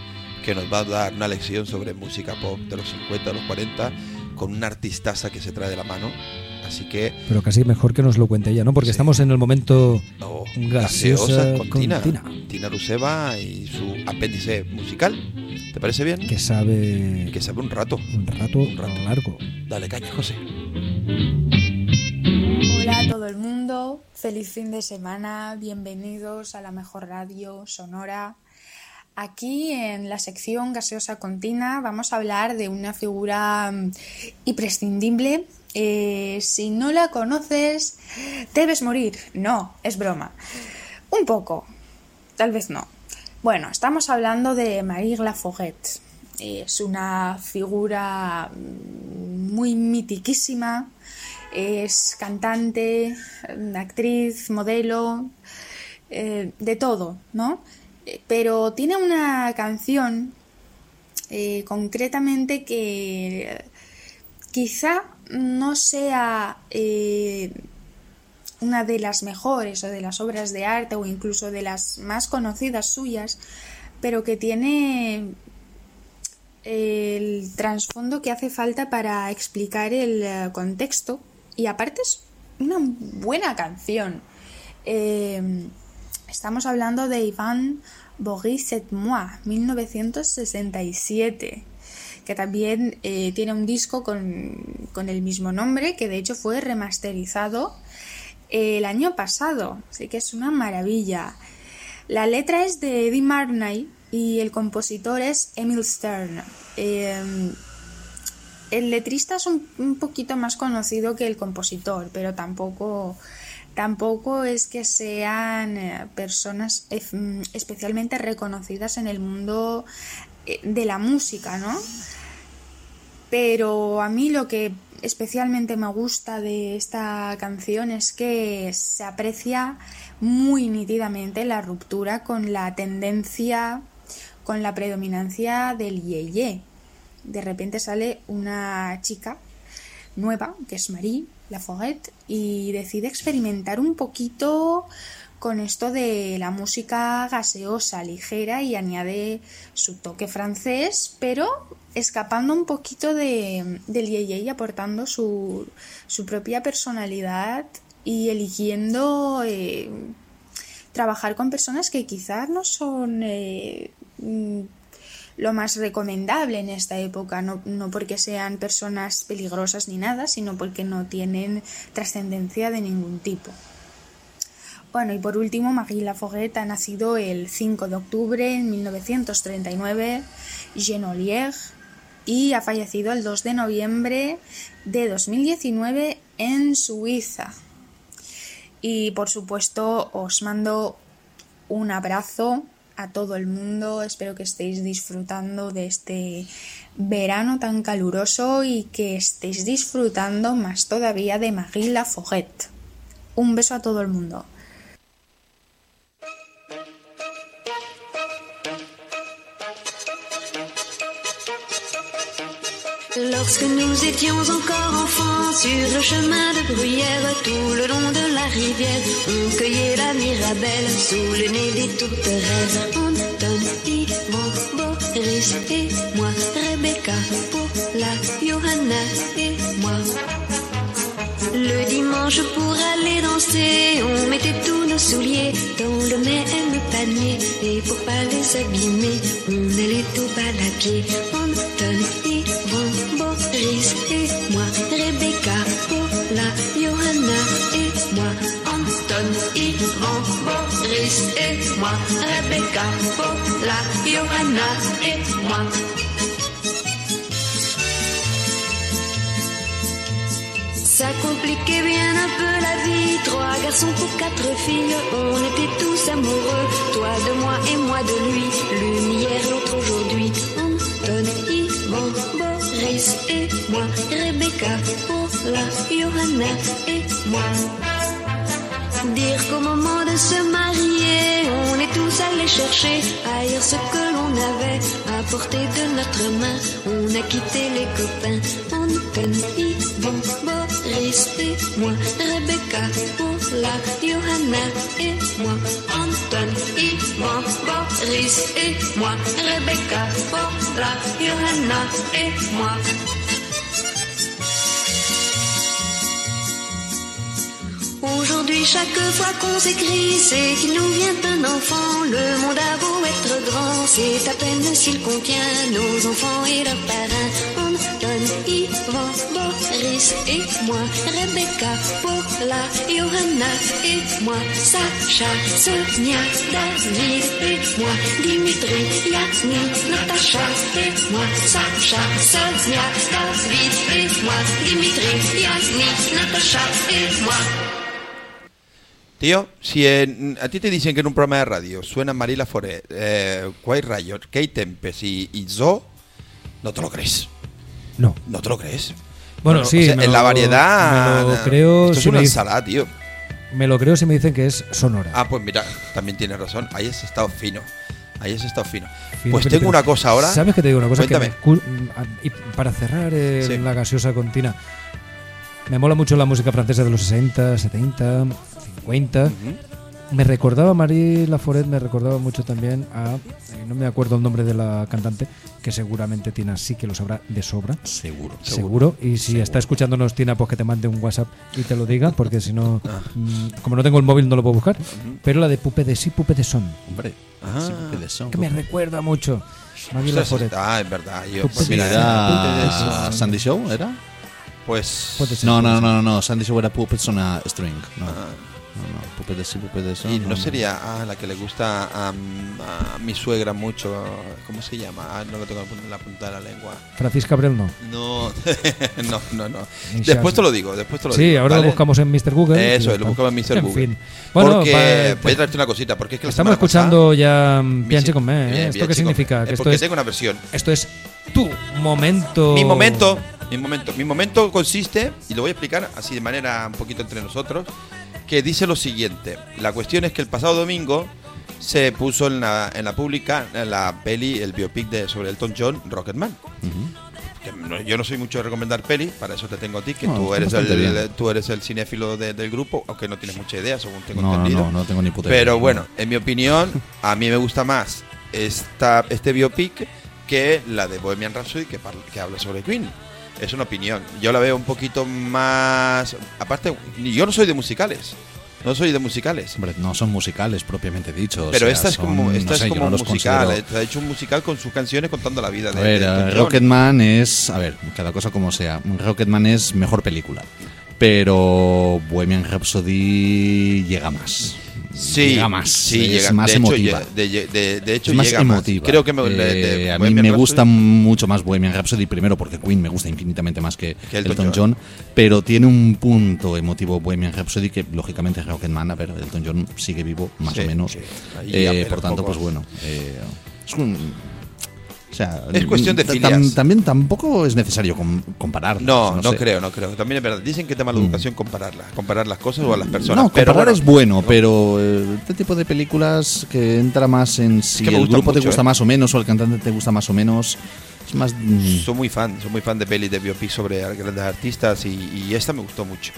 que nos va a dar una lección sobre música pop de los 50, de los 40, con una artistaza que se trae de la mano. Así que Pero casi mejor que nos lo cuente ella, ¿no? Porque estamos en el momento gaseosa gaseosa con con Tina. Tina. Tina Ruseva y su apéndice musical. ¿Te parece bien? Que sabe. Que sabe un rato. Un rato, largo. Dale caña, José. Hola a todo el mundo, feliz fin de semana, bienvenidos a la mejor radio sonora. Aquí en la sección gaseosa continua vamos a hablar de una figura mm, imprescindible. Eh, si no la conoces, debes morir. No, es broma. Un poco, tal vez no. Bueno, estamos hablando de Marie Laforget. Es una figura mm, muy mitiquísima. Es cantante, actriz, modelo, eh, de todo, ¿no? Eh, Pero tiene una canción eh, concretamente que quizá no sea una de las mejores o de las obras de arte o incluso de las más conocidas suyas, pero que tiene el trasfondo que hace falta para explicar el contexto y aparte es una buena canción. Eh, estamos hablando de Iván Boris et moi, 1967, que también eh, tiene un disco con, con el mismo nombre, que de hecho fue remasterizado el año pasado, así que es una maravilla. La letra es de Eddie Marnay y el compositor es Emil Stern. El letrista es un, poquito más conocido que el compositor, pero tampoco, tampoco es que sean eh, personas mm, especialmente reconocidas en el mundo eh, de la música, ¿no? Pero a mí lo que especialmente me gusta de esta canción es que se aprecia muy nítidamente la ruptura con la tendencia, con la predominancia del yeye. De repente sale una chica nueva, que es Marie Laforget, y decide experimentar un poquito con esto de la música gaseosa, ligera, y añade su toque francés, pero escapando un poquito de, del yeye y aportando su, su propia personalidad y eligiendo eh, trabajar con personas que quizás no son eh, lo más recomendable en esta época, no, no porque sean personas peligrosas ni nada, sino porque no tienen trascendencia de ningún tipo. Bueno, y por último, Marie Laforget ha nacido el 5 de octubre de 1939 Genolier y ha fallecido el 2 de noviembre de 2019 en Suiza. Y por supuesto os mando un abrazo a todo el mundo. Espero que estéis disfrutando de este verano tan caluroso y que estéis disfrutando más todavía de Marie Laforget. Un beso a todo el mundo. Sur le chemin de bruyère, tout le long de la rivière, on cueillait la mirabelle sous le nez des tourterelles. Anton, Yvon, Boris et moi, Rebecca, Paula, Johanna et moi. Le dimanche pour aller danser, on mettait tous nos souliers dans le même panier. Et pour pas les abîmer, on allait tout bas à pied. Anton, Yvon, Boris et Johanna et moi. Yvon, Rebecca, Paula, Johanna et moi. Ça compliquait bien un peu la vie. Trois garçons pour quatre filles, on était tous amoureux. Toi de moi et moi de lui. L'une hier, l'autre aujourd'hui. Anton, Yvan, Boris et moi. Rebecca, Paula, Johanna et moi. Dire qu'au moment de se marier, on est tous allés chercher ailleurs ce que l'on avait à portée de notre main. On a quitté les copains, Anton, Yvan, Boris et moi, Rebecca, Paula, Johanna et moi, Anton, Yvan, Boris et moi, Rebecca, Paula, Johanna et moi. Aujourd'hui, chaque fois qu'on s'écrit, c'est qu'il nous vient un enfant. Le monde a beau être grand, c'est à peine s'il contient nos enfants et leurs parrains. Anton, Yvan, Boris et moi, Rebecca, Paula, Johanna et moi, Sacha, Sonia, David et moi, Dimitri, Yasmin, Natacha et moi, Sacha, Sonia, David et moi, Dimitri, Yasmin, Natacha et moi. Tío, si en- a ti te dicen que en un programa de radio suenan Marila Foret, eh, Quiet Riot, Kate Tempest y, y Zo, no te lo crees. No. No te lo crees. Bueno, sí, o sea, me en la variedad. me lo creo Esto es si una ensalada, tío. Me lo creo si me dicen que es sonora. Ah, pues mira, también tienes razón. Ahí has estado fino. Ahí has estado fino. Fino pues que tengo te- una cosa ahora. ¿Sabes que te digo una cosa? Que Cuéntame. me cu- y para cerrar eh, Sí. la gaseosa continua, me mola mucho la música francesa de los 60, 70, 50. Me recordaba, Marie Laforet, me recordaba mucho también a. eh, no me acuerdo el nombre de la cantante, que seguramente Tina sí que lo sabrá de sobra. Seguro. Seguro. Y si está escuchándonos Tina, pues que te mande un WhatsApp y te lo diga, porque si no. Ah. mm, Como no tengo el móvil, no lo puedo buscar. Pero la de Pupe de sí, Pupe de son. Hombre, Ah. sí, Pupe de Son. Que me recuerda mucho. Marie Laforet. ah, es verdad. Yo, pues mira, ¿Era eh, Sandy Show? ¿Era? Pues. No, no, no, no, no. Sandy Show era Puppets on a String. No, no, no. Puppet de sí, Puppet de Son. Y no sería ah, la que le gusta a, a mi suegra mucho. ¿Cómo se llama? Ah, no lo tengo en la punta de la lengua. Francisca Abrel no. No, no, no, no. Después te lo digo, después te lo Sí, digo. ahora ¿vale? lo buscamos en Mr. Google. Eso, lo buscamos en Mr. En Google. fin. Bueno, porque pa- voy a traerte una cosita, porque es que Estamos escuchando pasada- ya Bianchi con me. ¿eh? Bien, ¿Esto bien, qué significa? Es Que esto porque es, tengo una versión. esto es tu momento. Mi momento, mi momento, mi momento consiste, y lo voy a explicar así de manera un poquito entre nosotros, que dice lo siguiente. La cuestión es que el pasado domingo se puso en la, en la pública en la peli, el biopic de, sobre Elton John, Rocketman. Que no- yo no soy mucho de recomendar pelis, para eso te tengo a ti, que No, tú, eres el, tú eres el cinéfilo de- del grupo, aunque no tienes mucha idea, según tengo No, entendido. no, no tengo ni puta idea. Pero bueno, en mi opinión, a mí me gusta más esta, este biopic que la de Bohemian Rhapsody que habla sobre Queen. Es una opinión. Yo la veo un poquito más... Aparte, yo no soy de musicales. No soy de musicales. Hombre, no son musicales propiamente dicho. o Pero sea, esta es son- como, esta no sé, es como no musical. considero- eh, ha hecho un musical con sus canciones contando la vida de, A ver, de eh. Rocketman es, a ver, cada cosa como sea. Rocketman es mejor película, pero Bohemian Rhapsody llega más. Sí, llega más. sí, es llega- más de hecho, emotiva. llega- de, de- de hecho, es más llega más. emotiva. Creo que me- Eh, a mí me Rhapsody- gusta mucho más Bohemian Rhapsody primero porque Queen me gusta infinitamente más que, Que Elton Elton, John. John. pero tiene un punto emotivo Bohemian Rhapsody que lógicamente Rocketman, a ver, Elton John sigue vivo más Sí, o menos. sí. Eh, por tanto, poco. pues bueno, eh, es un o sea, Es cuestión de tam- filias. también tampoco es necesario com- comparar. No, no, sé. creo, no creo. También es verdad. Dicen que tema de la educación compararla, comparar las cosas o a las personas. Mm. No, pero comparar bueno, es bueno, pero eh, este tipo de películas que entra más en si que me el grupo te mucho, gusta ¿eh? más o menos o el cantante te gusta más o menos, es más... mm, Soy muy fan, soy muy fan de pelis de biopic sobre grandes artistas y, y esta me gustó mucho.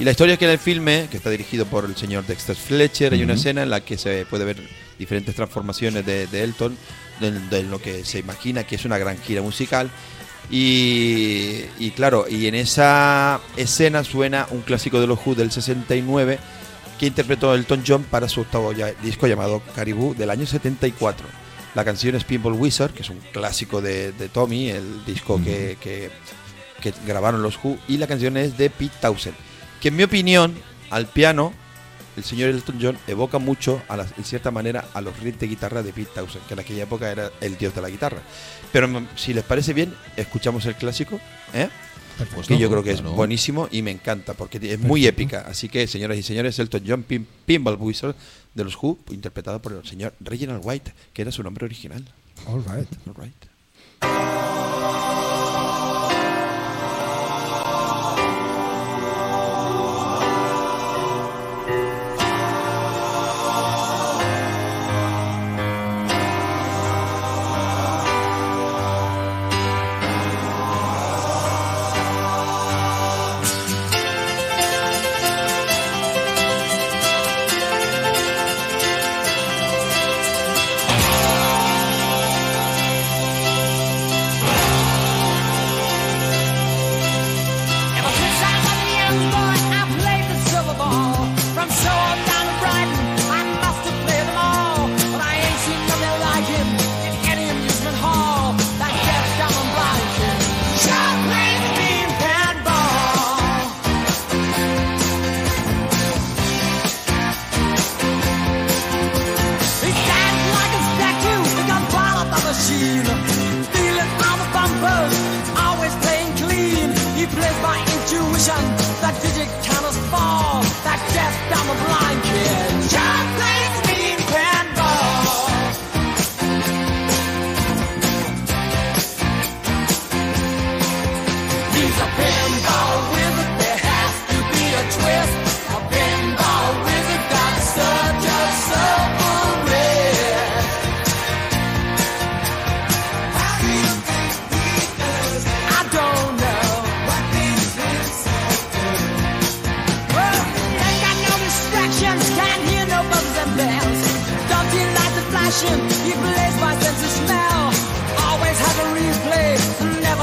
Y la historia que en el filme, que está dirigido por el señor Dexter Fletcher, hay una escena en la que se puede ver diferentes transformaciones de, de Elton, de, de lo que se imagina que es una gran gira musical. Y, y claro, y en esa escena suena un clásico de los Who del 69 que interpretó Elton John para su octavo ya- disco llamado Caribou del año 74. La canción es Pinball Wizard, que es un clásico de, de Tommy, el disco que, que- que grabaron los Who, y la canción es de Pete Townsend, que en mi opinión, al piano, el señor Elton John evoca mucho, a en cierta manera, a los riffs de guitarra de Pete Townshend, que en aquella época era el dios de la guitarra. Pero mm, si les parece bien, escuchamos el clásico, ¿eh? Perfecto, que yo creo que es buenísimo y me encanta, porque es muy épica. Así que, señoras y señores, Elton John, Pin Pinball Wizard de los Who, interpretado por el señor Reginald White, que era su nombre original. All right. All right.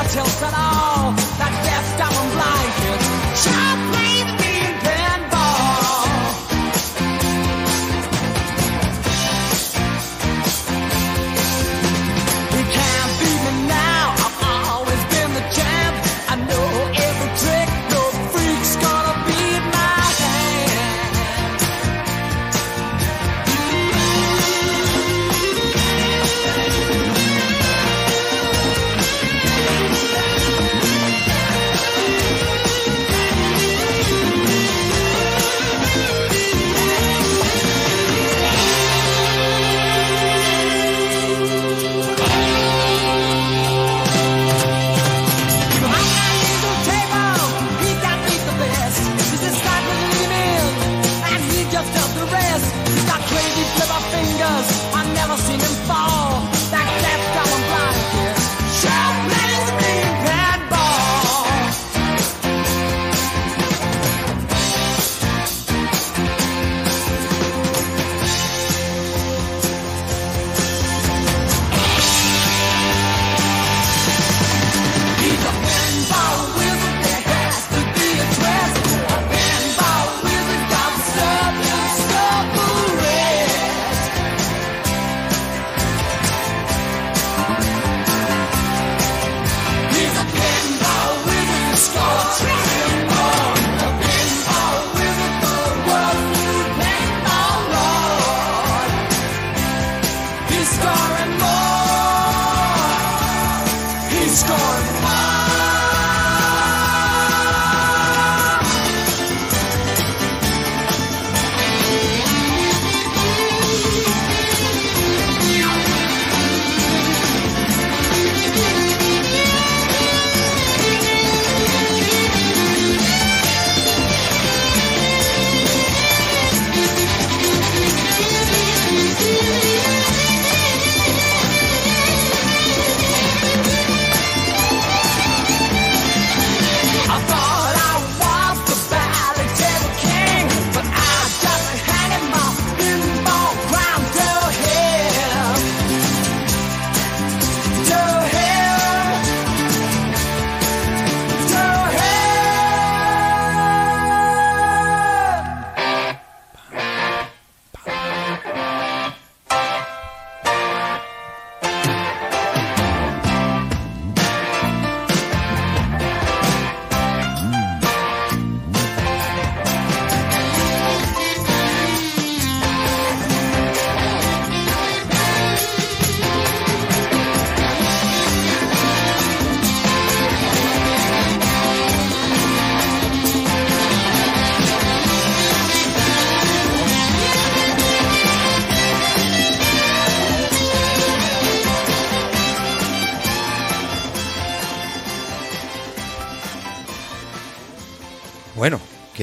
cartel said, all.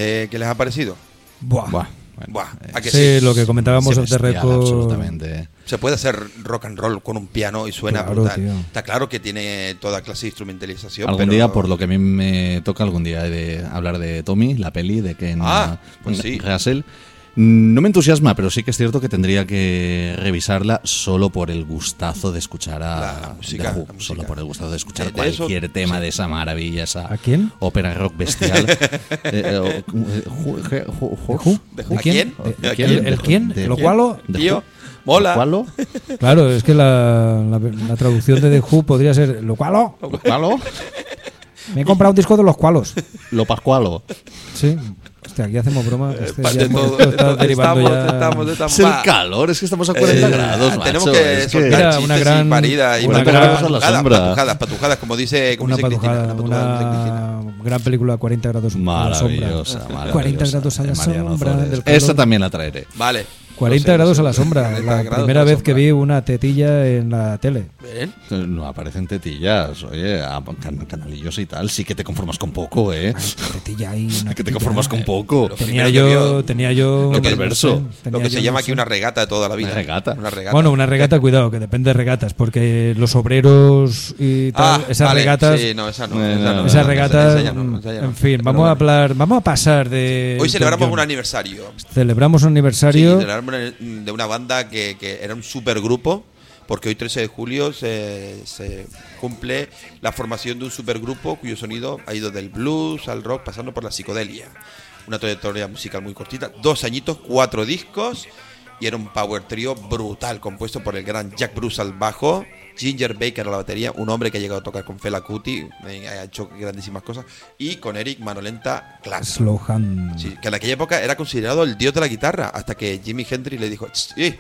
¿Qué, qué les ha parecido? Buah. Buah, Buah, ¿a que Sí, lo que comentábamos bestial, record. absolutamente. Se puede hacer rock and roll con un piano y suena Claro, brutal. tío. Está claro que tiene toda clase de instrumentalización. Algún pero- día, por lo que a mí me toca algún día de hablar de Tommy, la peli de Ken Ah, pues sí. Russell. No me entusiasma, pero sí que es cierto que tendría que revisarla solo por el gustazo de escuchar a La- la música, The Who, la música. solo por el gustazo de escuchar De- de eso, cualquier tema sí. de esa maravilla, esa ¿A quién? ópera rock bestial. Eh, eh, o- eh, Who- je- Who- Who- ¿De ¿De ¿A quién? ¿De- ¿A quién? quién? ¿El quién? ¿De ¿Lo cualo? ¿De Tío, Who? mola. ¿Cuálo? Claro, es que la, la- la traducción de The Who podría ser ¿Lo cualo? ¿Lo cualo? Me he comprado un disco de los cualos. ¿Lo pascualo? Sí. Hostia, aquí hacemos broma. Este Pa- ya todo, esto está estamos- derivando ya. estamos- estamos- Es el calor, es que estamos a 40 Eh, grados, tenemos macho, que es que- soltar Mira, chistes una gran- y paridas y una patujadas, gran- patujadas, patujadas, patujadas, como dice, como Una dice Cristina, patujada, una patujada, una Cristina. gran película 40 grados a la Maravillosa, sombra. maravillosa. 40 grados a la sombra Ozores. del calor. Esta también la traeré. Vale. 40 No sé, grados no a la sombra. 40 La primera la vez que vi una tetilla en la tele. Ven. No aparecen tetillas, oye, can- canalillos y tal, sí que te conformas con poco, ¿eh? Tetilla ahí. una que te conformas con poco. Lo Tenía yo, vio- tenía yo. Sé, perverso. tenía Lo que yo, se llama no aquí una regata de toda la vida. Una regata. Una regata. Bueno, una regata, cuidado, que depende de regatas, porque los obreros y tal, Ah, esas vale, regatas, Sí, no, esa no. Esa no, esas esa- regatas, en fin, vamos a hablar, vamos a pasar de. Hoy celebramos un aniversario. Celebramos un aniversario. Celebramos de una banda que, que era un supergrupo, porque hoy 13 de julio se, se cumple la formación de un supergrupo cuyo sonido ha ido del blues al rock pasando por la psicodelia. Una trayectoria musical muy cortita, dos añitos, cuatro discos y era un power trio brutal compuesto por el gran Jack Bruce al bajo, Ginger Baker a la batería, un hombre que ha llegado a tocar con Fela Kuti, eh, ha hecho grandísimas cosas, y con Eric Manolenta hand. Sí, que en aquella época era considerado el dios de la guitarra, hasta que Jimi Hendrix le dijo, "Ch, eh,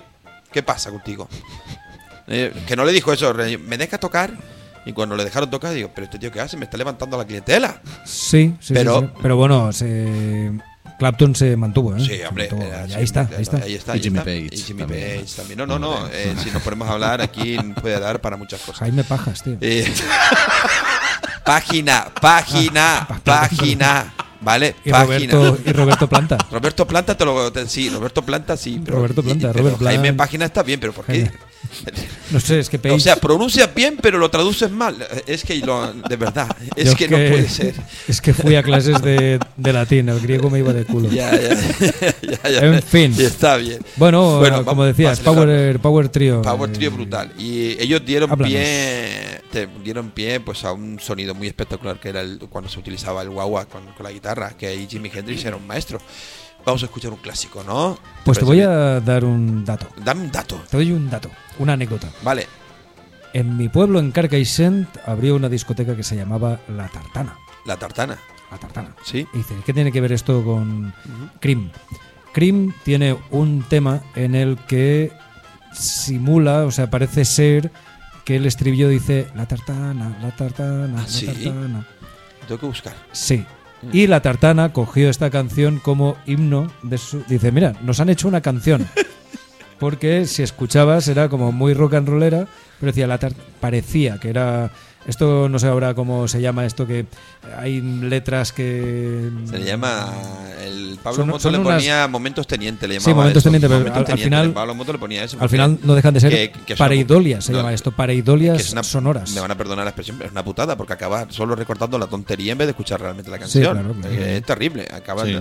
¿qué pasa contigo? Eh, que no le dijo eso, me dejas tocar. Y cuando le dejaron tocar, digo, pero este tío, ¿qué hace? Me está levantando la clientela. Sí, sí, Pero- sí, sí. Pero bueno, se, Clapton se mantuvo, ¿eh? Sí, hombre. Mantuvo. era- Y sí, ahí está, ahí ahí está. Ahí está, Y ahí Jimmy. Page Y Jimmy también. Page también. No, no, no. eh, si nos ponemos a hablar, aquí puede dar para muchas cosas. Jaime Pajas, tío. Eh, página, página, página. ¿Vale? Y página. Roberto, y Roberto Planta. Roberto Planta te lo te- sí, Roberto Planta sí, pero, Roberto Planta, y- pero. Jaime Página está bien, pero ¿por qué? No sé, es que. O sea, pronuncias bien, pero lo traduces mal. Es que lo, de verdad, es yo que, no puede ser. Es que fui a clases de, de latín, el griego me iba de culo. Ya, ya, ya, ya. En fin. Está bien. Bueno, Bueno, como decías. Power, Power Trio. Power eh, Trio brutal. Y ellos dieron háblanos. pie te dieron pie pues a un sonido muy espectacular que era el, cuando se utilizaba el guagua con, con la guitarra, que ahí Jimi Hendrix era un maestro. Vamos a escuchar un clásico, ¿no? Pues te voy a dar un dato. Dame un dato. Te doy un dato, una anécdota. Vale. En mi pueblo, en Carcaixent, abrió una discoteca que se llamaba La Tartana. La tartana. La Tartana. Sí. Y dice, ¿qué tiene que ver esto con Cream? Cream tiene un tema en el que simula, o sea, parece ser que el estribillo dice La Tartana, La Tartana, La ¿sí? Tartana. Tengo que buscar. Sí. Y la tartana cogió esta canción como himno de su. Dice, mira, nos han hecho una canción. Porque si escuchabas era como muy rock and rollera, pero decía la tar- parecía que era. Esto no sé ahora cómo se llama esto que hay letras que. Se le llama. El Pablo Son- Moto son le unas- ponía momentos teniente. Le Sí, llamaba momentos eso. teniente, pero Momentos al- final- Pablo Moto le ponía eso. Al final no dejan de ser que- pareidolias, se llama esto, pareidolias que es una- sonoras. Me van a perdonar la expresión, pero es una putada porque acaba solo recortando la tontería en vez de escuchar realmente la canción. claro, claro. Es terrible. Acaba Sí.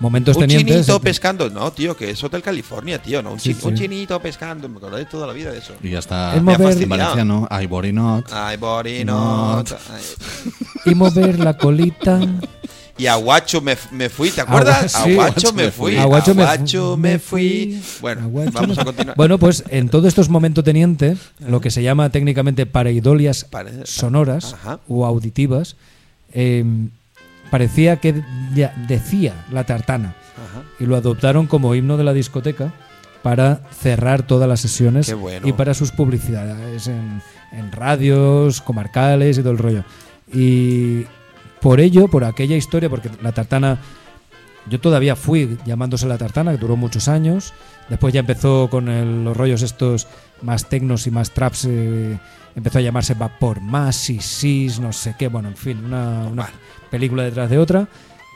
Momentos un tenientes. chinito pescando. No, tío, que es Hotel California, tío. No, un, Sí, chin- un sí. chinito pescando. Me acuerdo de toda la vida de eso. Y ya está. Es Me ha mover- fastidiado. Valenciano, Ivory Not. Ay, body Not. not. Y mover la colita. Y a Guacho me, me fui, ¿te acuerdas? Agua- sí. A Guacho me fui. A Guacho me fu- Guacho me fui. Bueno, Guacho vamos me a continuar. Bueno, pues en todo esto es momento teniente, lo que se llama técnicamente pareidolias Pare- sonoras Ajá. o auditivas, eh, parecía que ya decía la tartana Ajá. y lo adoptaron como himno de la discoteca para cerrar todas las sesiones bueno. y para sus publicidades en, en radios, comarcales y todo el rollo. Y por ello, por aquella historia, porque la tartana, yo todavía fui llamándose la tartana, que duró muchos años. Después ya empezó con el- los rollos estos más tecnos y más traps. eh, empezó a llamarse Vapor Más, Sis, no sé qué. Bueno, en fin, una, una película detrás de otra.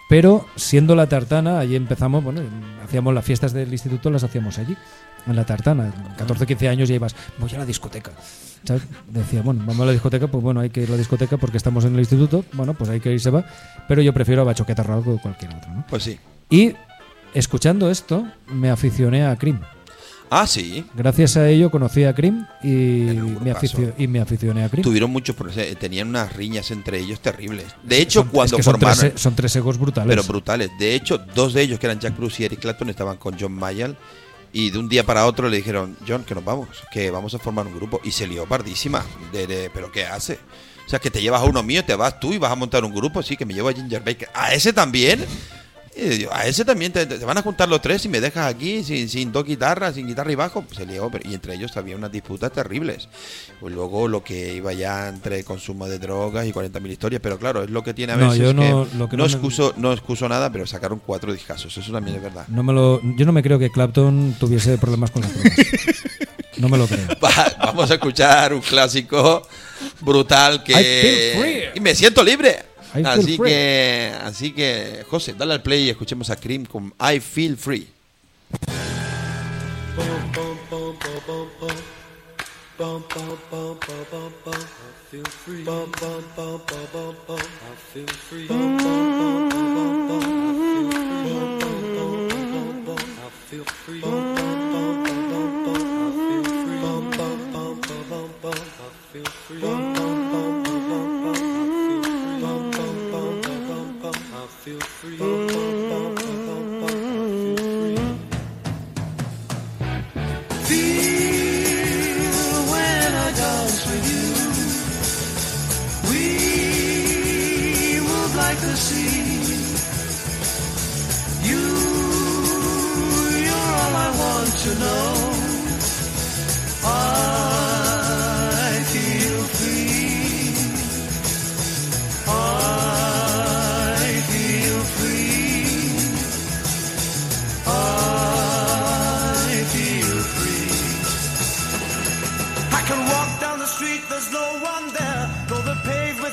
Pero siendo la tartana, allí empezamos, bueno, hacíamos las fiestas del instituto, las hacíamos allí, en la tartana. 14, 15 años ya ibas, voy a la discoteca. ¿Sabes? Decía, bueno, vamos a la discoteca, pues bueno, hay que ir a la discoteca porque estamos en el instituto, bueno, pues hay que irse va. Pero yo prefiero a Bachoqueta Rao que cualquier otro, ¿no? Pues sí. Y escuchando esto, me aficioné a Cream. Ah, sí. Gracias a ello conocí a Cream y, me, aficio- y me aficioné a Cream. Tuvieron muchos problemas, eh, tenían unas riñas entre ellos terribles. De hecho, Son- cuando es que son formaron. tres- son tres egos brutales. Pero brutales. De hecho, dos de ellos, que eran Jack Bruce y Eric Clapton, estaban con John Mayall. Y de un día para otro le dijeron, John, que nos vamos, que vamos a formar un grupo. Y se lió pardísima. De, de, ¿Pero qué hace? O sea, que te llevas a uno mío, te vas tú y vas a montar un grupo. Sí, que me llevo a Ginger Baker. ¿A ese también? Y yo, a ese también te, te van a juntar los tres y me dejas aquí sin, sin dos guitarras, sin guitarra y bajo. Pues se lió, pero- y entre ellos había unas disputas terribles. Pues luego lo que iba ya entre consumo de drogas y 40.000 historias, pero claro, es lo que tiene a No, veces. yo no- que lo que no, no me- excuso, no excuso nada, pero sacaron cuatro discasos, eso también es verdad. No me lo, yo no me creo que Clapton tuviese problemas con las drogas. No me lo creo. Va- vamos a escuchar un clásico brutal I feel que free. y me siento libre. I feel Así free. que, así que, José, dale al play y escuchemos a Cream con I Feel Free. Feel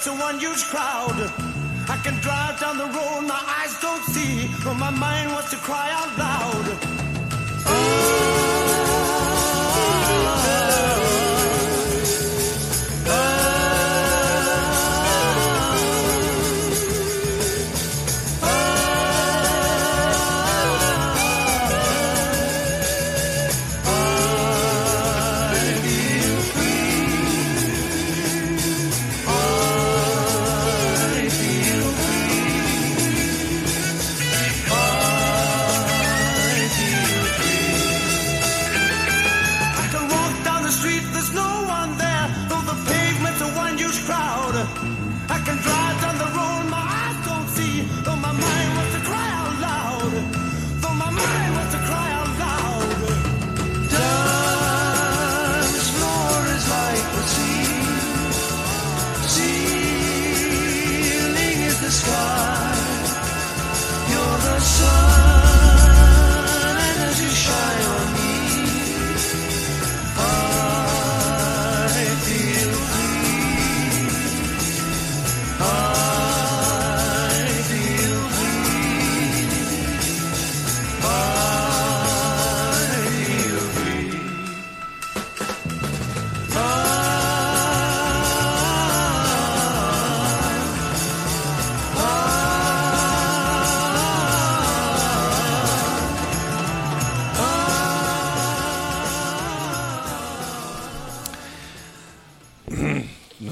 a one huge crowd. I can drive down the road, my eyes don't see. But my mind wants to cry out loud. I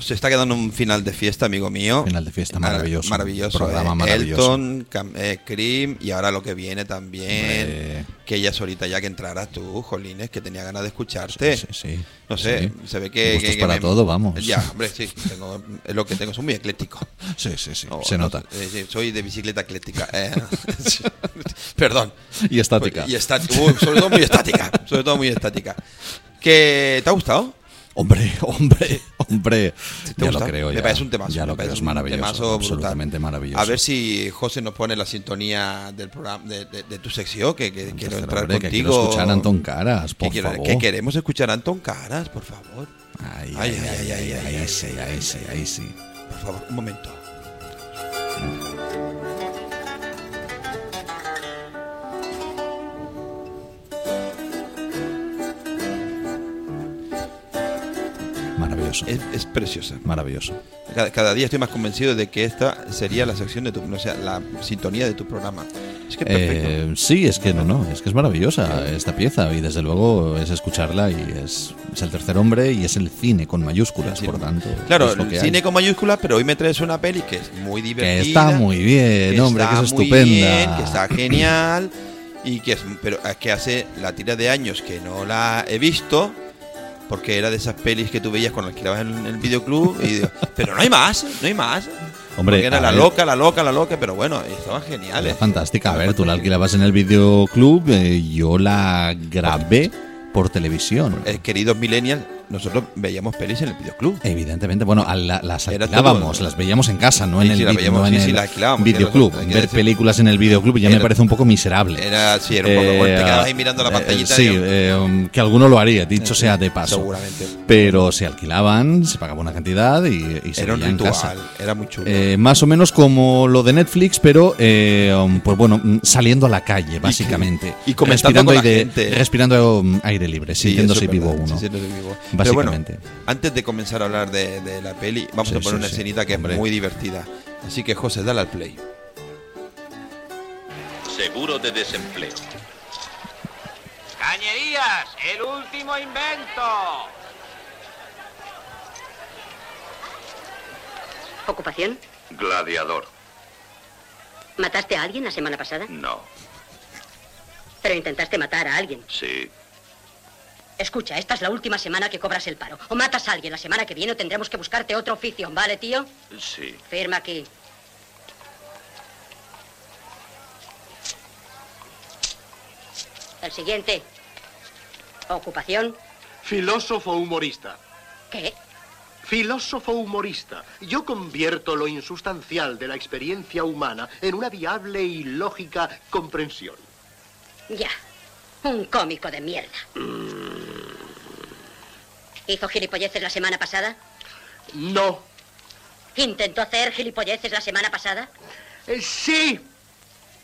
Nos está quedando un final de fiesta, amigo mío. Final de fiesta Mar- maravilloso. Maravilloso. Programa eh. maravilloso. Elton, Cam- eh, Cream y ahora lo que viene también. Que ella solita ya que entraras tú, Jolines, que tenía ganas de escucharte. Sí, sí, No sé, sí. se ve que. Gustos que- que para me- todo, vamos. Ya, hombre, sí. tengo- es lo que tengo, soy muy ecléctico. Sí, sí, sí. No, se no, nota. eh, sí, soy de bicicleta ecléctica. eh. Perdón. Y estática. Y estática. Sobre todo muy estática. Sobre todo muy estática. ¿Que ¿Te ha gustado? Hombre, hombre, hombre. ¿Te Ya lo creo, Me ya. parece un temazo. Ya lo creo, es maravilloso. temazo brutal. absolutamente maravilloso. A ver si José nos pone la sintonía del programa de, de- de tu sección, que, que quiero entrar hombre, que contigo. quiero escuchar a Antón Caras, Que por quiero- favor. Que queremos escuchar a Antón Caras, por favor. Ay, Ay, ay, ay, ay, ay, ay, ay, ahí sí, ahí sí, ahí sí. Por favor, un momento. Maravilloso. Es, es preciosa. Maravilloso. Cada, cada día estoy más convencido de que esta sería la sección de tu, o sea, la sintonía de tu programa. Es que es perfecto. Eh, sí, es que no, no, es que es maravillosa esta pieza y desde luego es escucharla y es, es el tercer hombre y es el cine con mayúsculas, por tanto. Claro, es lo que el hay. cine con mayúsculas, pero hoy me traes una peli que es muy divertida. Que está muy bien, hombre, que está es muy estupenda. bien, que está genial y que es, pero es que hace la tira de años que no la he visto porque era de esas pelis que tú veías cuando alquilabas en el videoclub y digo, pero no hay más, no hay más. Hombre, Porque era la ver. loca, la loca, la loca, pero bueno, estaban geniales. Era fantástica. A ver, tú la alquilabas en el videoclub, eh, yo la grabé por televisión. Eh, queridos millennials, nosotros veíamos pelis en el videoclub. Evidentemente, bueno, la- las alquilábamos, todo. las veíamos en casa, no Sí, en el, sí, la vi- veíamos, no en sí, sí, el la alquilábamos, videoclub. Ver decir. películas en el videoclub ya me parece un poco miserable. Era, sí, era un poco, bueno, te quedabas ahí mirando la eh, pantallita sí, y- eh, um, que alguno lo haría, dicho sea de paso. seguramente. Pero se alquilaban, se pagaba una cantidad y, y se Era un en ritual, casa. era muy chulo. Eh, más o menos como lo de Netflix, pero eh, um, pues bueno, mm, saliendo a la calle, básicamente. y comentando respirando con la aire, gente. respirando aire libre, Sí, sintiéndose vivo uno. Vivo. Pero bueno, Básicamente. antes de comenzar a hablar de, de la peli, vamos Sí, a poner sí, una sí, escenita que hombre. es muy divertida. Así que José, dale al play. Seguro de desempleo. Cañerías, el último invento. ¿Ocupación? Gladiador. ¿Mataste a alguien la semana pasada? No. Pero intentaste matar a alguien. Sí. Escucha, esta es la última semana que cobras el paro. O matas a alguien la semana que viene o tendremos que buscarte otro oficio, ¿vale, tío? Sí. Firma aquí. El siguiente. Ocupación. Filósofo humorista. ¿Qué? Filósofo humorista. Yo convierto lo insustancial de la experiencia humana en una viable y lógica comprensión. Ya. Un cómico de mierda. ¿Hizo gilipolleces la semana pasada? No. ¿Intentó hacer gilipolleces la semana pasada? sí.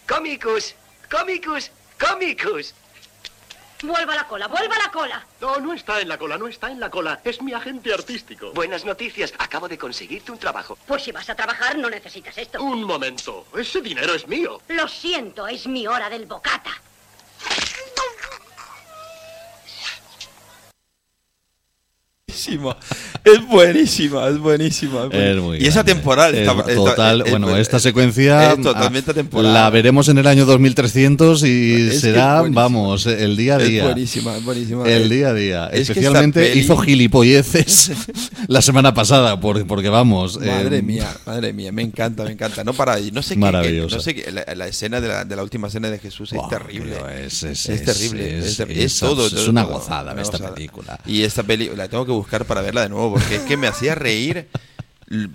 Cómicos, cómicos, cómicos. Vuelva a la cola, vuelva a la cola. No, no está en la cola, no está en la cola. Es mi agente artístico. Buenas noticias, acabo de conseguirte un trabajo. Pues si vas a trabajar no necesitas esto. Un momento. Ese dinero es mío. Lo siento, es mi hora del bocata. Não Buenísima. Es buenísima, es buenísima. es buenísima. Es muy y esa grande. temporal. Es total, es- bueno, es- esta secuencia es totalmente ah, temporal. la veremos en el año 2300 y Es será, es vamos, el día a Es día. buenísima, es buenísima. El día a día. Es Especialmente peli- hizo gilipolleces la semana pasada, por- porque vamos. Madre eh, mía, madre mía, me encanta, me encanta. No para, no sé qué- Maravilloso. qué, no sé qué, la, la escena de la, de la última escena de Jesús es terrible. Es, es- Es es- terrible, es- es, es es todo, es todo, una todo. gozada Una esta gozada. película. Y esta peli la tengo que buscar para verla de nuevo porque es que me hacía reír,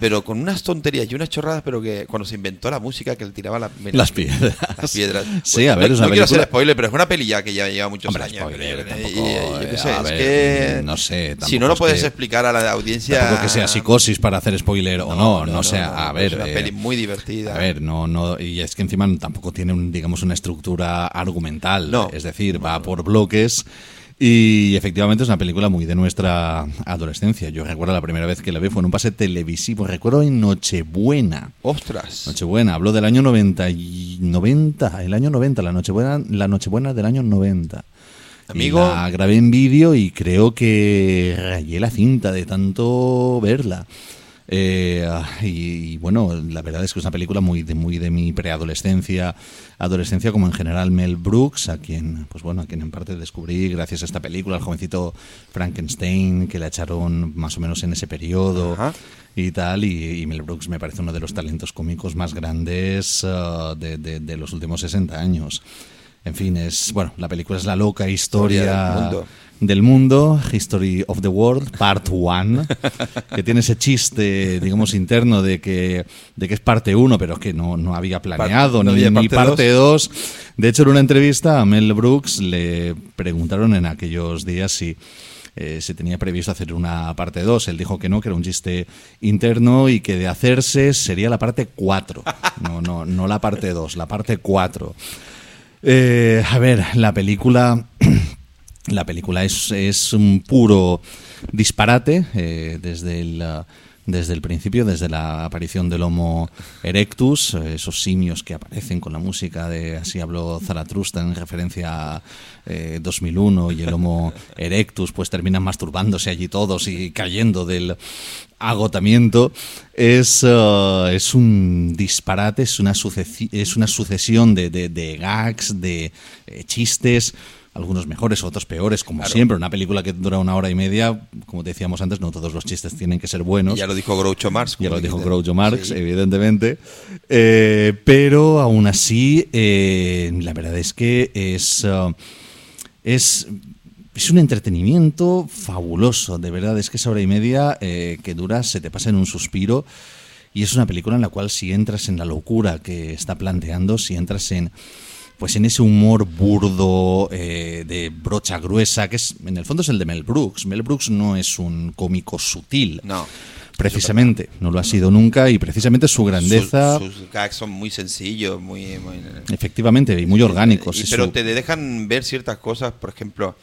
pero con unas tonterías y unas chorradas, pero que cuando se inventó la música que le tiraba la- Las piedras. Las piedras. Sí, a ver, no, es una no quiero hacer spoiler, pero es una peli ya que ya lleva muchos Hombre, años. spoiler, Y- tampoco, y- yo qué eh, sé, es ver, que no sé, si no lo es puedes que- explicar a la audiencia Tampoco que sea psicosis para hacer spoiler o no, no, sé, a ver. es una eh, peli muy divertida. A ver, no, no, y es que encima tampoco tiene un, digamos, una estructura argumental. No. Es decir, va por bloques. Y efectivamente es una película muy de nuestra adolescencia. Yo recuerdo la primera vez que la vi fue en un pase televisivo. Recuerdo en Nochebuena. Ostras. Nochebuena, hablo del año 90, y 90 el año 90, la Nochebuena, la Nochebuena del año 90. Amigo. Y la grabé en vídeo y creo que rayé la cinta de tanto verla. Eh, y, y bueno, la verdad es que es una película muy de, muy de mi preadolescencia, adolescencia como en general Mel Brooks, a quien, pues bueno, a quien en parte descubrí gracias a esta película, al jovencito Frankenstein, que la echaron más o menos en ese periodo y tal, y, y Mel Brooks me parece uno de los talentos cómicos más grandes eh, de, de- de los últimos 60 años. En fin, es bueno, la película es la loca historia Historia del mundo. History of the World, Part 1, que tiene ese chiste, digamos, interno de que, de que es parte 1, pero que no, no había planeado, no ni, había ni parte parte 2. De hecho, en una entrevista a Mel Brooks le preguntaron en aquellos días si eh, se tenía previsto hacer una parte 2. Él dijo que no, que era un chiste interno y que de hacerse sería la parte 4. No, no, no la parte 2, la parte 4. Eh, a ver, la película La película es, es un puro disparate eh, desde el... uh, desde el principio, desde la aparición del Homo erectus, eh, esos simios que aparecen con la música de Así habló Zaratrusta en referencia a eh, 2001 y el Homo erectus, pues terminan masturbándose allí todos y cayendo del agotamiento. Es, eh, es un disparate, es una, es una sucesión de, de- de gags, de eh, chistes algunos mejores, otros peores, como Claro. siempre. Una película que dura una hora y media, como te decíamos antes, no todos los chistes tienen que ser buenos. Y ya lo dijo Groucho Marx. Ya lo dijo. Groucho Marx, Sí. evidentemente. Eh, pero aún así, eh, la verdad es que es, uh, es, es un entretenimiento fabuloso. De verdad, es que esa hora y media eh, que dura se te pasa en un suspiro. Y es una película en la cual si entras en la locura que está planteando, si entras en pues en ese humor burdo eh, de brocha gruesa, que es en el fondo es el de Mel Brooks. Mel Brooks no es un cómico sutil. No. Precisamente, no lo ha sido nunca y precisamente su grandeza, Sus, sus gags son muy sencillos, muy... muy- efectivamente, y muy orgánicos. Y- y pero su- te dejan ver ciertas cosas, por ejemplo,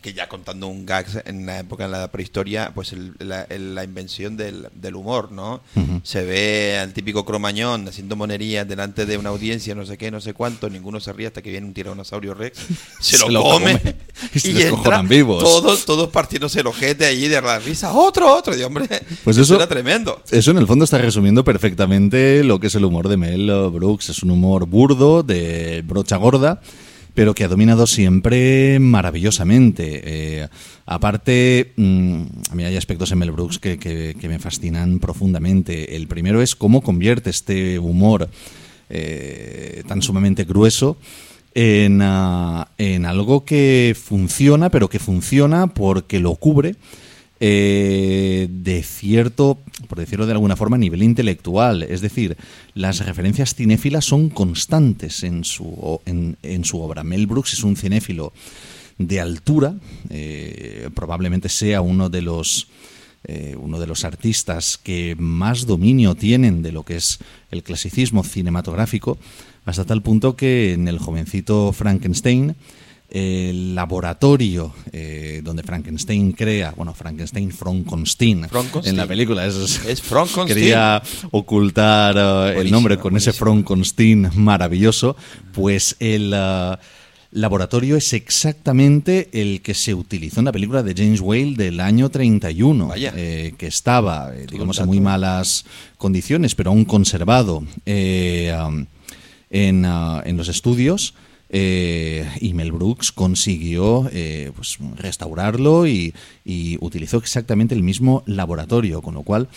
que ya contando un gag en la época de la prehistoria, pues el- la, el- la invención del, del humor, ¿no? Se ve al típico cromañón haciendo monerías delante de una audiencia, no sé qué, no sé cuánto, ninguno se ríe hasta que viene un tiranosaurio rex, se, lo, come, y y entra vivos. todos, todos partiéndose el ojete allí de la risa, otro, otro, y hombre, Pues eso eso- era tremendo. Eso en el fondo está resumiendo perfectamente lo que es el humor de Mel Brooks. Es un humor burdo, de brocha gorda, pero que ha dominado siempre maravillosamente. Eh, aparte, mm, a mí hay aspectos en Mel Brooks que, me fascinan profundamente. El primero es cómo convierte este humor eh, tan sumamente grueso en, ah, en algo que funciona, pero que funciona porque lo cubre eh, de cierto, por decirlo de alguna forma, nivel intelectual. Es decir, las referencias cinéfilas son constantes en su, en su obra. Mel Brooks es un cinéfilo de altura, eh, probablemente sea uno de los eh, uno de los artistas que más dominio tienen de lo que es el clasicismo cinematográfico, hasta tal punto que en el jovencito Frankenstein, el laboratorio eh, donde Frankenstein crea, bueno, Frankenstein Frankenstein en la película. Es, Es quería ocultar eh, el nombre con ese Frankenstein maravilloso, pues el eh, laboratorio es exactamente el que se utilizó en la película de James Whale del año 31, eh, que estaba, eh, digamos, en muy malas condiciones, pero aún conservado eh, um, en, ah, en los estudios. Eh, y Mel Brooks consiguió eh, pues, restaurarlo y, y utilizó exactamente el mismo laboratorio, con lo cual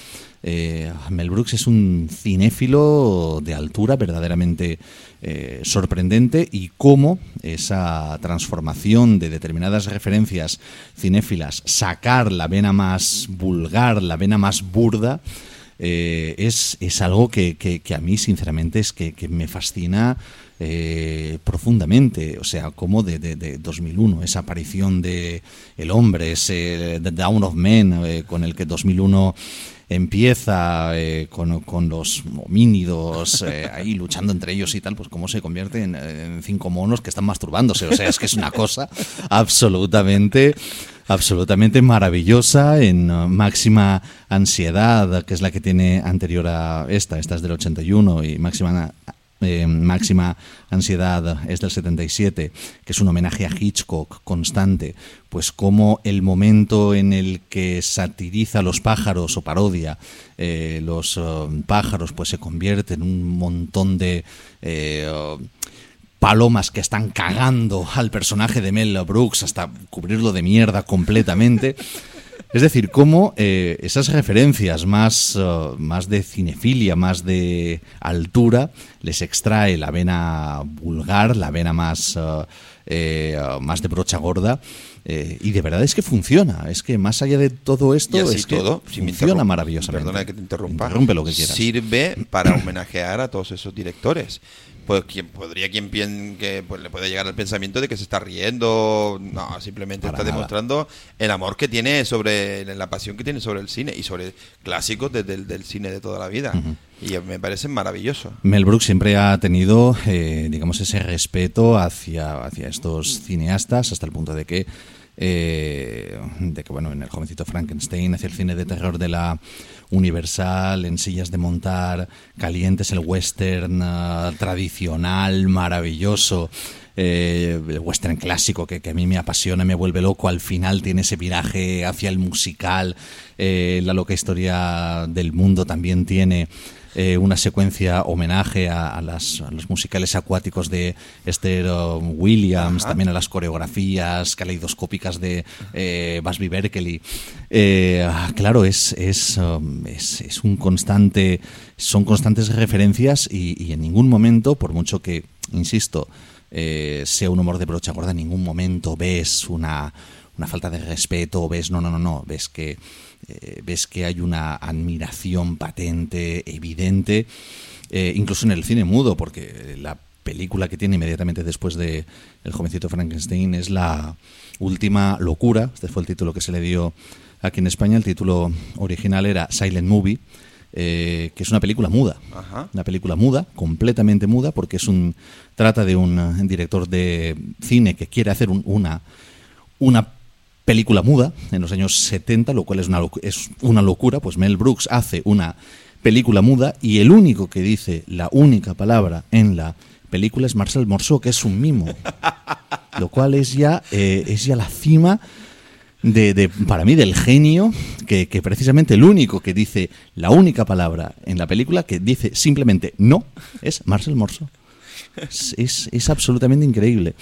eh, Mel Brooks es un cinéfilo de altura verdaderamente eh, sorprendente y cómo esa transformación de determinadas referencias cinéfilas, sacar la vena más vulgar, la vena más burda, es, es algo que, que- que a mí sinceramente es que, que me fascina eh, profundamente, o sea, como de, de- de 2001, esa aparición de El Hombre, ese The Down of Men, eh, con el que 2001 empieza eh, con, con los homínidos eh, ahí luchando entre ellos y tal, pues cómo se convierte en, en cinco monos que están masturbándose, o sea, es que es una cosa absolutamente absolutamente maravillosa en máxima ansiedad que es la que tiene anterior a esta. Esta es del 81 y máxima eh, máxima ansiedad es del 77 que es un homenaje a Hitchcock constante pues como el momento en el que satiriza los pájaros o parodia eh, los uh, pájaros pues se convierte en un montón de eh, palomas que están cagando al personaje de Mel Brooks hasta cubrirlo de mierda completamente. Es decir, cómo eh, esas referencias más, eh, más de cinefilia, más de altura, les extrae la vena vulgar, la vena más, eh, eh, más de brocha gorda. eh, y de verdad es que funciona. Es que más allá de todo esto, es que todo, si funciona maravillosamente. Perdona que te interrumpa. Interrumpe lo que quieras. Sirve para homenajear a todos esos directores. Pues quien podría quien pien, que pues, le puede llegar al pensamiento de que se está riendo, no, simplemente Para está nada. demostrando el amor que tiene sobre la pasión que tiene sobre el cine y sobre clásicos desde el del cine de toda la vida. Y me parece maravilloso. Mel Brooks siempre ha tenido, eh, digamos, ese respeto hacia, hacia estos cineastas hasta el punto de que eh, de que, bueno, en el jovencito Frankenstein, hacia el cine de terror de la Universal, en sillas de montar, calientes, el western eh, tradicional, maravilloso. eh, el western clásico que, que a mí me apasiona, me vuelve loco. Al final tiene ese viraje hacia el musical. eh, la loca historia del mundo también tiene eh, una secuencia homenaje a, a las- a los musicales acuáticos de Esther Williams, Ajá. también a las coreografías caleidoscópicas de eh, Busby Berkeley. Eh, ah, claro, es, es, um, es, es un constante, son constantes referencias y, y en ningún momento, por mucho que, insisto, eh, sea un humor de brocha gorda, en ningún momento ves una, una falta de respeto, ves, no, no, no, no, ves que, eh, ves que hay una admiración patente, evidente, eh, incluso en el cine mudo, porque la película que tiene inmediatamente después de El jovencito Frankenstein es la última locura, este fue el título que se le dio aquí en España, el título original era Silent Movie, eh, que es una película muda, Ajá. una película muda, completamente muda, porque es un trata de un director de cine que quiere hacer un- una una película muda en los años 70, lo cual es una, es una locura, pues Mel Brooks hace una película muda y el único que dice la única palabra en la película es Marcel Morceau, que es un mimo, lo cual es ya, eh, es ya la cima de, de- para mí del genio que, que precisamente el único que dice la única palabra en la película que dice simplemente no es Marcel Morceau. Es, es- es absolutamente increíble.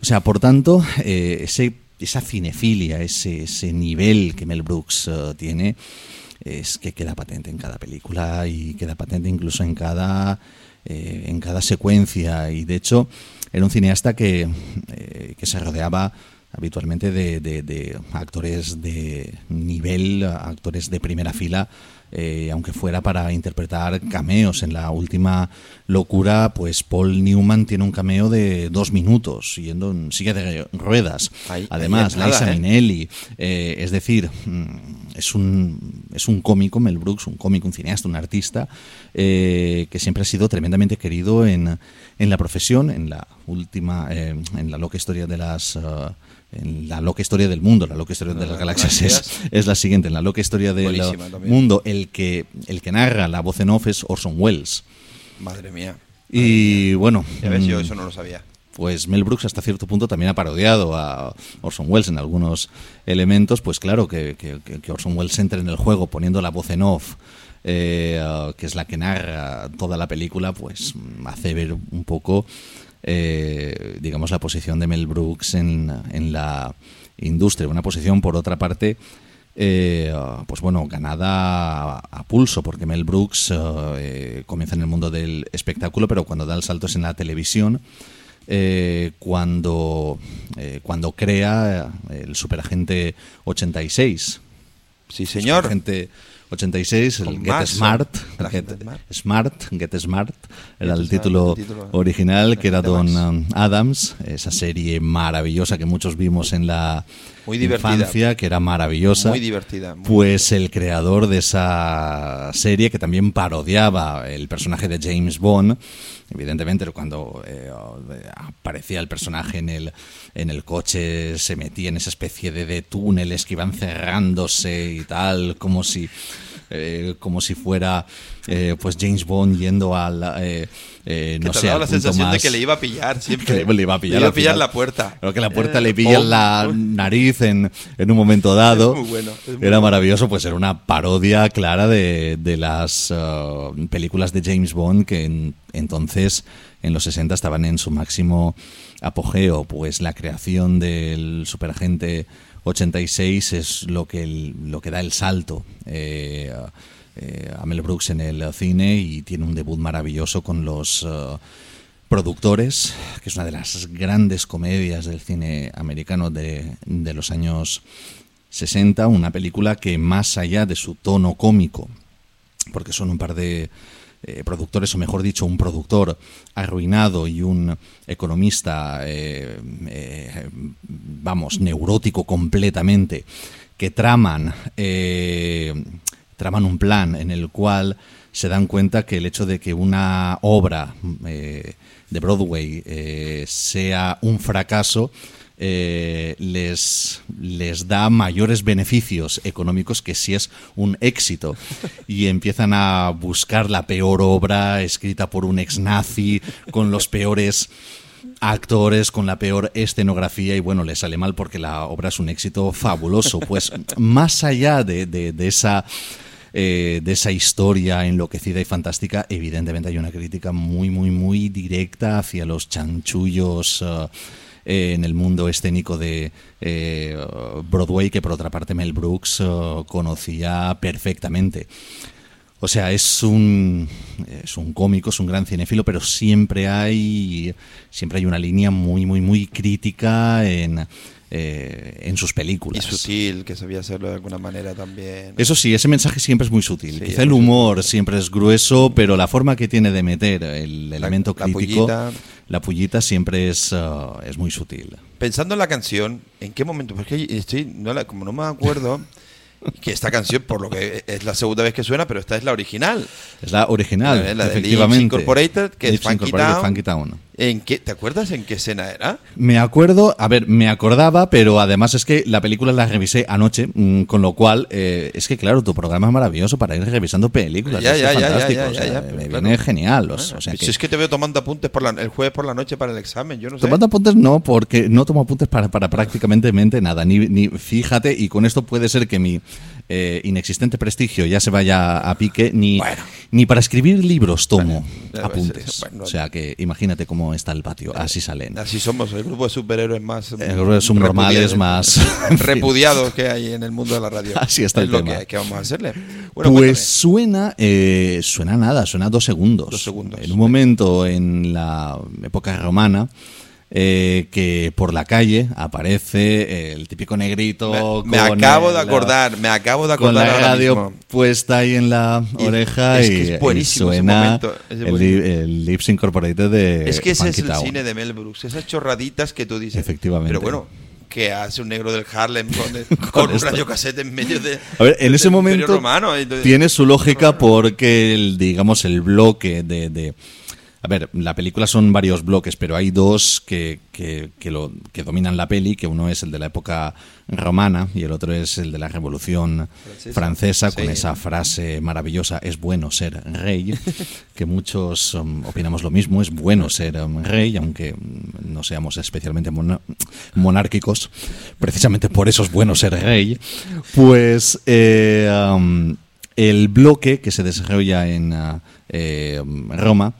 O sea, por tanto, eh, ese, esa cinefilia, ese, ese nivel que Mel Brooks eh, tiene, es que queda patente en cada película y queda patente incluso en cada, eh, en cada secuencia. Y de hecho, era un cineasta que, eh, que se rodeaba habitualmente de, de- de actores de nivel, actores de primera fila, eh, aunque fuera para interpretar cameos. En la última locura, pues Paul Newman tiene un cameo de dos minutos, yendo en silla de ruedas. Ahí- Además, ahí Liza ¿eh? Minnelli, eh, es decir, mm, es un, es un cómico, Mel Brooks, un cómico, un cineasta, un artista, eh, que siempre ha sido tremendamente querido en, en la profesión, en la última, en la loca historia de las... ah, en la loca historia del mundo, la loca historia de las galaxias es, es la siguiente. En la loca historia del mundo, el que, el que narra la voz en off es Orson Welles. Madre mía. Y bueno, Ya ves, yo mm, eso no lo sabía. pues Mel Brooks hasta cierto punto también ha parodiado a Orson Welles en algunos elementos, pues claro, que, que- Orson Welles entre en el juego poniendo la voz en off, eh, ah, que es la que narra toda la película, pues hace ver un poco, eh, digamos, la posición de Mel Brooks en, en la industria. Una posición, por otra parte, eh, pues bueno, ganada a, a pulso, porque Mel Brooks eh, comienza en el mundo del espectáculo, pero cuando da el salto es en la televisión. eh, cuando, cuando crea el Superagente 86. Sí, señor. Superagente 86, el Get Smart, el Get Smart. Smart, Get Smart, era Get el Smart, título, el título original, que era Don Max. um, Adams, esa serie maravillosa que muchos vimos en la Muy divertida. infancia, que era maravillosa. Muy divertida, muy Pues el creador de esa serie, que también parodiaba el personaje de James Bond, evidentemente cuando eh, aparecía el personaje en el, en el coche, se metía en esa especie de, de túneles que iban cerrándose y tal, como si... eh, como si fuera eh, pues James Bond yendo al eh, eh, Que no te sé daba al la punto sensación de más- que le iba a pillar siempre. que le iba a pillar, Le iba al a pillar la puerta. Pero que la puerta Eh, le pilla en pum, la pum. nariz en, en un momento dado. Es muy bueno, es muy era maravilloso, pues era una parodia clara de, de las uh, películas de James Bond que en- entonces, en los 60, estaban en su máximo apogeo. Pues la creación del superagente 86 es lo que, el- lo que da el salto. eh, eh, a Mel Brooks en el cine y tiene un debut maravilloso con los uh, productores, que es una de las grandes comedias del cine americano de, de los años 60, una película que más allá de su tono cómico, porque son un par de eh, productores, o mejor dicho, un productor arruinado y un economista, eh, eh, vamos, neurótico completamente, que traman, traman un plan en el cual se dan cuenta que el hecho de que una obra de Broadway sea un fracaso eh, les, les da mayores beneficios económicos que si es un éxito. Y empiezan a buscar la peor obra escrita por un ex nazi, con los peores actores con la peor escenografía y bueno, les sale mal porque la obra es un éxito fabuloso. Pues más allá de, de- esa eh, de esa historia enloquecida y fantástica, evidentemente hay una crítica muy, muy, muy directa hacia los chanchullos eh, eh, en el mundo escénico de eh, Broadway, que por otra parte Mel Brooks eh, conocía perfectamente. O sea, es un, es un cómico, es un gran cinéfilo, pero siempre hay, siempre hay una línea muy, muy, muy crítica en, eh, en sus Y películas. sutil, que sabía hacerlo de alguna manera también. Eso sí, ese mensaje siempre es muy sutil. Sí, Quizá es el humor siempre es grueso, pero la forma que tiene de meter el elemento la crítico, pullita. la pullita siempre es, ah, es muy sutil. Pensando en la canción, ¿en qué momento? Porque estoy, no la- como no me acuerdo, que esta canción, por lo que es la segunda vez que suena, pero esta es la original. Es la original, La, la de efectivamente. Leeds Incorporated, que es Leeds Funky Town. Funky Town. ¿En qué, ¿Te acuerdas en qué escena era? Me acuerdo, a ver, me acordaba, pero además es que la película la revisé anoche, mm, con lo cual, eh, es que claro, tu programa es maravilloso para ir revisando películas. Ya, ya, ya, ya, fantástico, ya, o sea, ya, ya, me viene claro. genial. o- Bueno, o sea si que- es que te veo tomando apuntes por la- el jueves por la noche para el examen, yo no sé. Tomando apuntes no, porque no tomo apuntes para, para prácticamente mente nada. Ni, ni fíjate, y con esto puede ser que mi eh, inexistente prestigio ya se vaya a pique, ni, ni para escribir libros tomo Bueno, apuntes. bueno, o sea que imagínate cómo está el patio, así salen. Así somos, el grupo de superhéroes más. El grupo de subnormales más- repudiados que hay en el mundo de la radio. Así está es el lo tema. que, vamos a hacerle. Pues suena, eh, suena nada, suena dos segundos. Dos segundos. En un momento en la época romana, eh, que por la calle aparece el típico negrito. Me con acabo de acordar, me acabo de Con acordar la ahora radio mismo. puesta ahí en la Y oreja es y, que es y buenísimo ese suena momento, es el, Lips Incorporated de Es que ese es el Town. cine de Mel Brooks, esas chorraditas que tú dices. Efectivamente. Pero bueno, que hace un negro del Harlem con, el- con un en medio de. A ver, en ese momento romano, tiene su lógica porque, el, digamos, el bloque de, de- A ver, la película son varios bloques, pero hay dos que, que, que lo, que dominan la peli, que uno es el de la época romana y el otro es el de la Revolución Francesa. Francesa, con esa frase maravillosa, es bueno ser rey, que muchos um, opinamos lo mismo, es bueno ser um, rey, aunque mm, no seamos especialmente monárquicos, precisamente por eso es bueno ser rey, pues eh, um, el bloque que se desarrolla en ah, eh, Roma,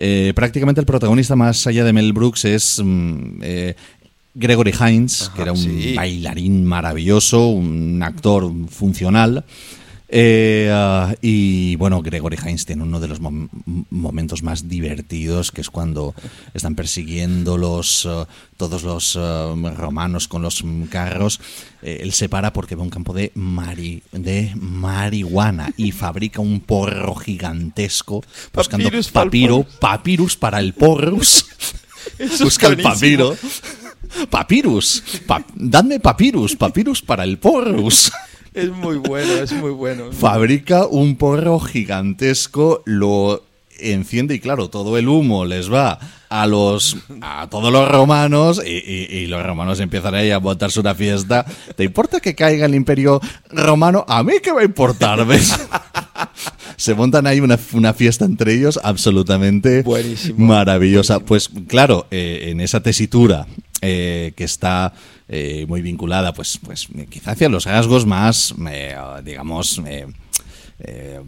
eh, prácticamente el protagonista más allá de Mel Brooks es mm, eh, Gregory Hines, que era un sí. bailarín maravilloso, un actor funcional. Eh, ah, y bueno, Gregory Hines tiene uno de los mom- momentos más divertidos, que es cuando están persiguiendo los, ah, todos los ah, romanos con los mm, carros. Eh, él se para porque ve un campo de, mari, de marihuana y fabrica un porro gigantesco buscando Papyrus pa'l papiro, papyrus para el porrus. Eso es Busca el papiro. Papyrus. Pa- dadme papyrus. Papyrus para el porrus. Es muy bueno, es muy bueno. Fabrica un porro gigantesco, lo enciende y claro, todo el humo les va a los a todos los romanos y, y- y los romanos empiezan ahí a montarse una fiesta. ¿Te importa que caiga el imperio romano? A mí qué va a importar, ¿ves? Se montan ahí una, una fiesta entre ellos absolutamente maravillosa. Pues claro, eh, en esa tesitura eh, que está eh, muy vinculada, pues, pues quizá hacia los rasgos más, eh, digamos, eh,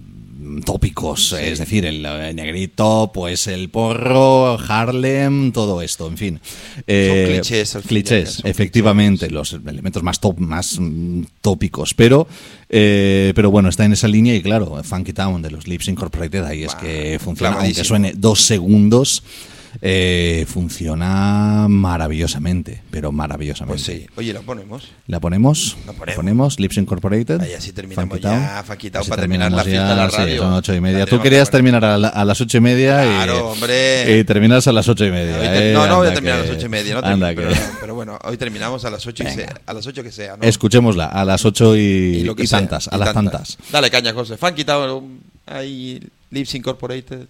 tópicos, es decir, el, negrito, pues el porro, Harlem, todo esto, en fin. Eh, clichés, al clichés, son efectivamente, los elementos más top, más mm, tópicos, pero eh, pero bueno, está en esa línea y claro, Funky Town de los Lips Incorporated ahí es que funciona, aunque suene dos segundos, eh, funciona maravillosamente, pero maravillosamente. Pues sí. Oye, la ponemos. ¿La ponemos? La ponemos. Lips Incorporated. Ahí así terminamos Funky ya, Así para terminar la fiesta de la sí, radio. son ocho y media. Tú querías que terminar a, la- a las ocho y media y, Claro, hombre. y terminas a las ocho y media. Te- eh, no, no voy a terminar a que- las ocho y media, no anda termino, pero, pero bueno, hoy terminamos a las ocho, y se- a las ocho que sea, ¿no? Escuchémosla a las ocho y, Y lo que y sea, tantas, a y las tantas. tantas. Dale caña, José. Funky Town, ahí, Lips Incorporated.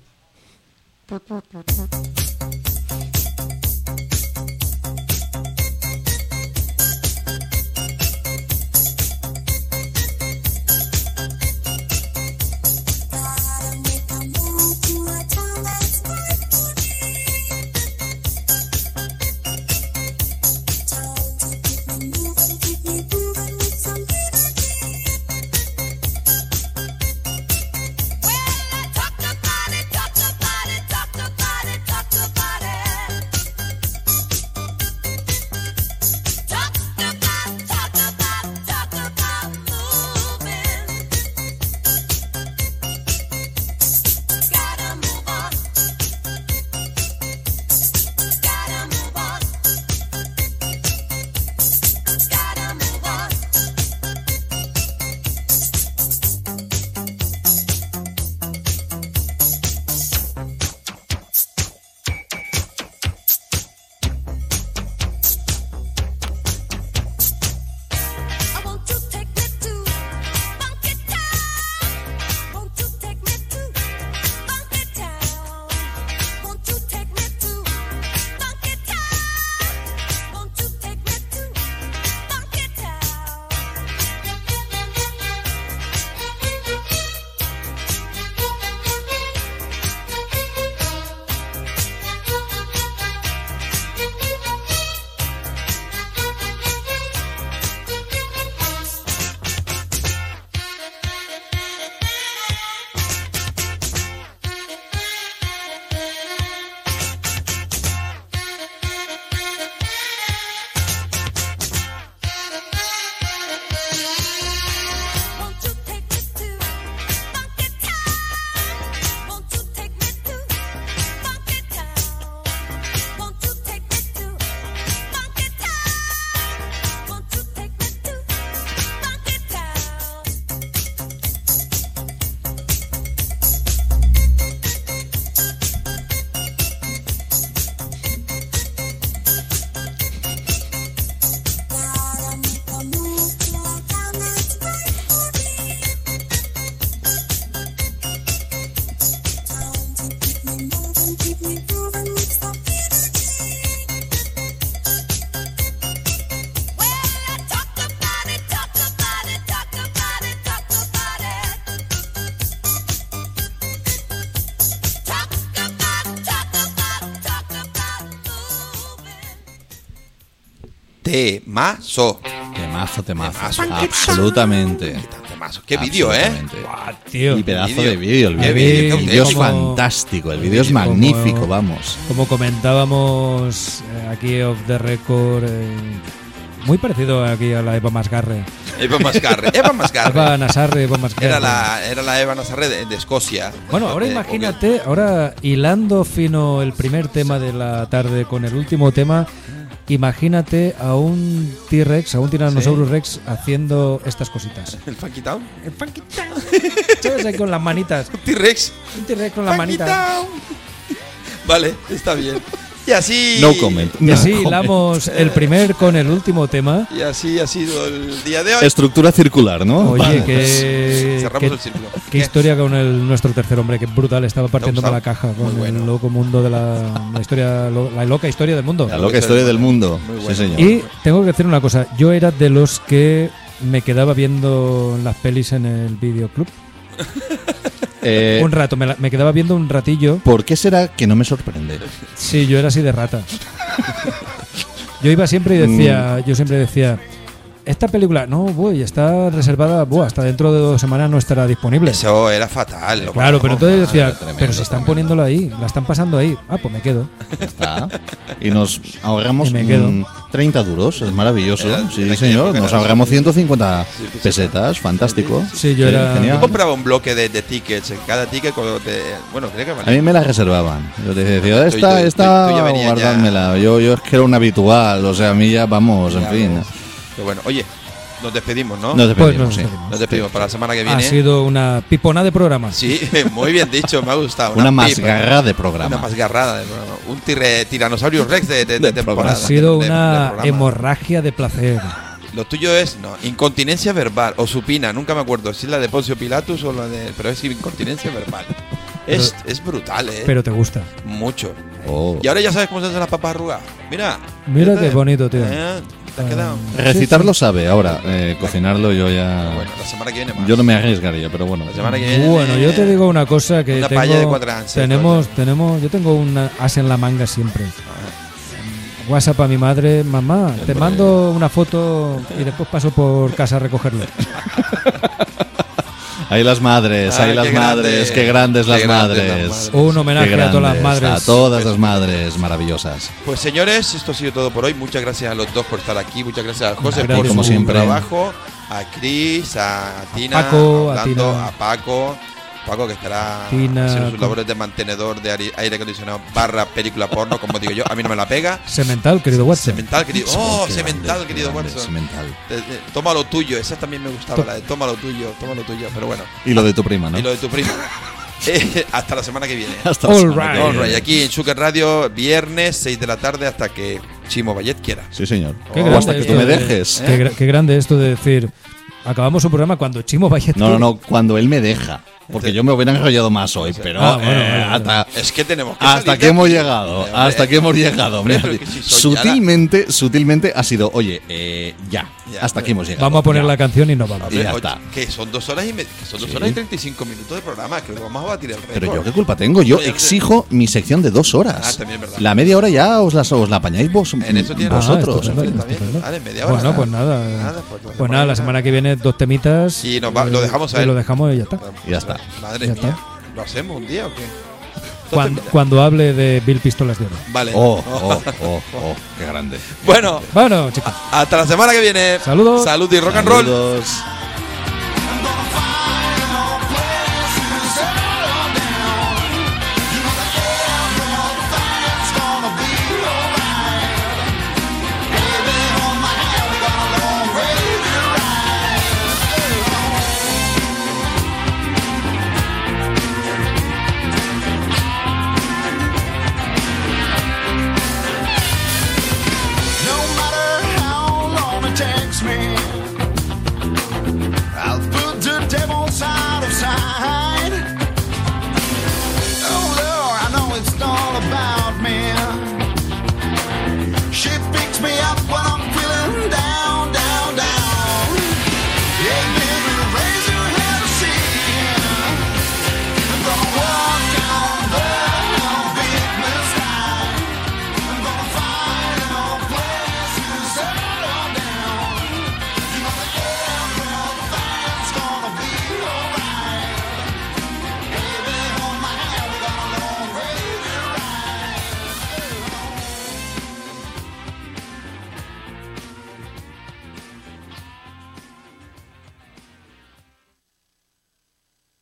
Temazo. Temazo, temazo. Temazo. Absolutamente. Temazo. Qué vídeo, ¿eh? Absolutamente. tío. Y pedazo Vídeo. de vídeo. El vídeo, es como- fantástico. El vídeo es Como- magnífico, vamos. Como comentábamos eh, aquí off the record, eh, muy parecido aquí a la Eva Masgarre. Eva Mascarre. Eva Mascarre. Eva Nasarre, Eva Masgarre. Era la, era la Eva Nazarre de, de Escocia. Bueno, ahora Eh, imagínate, ahora hilando fino el primer tema de la tarde con el último tema, imagínate a un T-Rex, a un Tyrannosaurus Rex haciendo estas cositas. ¿El Funky Town? El Funky Town. ¿Sabes? Ahí con las manitas. Un T-Rex. Un T-Rex con las manitas. Town. Vale, está bien. Y así. No comment. Y no así comment. hilamos el primer con el último tema. Y así ha sido el día de hoy. Estructura circular, ¿no? Oye, que, Cerramos que- el círculo. qué ¿Qué? historia con el, nuestro tercer hombre, que brutal, estaba partiéndome la caja con bueno. el loco mundo de la, la historia, lo- la loca historia del mundo. La loca historia del mundo. Muy Sí, bueno. señor. Y tengo que decir una cosa, yo era de los que me quedaba viendo las pelis en el videoclub. Eh, un rato, me, la- me quedaba viendo un ratillo. ¿Por qué será que no me sorprende? Sí, yo era así de rata. Yo iba siempre y decía, Mm. yo siempre decía, esta película, no, voy, está reservada, buah, hasta dentro de dos semanas no estará disponible. Eso era fatal. lo Claro, pero entonces decía, tremendo, pero si están poniéndolo ahí, la están pasando ahí. Ah, pues me quedo. Ya está. Y nos ahorramos Y me quedo. mm, 30 duros, es maravilloso. Era- Sí, era señor. Nos ahorramos 150 pesetas, fantástico. Sí, yo era- Yo compraba un bloque de, de tickets. En cada ticket, cuando te- bueno, creo que A valía. mí me la reservaban. Yo te decía, esta, esta, guardádmela. Yo, yo es que era un habitual, o sea, a mí ya vamos, en fin. Pero bueno, oye, nos despedimos, ¿no? Nos despedimos, Pues nos sí. despedimos. Nos despedimos para la semana que Ha viene. sido una pipona de programa. Sí, muy bien dicho, me ha gustado. Una pipa. masgarra de programa. Una masgarrada de programa. Un tirre- tiranosaurio rex de, de- de temporada. Ha sido de- una hemorragia de placer. Lo tuyo es, no, incontinencia verbal o supina, nunca me acuerdo si es la de Poncio Pilatus o la de. Pero es incontinencia verbal. Es, es brutal, ¿eh? Pero te gusta. Mucho. Oh. Y ahora ya sabes cómo se hacen las papas arrugadas. Mira. Mira qué bonito, tío. Eh, ¿Te ha quedado? Recitarlo sabe, ahora eh, cocinarlo yo ya. Bueno, la semana que viene más. Yo no me arriesgaría, pero bueno. La semana que viene. Bueno, yo te digo una cosa que Una tengo, paella de cuatro ansias, tenemos, tenemos, yo tengo un as en la manga siempre. WhatsApp a mi madre, mamá, te mando una foto y después paso por casa a recogerlo. Ahí las madres, ahí las qué grande. madres, qué grandes las Qué grandes las madres. Un homenaje a todas las madres. A todas las madres maravillosas. Pues señores, esto ha sido todo por hoy. Muchas gracias a los dos por estar aquí. Muchas gracias a José Gracias. por Como su siempre. trabajo. A Chris, a Tina, Paco, a hablando, Tina. a Paco. Paco que estará Tina, haciendo sus con- labores de mantenedor de aire aire acondicionado barra película porno, como digo yo. A mí no me la pega. Semental, querido Watson. Semental, querido. Oh, Qué semental, grande, querido grande, Watson. Semental. Te- te- Toma lo tuyo. Esa también me gustaba, la de toma lo tuyo, toma lo tuyo. Pero bueno. Y lo de tu prima, ¿no? Y lo de tu prima. Eh, hasta la semana que viene. Hasta la All semana que right. All right, aquí en Sugar Radio, viernes, 6 de la tarde, hasta que Chimo Vallet quiera. Sí, señor. Qué O hasta que esto tú me de- dejes. Qué, gra- qué grande esto de decir, acabamos un programa cuando Chimo vaya No, no, no, cuando él me deja. Porque yo me hubiera enrollado más hoy, pero Ah, bueno, eh, bueno, hasta, Es que tenemos que hasta que hemos llegado, Hombre, hasta que hemos llegado. hombre, hombre. pero que si soy sutilmente, sutilmente ha sido, oye, eh, ya, Ya, hasta aquí hemos llegado. Vamos a poner ya. la canción y nos vamos. Y ya Oye, está. Que son dos horas y media, que son dos Sí. horas y 35 minutos de programa, creo que vamos a batir el récord. Pero yo qué culpa tengo, yo Oye, exijo mi sección de dos horas. Ah, también es verdad. La media hora ya os la, os la apañáis vos, En eso vosotros. Ah, estupendo, Está bien, estupendo. vale, media hora. Bueno, pues nada. Nada, pues, Pues nada, la semana que viene dos temitas. Y nos va- lo dejamos a y él. lo dejamos y ya está. Y ya está. Madre mía. está. ¿Lo hacemos un día o qué? Cuando, cuando hable de Bill Pistolas de Oro. Vale. Oh, oh, oh, oh, qué grande. Bueno, Bueno, chicos. hasta la semana que viene. Saludos. Salud y rock and roll. Saludos.